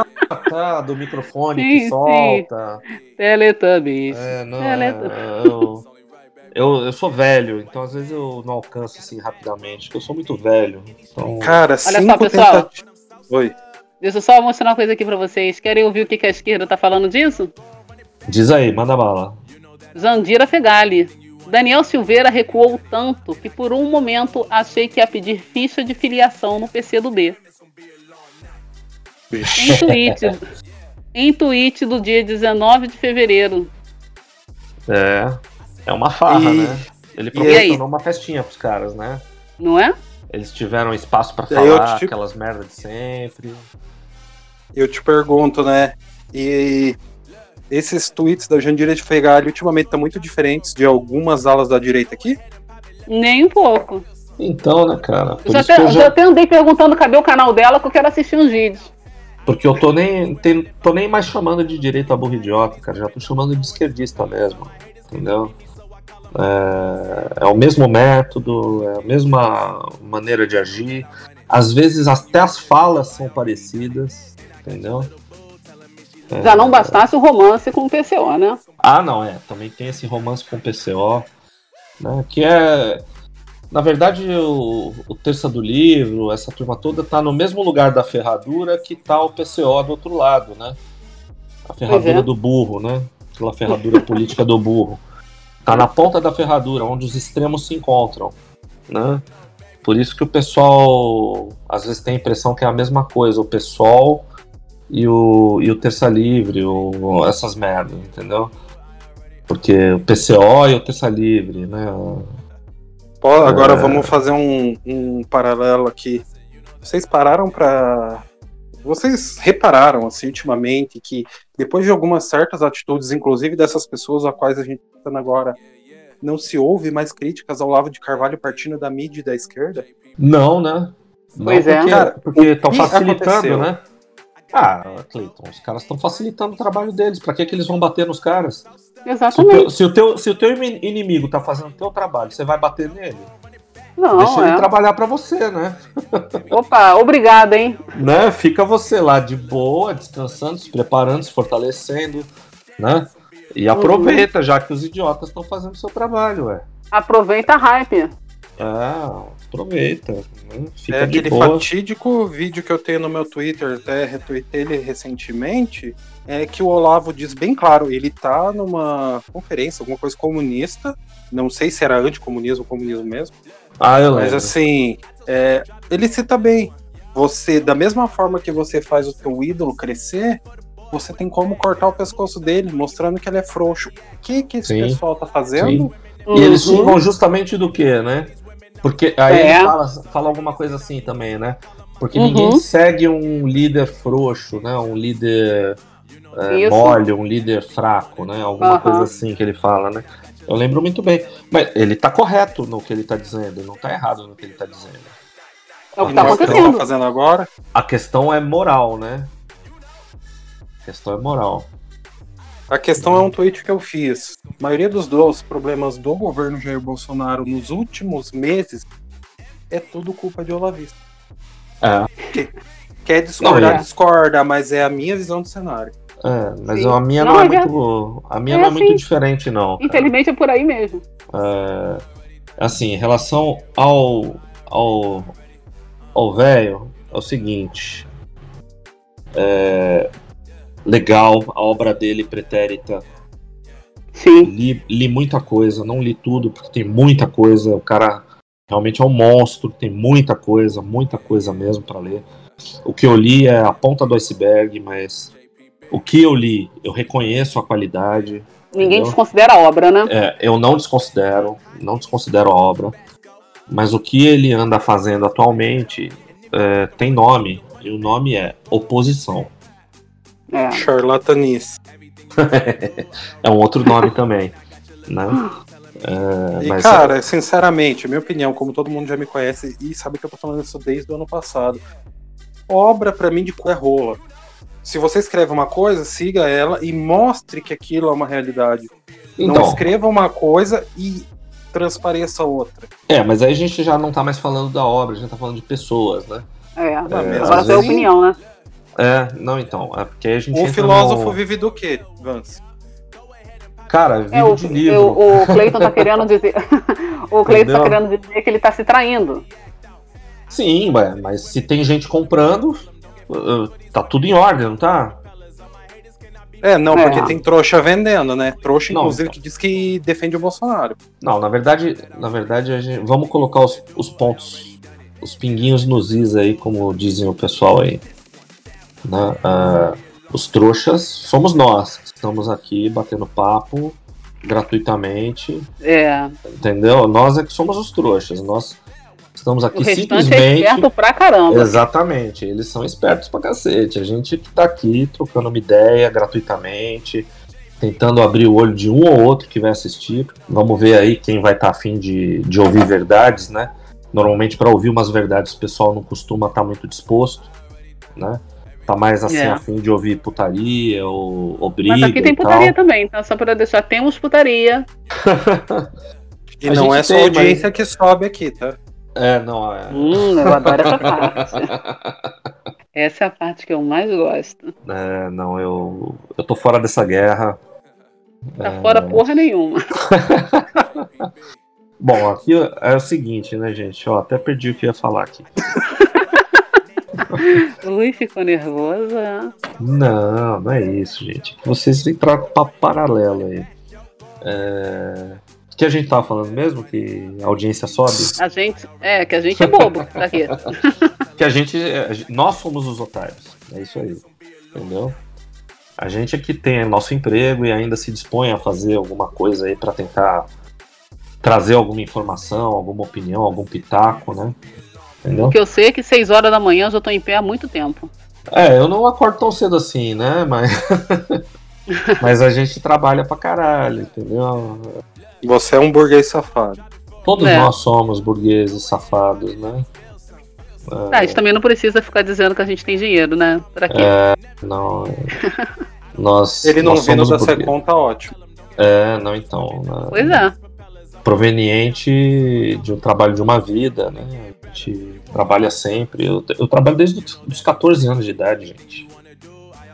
tá, do microfone Sim, que sim. solta. Teletubbies. É, não, Tele- é, eu, eu, eu sou velho, então às vezes eu não alcanço assim rapidamente, porque eu sou muito velho. Então, Cara, só, cinco pessoal. tentativas. Oi. Deixa eu só mostrar uma coisa aqui pra vocês. Querem ouvir o que, que a esquerda tá falando disso? diz aí, manda bala. Jandira Fegali. Daniel Silveira recuou tanto que por um momento achei que ia pedir ficha de filiação no PC do B. Em tweet, em tweet do dia 19 de fevereiro. É, é uma farra, E- né? Ele proporcionou uma festinha pros caras, né? Não é? Eles tiveram espaço pra aí eu falar te- aquelas merdas de sempre. Eu te pergunto, né? E esses tweets da Jandira de Fegali ultimamente estão muito diferentes de algumas alas da direita aqui? Nem um pouco. Então, né, cara? Já que eu já... já- até andei perguntando cadê o canal dela, que eu quero assistir uns vídeos. Porque eu tô nem, tem- tô nem mais chamando de direita burro idiota, cara. Já tô chamando de esquerdista mesmo. Entendeu? É, é o mesmo método, é a mesma maneira de agir. Às vezes até as falas são parecidas, entendeu? Já não bastasse o romance com o PCO, né? Ah, não, é. Também tem esse romance com o PCO, né? Que é. Na verdade, o, o terça do livro, essa turma toda, tá no mesmo lugar da ferradura que tá o PCO do outro lado, né? A ferradura é. do burro, né? Aquela ferradura política do burro. Tá na ponta da ferradura, onde os extremos se encontram, né? Por isso que o pessoal às vezes tem a impressão que é a mesma coisa, o pessoal e o, e o Terça Livre, o, essas merdas, entendeu? Porque o PCO e o Terça Livre, né? Pô, agora É. vamos fazer um, um paralelo aqui. Vocês pararam pra. Vocês repararam, assim, ultimamente, que depois de algumas certas atitudes, inclusive dessas pessoas a quais a gente está agora, não se ouve mais críticas ao Lavo de Carvalho partindo da mídia e da esquerda? Não, né? Não Pois é. porque, Cara, porque estão facilitando, aconteceu? né? Ah, Cleiton, os caras estão facilitando o trabalho deles. Pra que, que eles vão bater nos caras? Se o, teu, Exatamente. se o teu, se o teu ini- inimigo tá fazendo o teu trabalho, você vai bater nele? Não, Deixa ele é. trabalhar pra você, né? [laughs] Opa, obrigada, hein? né? Fica você lá de boa, descansando, se preparando, se fortalecendo, né? E aproveita, já que os idiotas estão fazendo o seu trabalho, ué. Aproveita a hype. É, aproveita. Né? Fica É de aquele boa. fatídico vídeo que eu tenho no meu Twitter, até retuitei ele recentemente, é que o Olavo diz bem claro, ele tá numa conferência, alguma coisa comunista, não sei se era anticomunismo ou comunismo mesmo, Ah, eu mas lembro. assim, é, ele cita bem, você, da mesma forma que você faz o teu ídolo crescer, você tem como cortar o pescoço dele, mostrando que ele é frouxo. O que que esse Sim. pessoal tá fazendo? E eles Uhum. xingam justamente do que, né? Porque aí É. ele fala, fala alguma coisa assim também, né? Porque Uhum. ninguém segue um líder frouxo, né? Um líder é, mole, um líder fraco, né? Alguma Aham. coisa assim que ele fala, né? Eu lembro muito bem. Mas ele tá correto no que ele tá dizendo, ele não tá errado no que ele tá dizendo. É o que tá que ele tá acontecendo. fazendo agora? A questão é moral, né? A questão é moral. A questão é um tweet que eu fiz. A maioria dos, dos problemas do governo Jair Bolsonaro nos últimos meses é tudo culpa de Olavista. É, Quer discordar, Não, é. discorda, mas é a minha visão do cenário. É mas Sim. a minha Não, não, é é muito. A minha é não é muito assim. diferente, não. cara. Infelizmente é por aí mesmo. É, assim, em relação ao ao ao velho, é o seguinte. É, legal, a obra dele pretérita. Sim. Li, li muita coisa, não li tudo porque tem muita coisa. O cara realmente é um monstro, tem muita coisa, muita coisa mesmo para ler. O que eu li é a ponta do iceberg, mas o que eu li, eu reconheço a qualidade. Ninguém Entendeu? desconsidera a obra, né? É, eu não desconsidero, não desconsidero a obra, mas o que ele anda fazendo atualmente é, tem nome, e o nome é oposição. É. Charlatanice. [laughs] É um outro nome também, né? É, E, mas cara, sinceramente, minha opinião, como todo mundo já me conhece e sabe que eu tô falando isso desde o ano passado, obra pra mim de cu é rola. Se você escreve uma coisa, siga ela e mostre que aquilo é uma realidade. Não então, escreva uma coisa e transpareça outra. é, mas aí a gente já não tá mais falando da obra, a gente tá falando de pessoas, né? É. mesmo Agora às é a vezes- opinião, né? É, não, então, é porque a gente O filósofo no... vive do quê, Vance? Cara, vive É, o, de livro. eu- o Cleiton tá querendo [laughs] dizer. [laughs] o Cleiton tá querendo dizer que ele tá se traindo. Sim, mas se tem gente comprando, tá tudo em ordem, não tá? É, não, É. porque tem trouxa vendendo, né? Trouxa, Não, inclusive, então. que diz que defende o Bolsonaro. Não, na verdade, na verdade, a gente, vamos colocar os, os pontos, os pinguinhos nos is aí, como dizem o pessoal aí. Né? Ah, os trouxas somos nós, que estamos aqui batendo papo gratuitamente, É. entendeu? Nós é que somos os trouxas, nós estamos O aqui restante é simplesmente. esperto pra caramba. Exatamente, eles são espertos pra cacete. A gente que tá aqui trocando uma ideia gratuitamente, tentando abrir o olho de um ou outro que vai assistir. Vamos ver aí quem vai estar afim de, de ouvir verdades, né? Normalmente, para ouvir umas verdades, o pessoal não costuma estar muito disposto, né? Tá mais assim, É. a fim de ouvir putaria ou, ou briga. Mas aqui tem e tal. putaria também, então só para deixar, temos putaria. [laughs] E A não é só tem, a audiência que sobe aqui, tá? É, não, é. Hum, eu adoro essa parte. [laughs] Essa é a parte que eu mais gosto. É, não, eu, eu tô fora dessa guerra. Tá fora porra nenhuma. [laughs] Bom, aqui é o seguinte, né, gente? Ó, até perdi o que ia falar aqui. [laughs] O Luiz ficou nervoso. é. Não, não é isso, gente. Vocês entraram pra paralelo aí. É... Que a gente tava falando mesmo? Que a audiência sobe? A gente. É, que a gente é bobo. Tá aqui. [laughs] Que a gente. a gente- Nós somos os otários. É isso aí. Entendeu? A gente é que tem nosso emprego e ainda se dispõe a fazer alguma coisa aí pra tentar trazer alguma informação, alguma opinião, algum pitaco, né? Entendeu? O que eu sei é que 6 horas da manhã eu já tô em pé há muito tempo. É, eu não acordo tão cedo assim, né? Mas. [laughs] Mas a gente trabalha pra caralho, entendeu? Você é um burguês safado. Todos É. nós somos burgueses safados, né? Ah, a gente também não precisa ficar dizendo que a gente tem dinheiro, né? Pra quê? Não. Nós. [laughs] Ele não nós vindo da burgueses. Secom tá ótimo. É, não, então. né? Pois é. Proveniente de um trabalho de uma vida, né? A gente trabalha sempre. Eu, eu trabalho desde os dos 14 anos de idade, gente.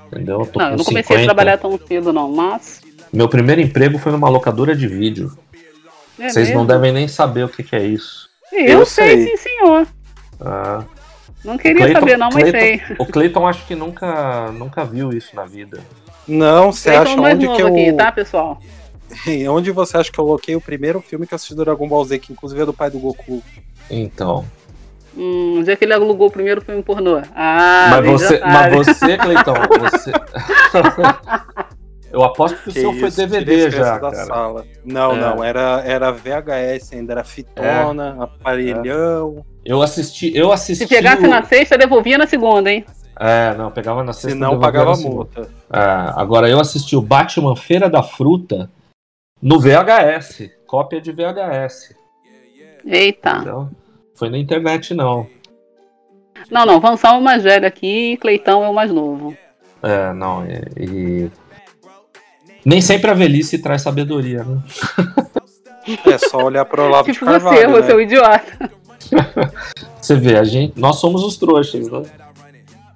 Entendeu? Eu tô Não, com eu não comecei 50. a trabalhar tão cedo, não, mas. Meu primeiro emprego foi numa locadora de vídeo. É Vocês não mesmo? devem nem saber o que, que é isso. Eu, Eu sei, sei. sim, senhor. Ah, Não queria Clayton- saber, não, mas Clayton- sei. O Cleiton acho que nunca, nunca viu isso na vida. Não, você Cleiton acha é onde novo que eu. aqui, tá, pessoal? Onde você acha que eu coloquei o primeiro filme que eu assisti do Dragon Ball Z, que inclusive é do pai do Goku? Então. Hum, onde é que ele alugou o primeiro filme pornô? Ah, mas, você, mas você, Cleitão, você. [laughs] Eu aposto que o seu foi DVD já, cara. sala. Não, É. não, era, era VHS ainda, era fitona, aparelhão. Eu assisti, eu assisti. Se pegasse o- na sexta, devolvia na segunda, hein? É, não, pegava na sexta. Se não, pagava multa. É, agora eu assisti o Batman Feira da Fruta no VHS, cópia de VHS. Eita. Entendeu? Foi na internet, não. Não, não, Vansão é o mais velho aqui e Cleitão é o mais novo. É, não, e, e- Nem sempre a velhice traz sabedoria, né? É só olhar pro Olavo tipo de Carvalho, você, né? você é o idiota. [laughs] Você vê, a gente, nós somos os trouxas, né?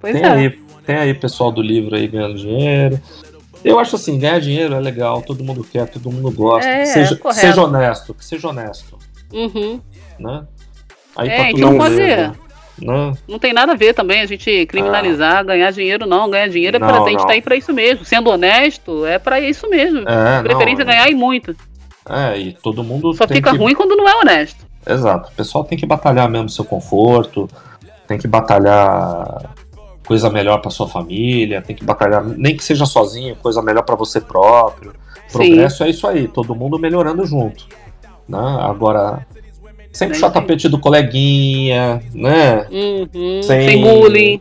Pois Tem é. aí, tem aí pessoal do livro aí ganhando dinheiro. Eu acho assim, ganhar dinheiro é legal, todo mundo quer, todo mundo gosta. É, que seja, correto. seja honesto, que seja honesto, Uhum. né? Aí É, tá tudo não pode. Né? Não tem nada a ver também a gente criminalizar, ganhar dinheiro, não. Ganhar dinheiro é pra Ah. Não, a gente não. tá aí pra isso mesmo. Sendo honesto, é pra isso mesmo. É, Preferência não, é ganhar e muito. É, e todo mundo Só fica que... ruim quando não é honesto. Exato. O pessoal tem que batalhar mesmo seu conforto, tem que batalhar coisa melhor pra sua família, tem que batalhar, nem que seja sozinho, coisa melhor pra você próprio. Progresso é isso aí, todo mundo melhorando junto. Né? Agora, sem Bem puxar tapete do coleguinha, né? Uhum. Sem- Sem bullying.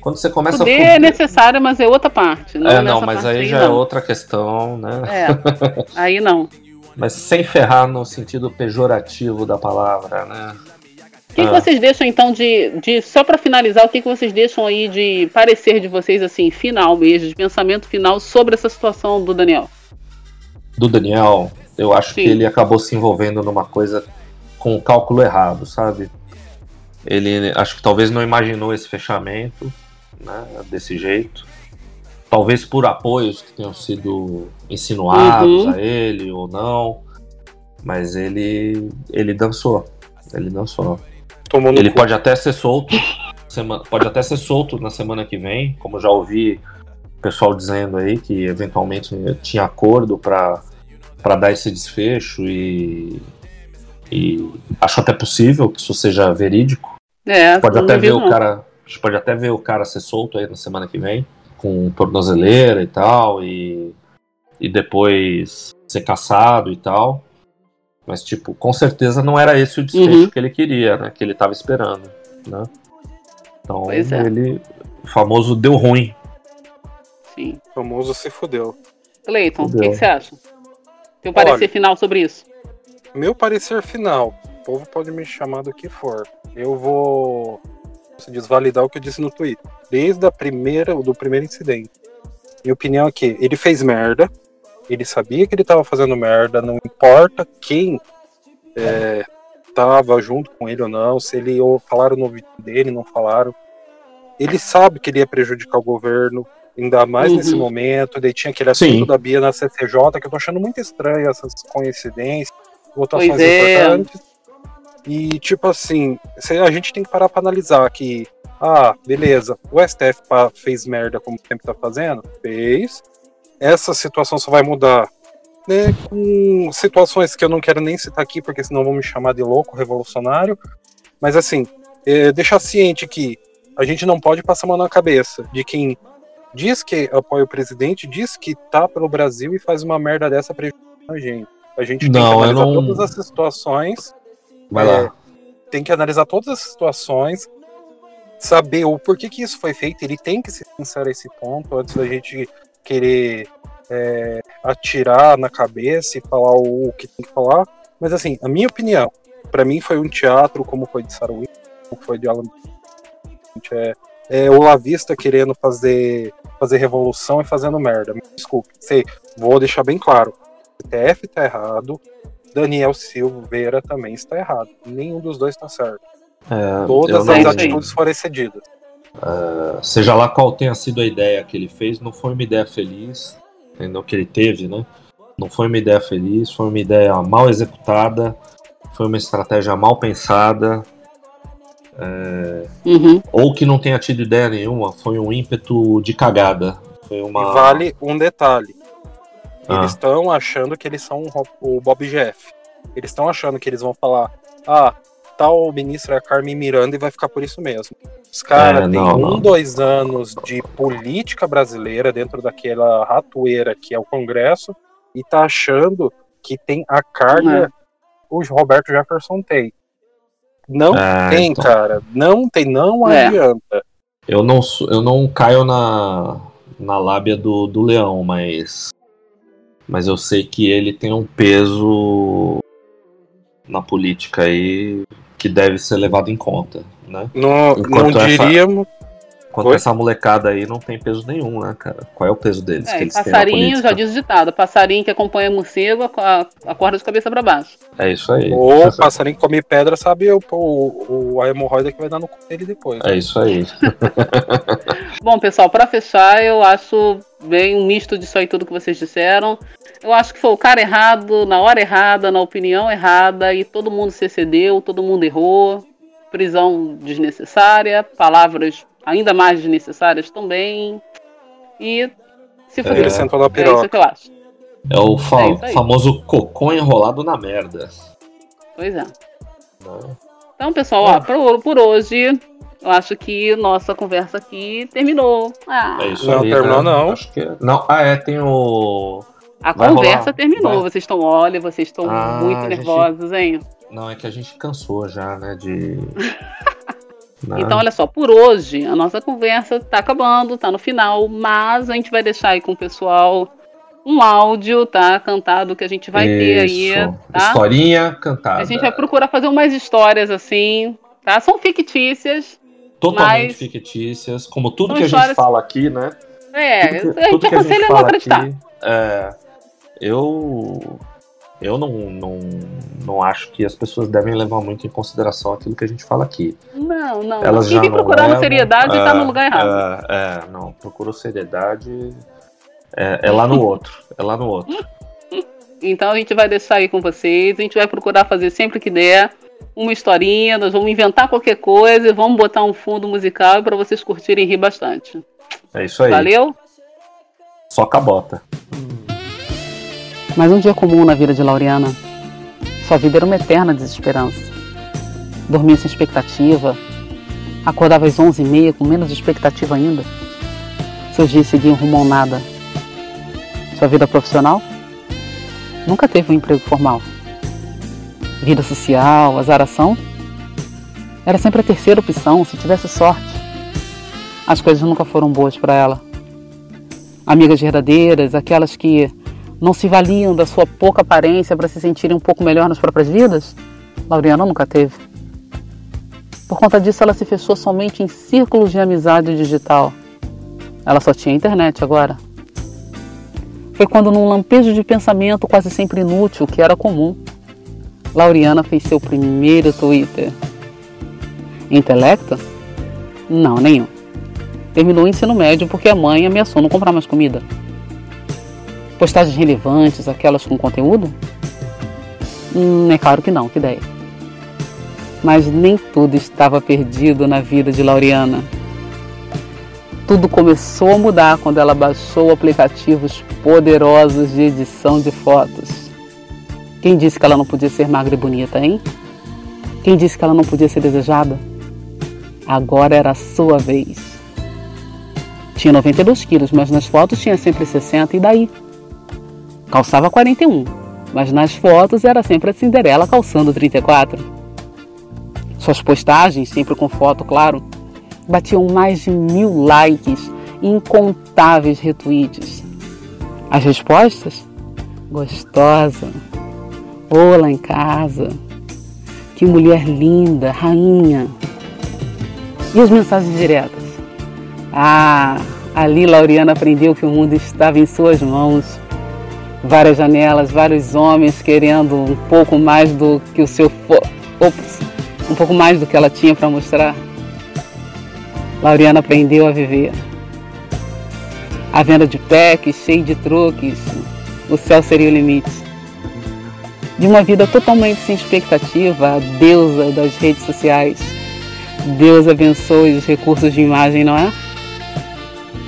Quando você começa Poder a é fuder- necessário, é mas é outra parte. Não, É, não, nessa mas parte aí já é não. outra questão, né? É, aí não. [laughs] Mas sem ferrar no sentido pejorativo da palavra, né? O que, que Ah. vocês deixam então de, de só pra finalizar, o que, que vocês deixam aí de parecer de vocês assim, final mesmo, de pensamento final sobre essa situação do Daniel? do Daniel, eu acho Sim. que ele acabou se envolvendo numa coisa com o cálculo errado, sabe? Ele acho que talvez não imaginou esse fechamento, né, desse jeito. Talvez por apoios que tenham sido insinuados Uhum. a ele ou não, mas ele ele dançou, ele dançou. Tomou Ele pode até ser solto, semana, pode até ser solto na semana que vem, como já ouvi o pessoal dizendo aí que eventualmente tinha acordo para para dar esse desfecho e, e acho até possível que isso seja verídico. É, Pode não até ver duvido, o não. cara, a gente pode até ver o cara ser solto aí na semana que vem com tornozeleira e tal e e depois ser caçado e tal. Mas tipo, com certeza não era esse o desfecho Uhum. que ele queria, né? Que ele tava esperando, né? Então Pois é. ele o famoso deu ruim. Sim. O famoso se fudeu. Cleiton, o que, que você acha? Teu parecer Olha. final sobre isso? Meu parecer final. povo pode me chamar do que for. Eu vou se desvalidar o que eu disse no Twitter. Desde a primeira, do primeiro incidente. Minha opinião é que ele fez merda. Ele sabia que ele estava fazendo merda. Não importa quem é, tava junto com ele ou não, se ele ou falaram no vídeo dele, não falaram. Ele sabe que ele ia prejudicar o governo, ainda mais Uhum. nesse momento. Daí tinha aquele assunto Sim. da Bia na CCJ, que eu tô achando muito estranho essas coincidências, votações Pois é. E, tipo assim, a gente tem que parar pra analisar que, ah, beleza, o STF fez merda como sempre tá fazendo? Fez. Essa situação só vai mudar né, com situações que eu não quero nem citar aqui, porque senão vão me chamar de louco, revolucionário. Mas assim, é, deixar ciente que a gente não pode passar a mão na cabeça de quem diz que apoia o presidente, diz que tá pelo Brasil e faz uma merda dessa prejudicando a gente. A gente tem Não, que eu analisar não- todas as situações, Vai É, lá. tem que analisar todas as situações, saber o porquê que isso foi feito. Ele tem que sincero a esse ponto antes da gente querer é, atirar na cabeça e falar o, que tem que falar. Mas assim, a minha opinião, pra mim foi um teatro, como foi de Saruí, como foi de Alan. É, é o Lavista querendo fazer, fazer revolução e fazendo merda. Me desculpe. Sei, vou deixar bem claro. O TF tá errado, Daniel Silveira também está errado. Nenhum dos dois está certo. É, Todas as atitudes foram excedidas. seja lá qual tenha sido a ideia que ele fez, não foi uma ideia feliz, entendeu? que ele teve, né? Não foi uma ideia feliz, foi uma ideia mal executada, foi uma estratégia mal pensada, Uhum. ou que não tenha tido ideia nenhuma, foi um ímpeto de cagada. Foi uma. E vale um detalhe. Ah. Eles estão achando que eles são o Bob Jeff. Eles estão achando que eles vão falar, ah, tal ministro é a Carmen Miranda e vai ficar por isso mesmo. Os caras É, têm não, um, não. dois anos de política brasileira dentro daquela ratoeira que é o Congresso e tá achando que tem a carga o Roberto Jefferson tem. Não É, tem, então. cara. Não tem, não É. adianta. Eu não, eu não caio na, na lábia do, do leão, mas. Mas eu sei que ele tem um peso na política aí que deve ser levado em conta, né? Não, não essa- Enquanto Oi? essa molecada aí não tem peso nenhum, né, cara? Qual é o peso deles que É, passarinho, já diz o ditado, passarinho que acompanha morcego, a- acorda de cabeça pra baixo. É isso aí. Ou passarinho que come pedra, sabe o, o, o- a hemorroida que vai dar no cu dele depois. É isso aí. [laughs] Bom, pessoal, pra fechar, eu acho bem um misto disso aí tudo que vocês disseram. Eu acho que foi o cara errado, na hora errada, na opinião errada, e todo mundo se excedeu, todo mundo errou. Prisão desnecessária, palavras ainda mais desnecessárias também. E se É, fuder. Ele sentou na É isso piroca. que eu acho. É o fa- É famoso cocô enrolado na merda. Pois é. né? Então, pessoal, ó, por, por hoje, eu acho que nossa conversa aqui terminou. Ah, É isso Não, aí. terminou né? não. Acho que... não. Ah, é, tem o. a vai conversa rolar. terminou. Vai. Vocês estão, olha, vocês estão Ah, muito a gente- nervosos, hein? Não, é que a gente cansou já, né? De. [laughs] Né? Então, olha só, por hoje, a nossa conversa tá acabando, tá no final, mas a gente vai deixar aí com o pessoal um áudio, tá? Cantado que a gente vai ter aí, Isso. tá? Historinha cantada. A gente vai procurar fazer umas histórias assim, tá? São fictícias. Totalmente mas- fictícias, como tudo São que a gente histórias- fala aqui, né? É, tudo que, a gente tudo que a gente aconselha a não acreditar. aqui, é, eu eu não, não, não acho que as pessoas devem levar muito em consideração aquilo que a gente fala aqui. Não, não. Elas não procurando levam, seriedade é, tá no lugar errado. É, é, não, procurou seriedade. É, é lá no outro. É lá no outro. [laughs] Então a gente vai deixar aí com vocês. A gente vai procurar fazer sempre que der uma historinha. Nós vamos inventar qualquer coisa e vamos botar um fundo musical para vocês curtirem e rir bastante. É isso aí. Valeu? Só cabota. Mais um dia comum na vida de Laureana. Sua vida era uma eterna desesperança. Dormia sem expectativa, acordava às 11h30 com menos expectativa ainda. Seus dias seguiam rumo ao nada. Sua vida profissional? Nunca teve um emprego formal. Vida social, azaração? Era sempre a terceira opção, se tivesse sorte. As coisas nunca foram boas para ela. Amigas verdadeiras, aquelas que não se valiam da sua pouca aparência para se sentirem um pouco melhor nas próprias vidas? Laureana nunca teve. Por conta disso, ela se fechou somente em círculos de amizade digital. Ela só tinha internet agora. Foi quando, num lampejo de pensamento quase sempre inútil, que era comum, Laureana fez seu primeiro Twitter. Intelecto? Não, nenhum. Terminou o ensino médio porque a mãe ameaçou não comprar mais comida. Postagens relevantes, aquelas com conteúdo? Hum, é claro que não, que ideia. Mas nem tudo estava perdido na vida de Laureana. Tudo começou a mudar quando ela baixou aplicativos poderosos de edição de fotos. Quem disse que ela não podia ser magra e bonita, hein? Quem disse que ela não podia ser desejada? Agora era a sua vez. Tinha 92 quilos, mas nas fotos tinha sempre 60, e daí? Calçava 41, mas nas fotos era sempre a Cinderela calçando 34. Suas postagens, sempre com foto, claro, batiam mais de mil likes e incontáveis retweets. As respostas? Gostosa. Olá em casa. Que mulher linda, rainha. E as mensagens diretas? Ah, ali Lauriana aprendeu que o mundo estava em suas mãos. Várias janelas, vários homens querendo um pouco mais do que o seu. Ops, um pouco mais do que ela tinha para mostrar. Lauriana aprendeu a viver. A venda de packs, cheio de truques, o céu seria o limite. De uma vida totalmente sem expectativa, a deusa das redes sociais. Deus abençoe os recursos de imagem, não é?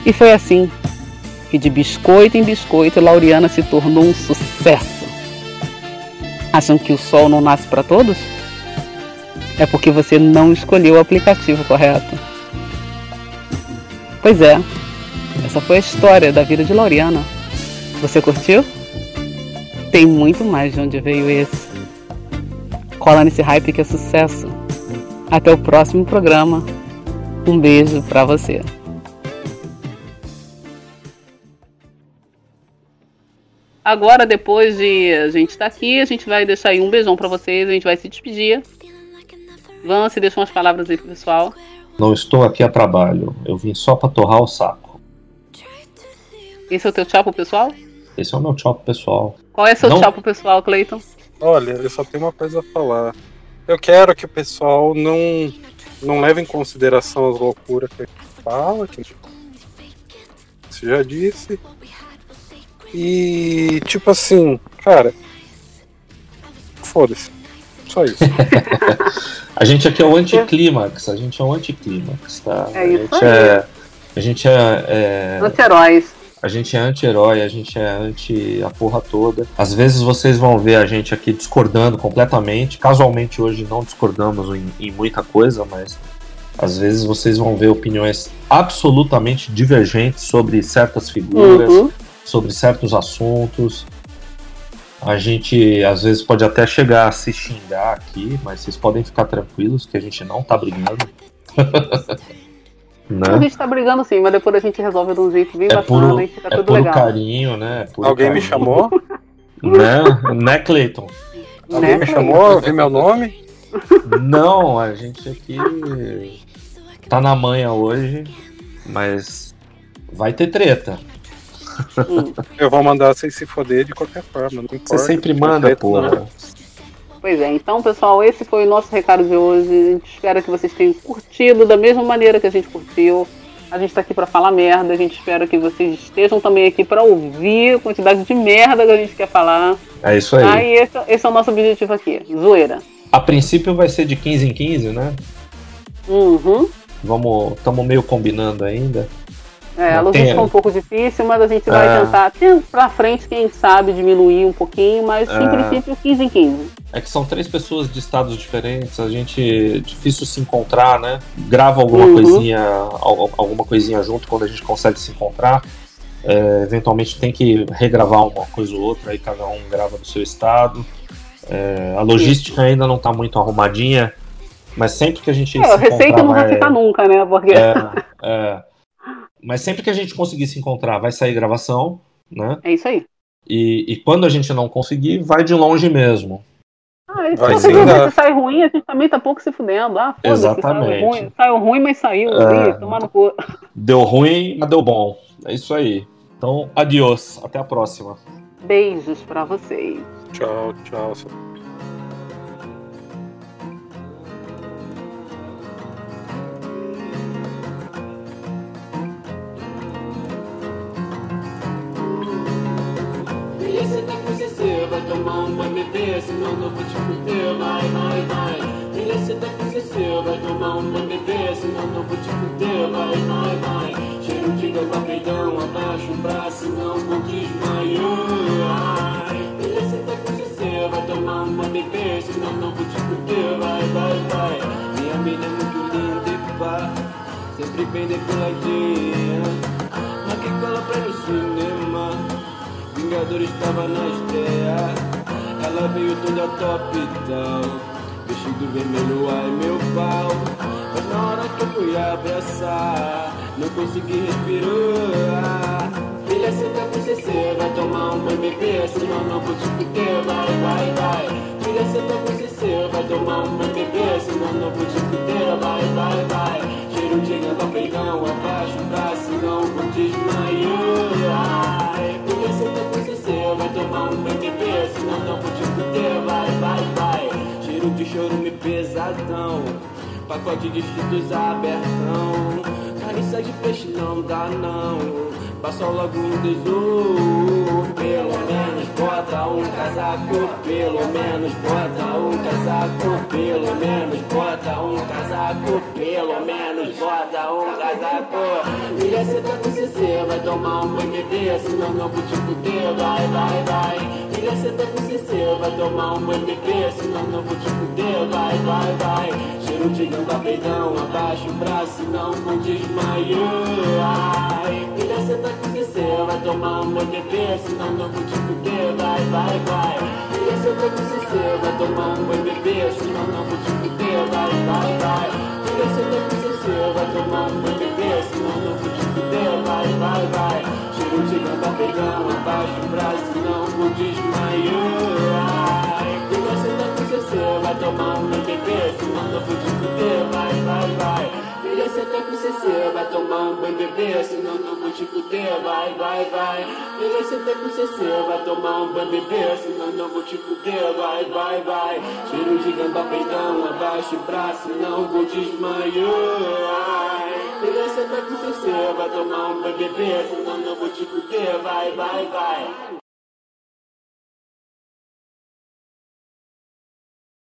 E foi assim que de biscoito em biscoito Lauriana se tornou um sucesso. Acham que o sol não nasce para todos? É porque você não escolheu o aplicativo correto. Pois é, essa foi a história da vida de Lauriana. Você curtiu? Tem muito mais de onde veio esse. Cola nesse hype que é sucesso. Até o próximo programa. Um beijo para você. Agora, depois de a gente estar tá aqui, a gente vai deixar aí um beijão para vocês, a gente vai se despedir. Vance, deixa umas palavras aí pro pessoal. Não estou aqui a trabalho. Eu vim só para torrar o saco. Esse é o teu tchau pro pessoal? Esse é o meu tchau pro pessoal. Qual é seu não... tchau pro pessoal, Cleiton? Olha, eu só tenho uma coisa a falar. Eu quero que o pessoal não, não leve em consideração as loucuras que fala, que você já disse. E tipo assim, cara, foda-se. Só isso. [laughs] a gente aqui é o anticlímax, a gente é o anticlímax, tá? É isso a gente aí. é. A gente é. é... Anti-heróis. A gente é anti-herói, a gente é anti a porra toda. Às vezes vocês vão ver a gente aqui discordando completamente. Casualmente hoje não discordamos em, em muita coisa, mas às vezes vocês vão ver opiniões absolutamente divergentes sobre certas figuras, uhum. Sobre certos assuntos. A gente às vezes pode até chegar a se xingar aqui, mas vocês podem ficar tranquilos que a gente não tá brigando. [laughs] Né? A gente tá brigando sim, mas depois a gente resolve de um jeito bem é bacana puro, e fica é tudo puro legal. carinho, né? Puro Alguém carinho. me chamou? [laughs] Né, né Cleiton? Alguém Né, me chamou? Viu meu nome? Não, a gente aqui tá na manha hoje, mas vai ter treta. Hum. [laughs] Eu vou mandar vocês se foder de qualquer forma, não importa. Você sempre manda, porra. não. Pois é, então pessoal, esse foi o nosso recado de hoje. A gente espera que vocês tenham curtido da mesma maneira que a gente curtiu. A gente tá aqui pra falar merda, a gente espera que vocês estejam também aqui pra ouvir a quantidade de merda que a gente quer falar. É isso aí. Ah, e esse, esse é o nosso objetivo aqui, zoeira. A princípio vai ser de 15 em 15, né? Uhum. Vamos, estamos meio combinando ainda. É, a logística é um pouco difícil, mas a gente vai É. tentar, tem pra frente, quem sabe, diminuir um pouquinho, mas em É. princípio 15 em 15. É que são três pessoas de estados diferentes, a gente difícil se encontrar, né? Grava alguma Uhum. coisinha, al- alguma coisinha junto quando a gente consegue se encontrar. É, eventualmente tem que regravar uma coisa ou outra, aí cada um grava do seu estado. É, a logística ainda não tá muito arrumadinha, mas sempre que a gente É, se a receita encontrar não vai- ficar nunca, né? Porque É, [laughs] é. Mas sempre que a gente conseguir se encontrar, vai sair gravação, né? é isso aí. E, e quando a gente não conseguir, vai de longe mesmo. Ah, Vai se você né? sai ruim, a gente também tá pouco se fudendo. Ah, foda-se, Exatamente. Saiu ruim, saiu ruim, mas saiu. É. Ih, tomar no cu. Deu ruim, mas deu bom. É isso aí. Então, adiós. Até a próxima. Beijos pra vocês. Tchau, tchau. Vai tomar um bebê, senão não vou te fuder, vai, vai, vai. Filha, cê tá com CC, vai tomar um bebê, senão não vou te fuder, vai, vai, vai. Cheiro de gamba peidão, abaixa o braço, não vou desmaiar. Filha, cê tá com CC, vai tomar um bebê, senão não vou te fuder, vai, vai, vai. Minha mina é muito linda e pá, sempre bem decoladinha. Que cola pra no cinema. Vingadores estava na estreia. Ela veio toda top então. Vestido vermelho, ai meu pau. Mas na hora que eu fui abraçar, não consegui respirar. Filha, tá com CC, vai tomar um bebê, senão não vou te fuder, vai, vai, vai. Filha, tá com CC, vai tomar um bebê, senão não vou te fuder, vai, vai, vai. Cheiro de gamba peigão, abaixa o braço, não vou desmaiar. Vai tomar um bebê, senão não vou te fuder, vai, vai, vai. Cheiro de chorume pesadão, pacote de cheetos abertão. Carniça de peixe não dá não, passa logo um desu. Pelo menos bota um casaco, pelo menos bota um casaco, pelo menos bota um casaco, pelo menos bota um casaco. Filha, cê tá com CC, vai tomar um bebê, senão não vou te fuder, vai, vai, vai. Filha, cê tá com CC, vai tomar um bebê, senão não vou te fuder, vai, vai, vai. Cheiro de gamba peidão, abaixa o braço, não vou desmaiar. Filha, cê tá com CC, vai tomar um bebê, senão não vou te fuder, vai, vai, vai. Filha, cê tá com CC, vai tomar um bebê, senão não vou te fuder, vai, vai, vai. Filha, cê tá com CC, vai tomar um banho vou te fuder, vai, vai, vai. Cheiro de gamba peidão, abaixa o braço, não vou desmaiar. Tá com CC, vai tomar um senão não vou te fuder, vai, vai, vai. Filha, cê tá com CC, vai tomar um banho bebê, senão não vou te fuder, vai, vai, vai. Filha, cê tá com CC, vai tomar um banho bebê, senão não vou te fuder, vai, vai, vai. Cheiro de gamba peidão, abaixa o braço, não vou desmaiar. Filha, cê tá com CC, vai tomar um banho bebê, senão não vou te fuder, vai, vai, vai.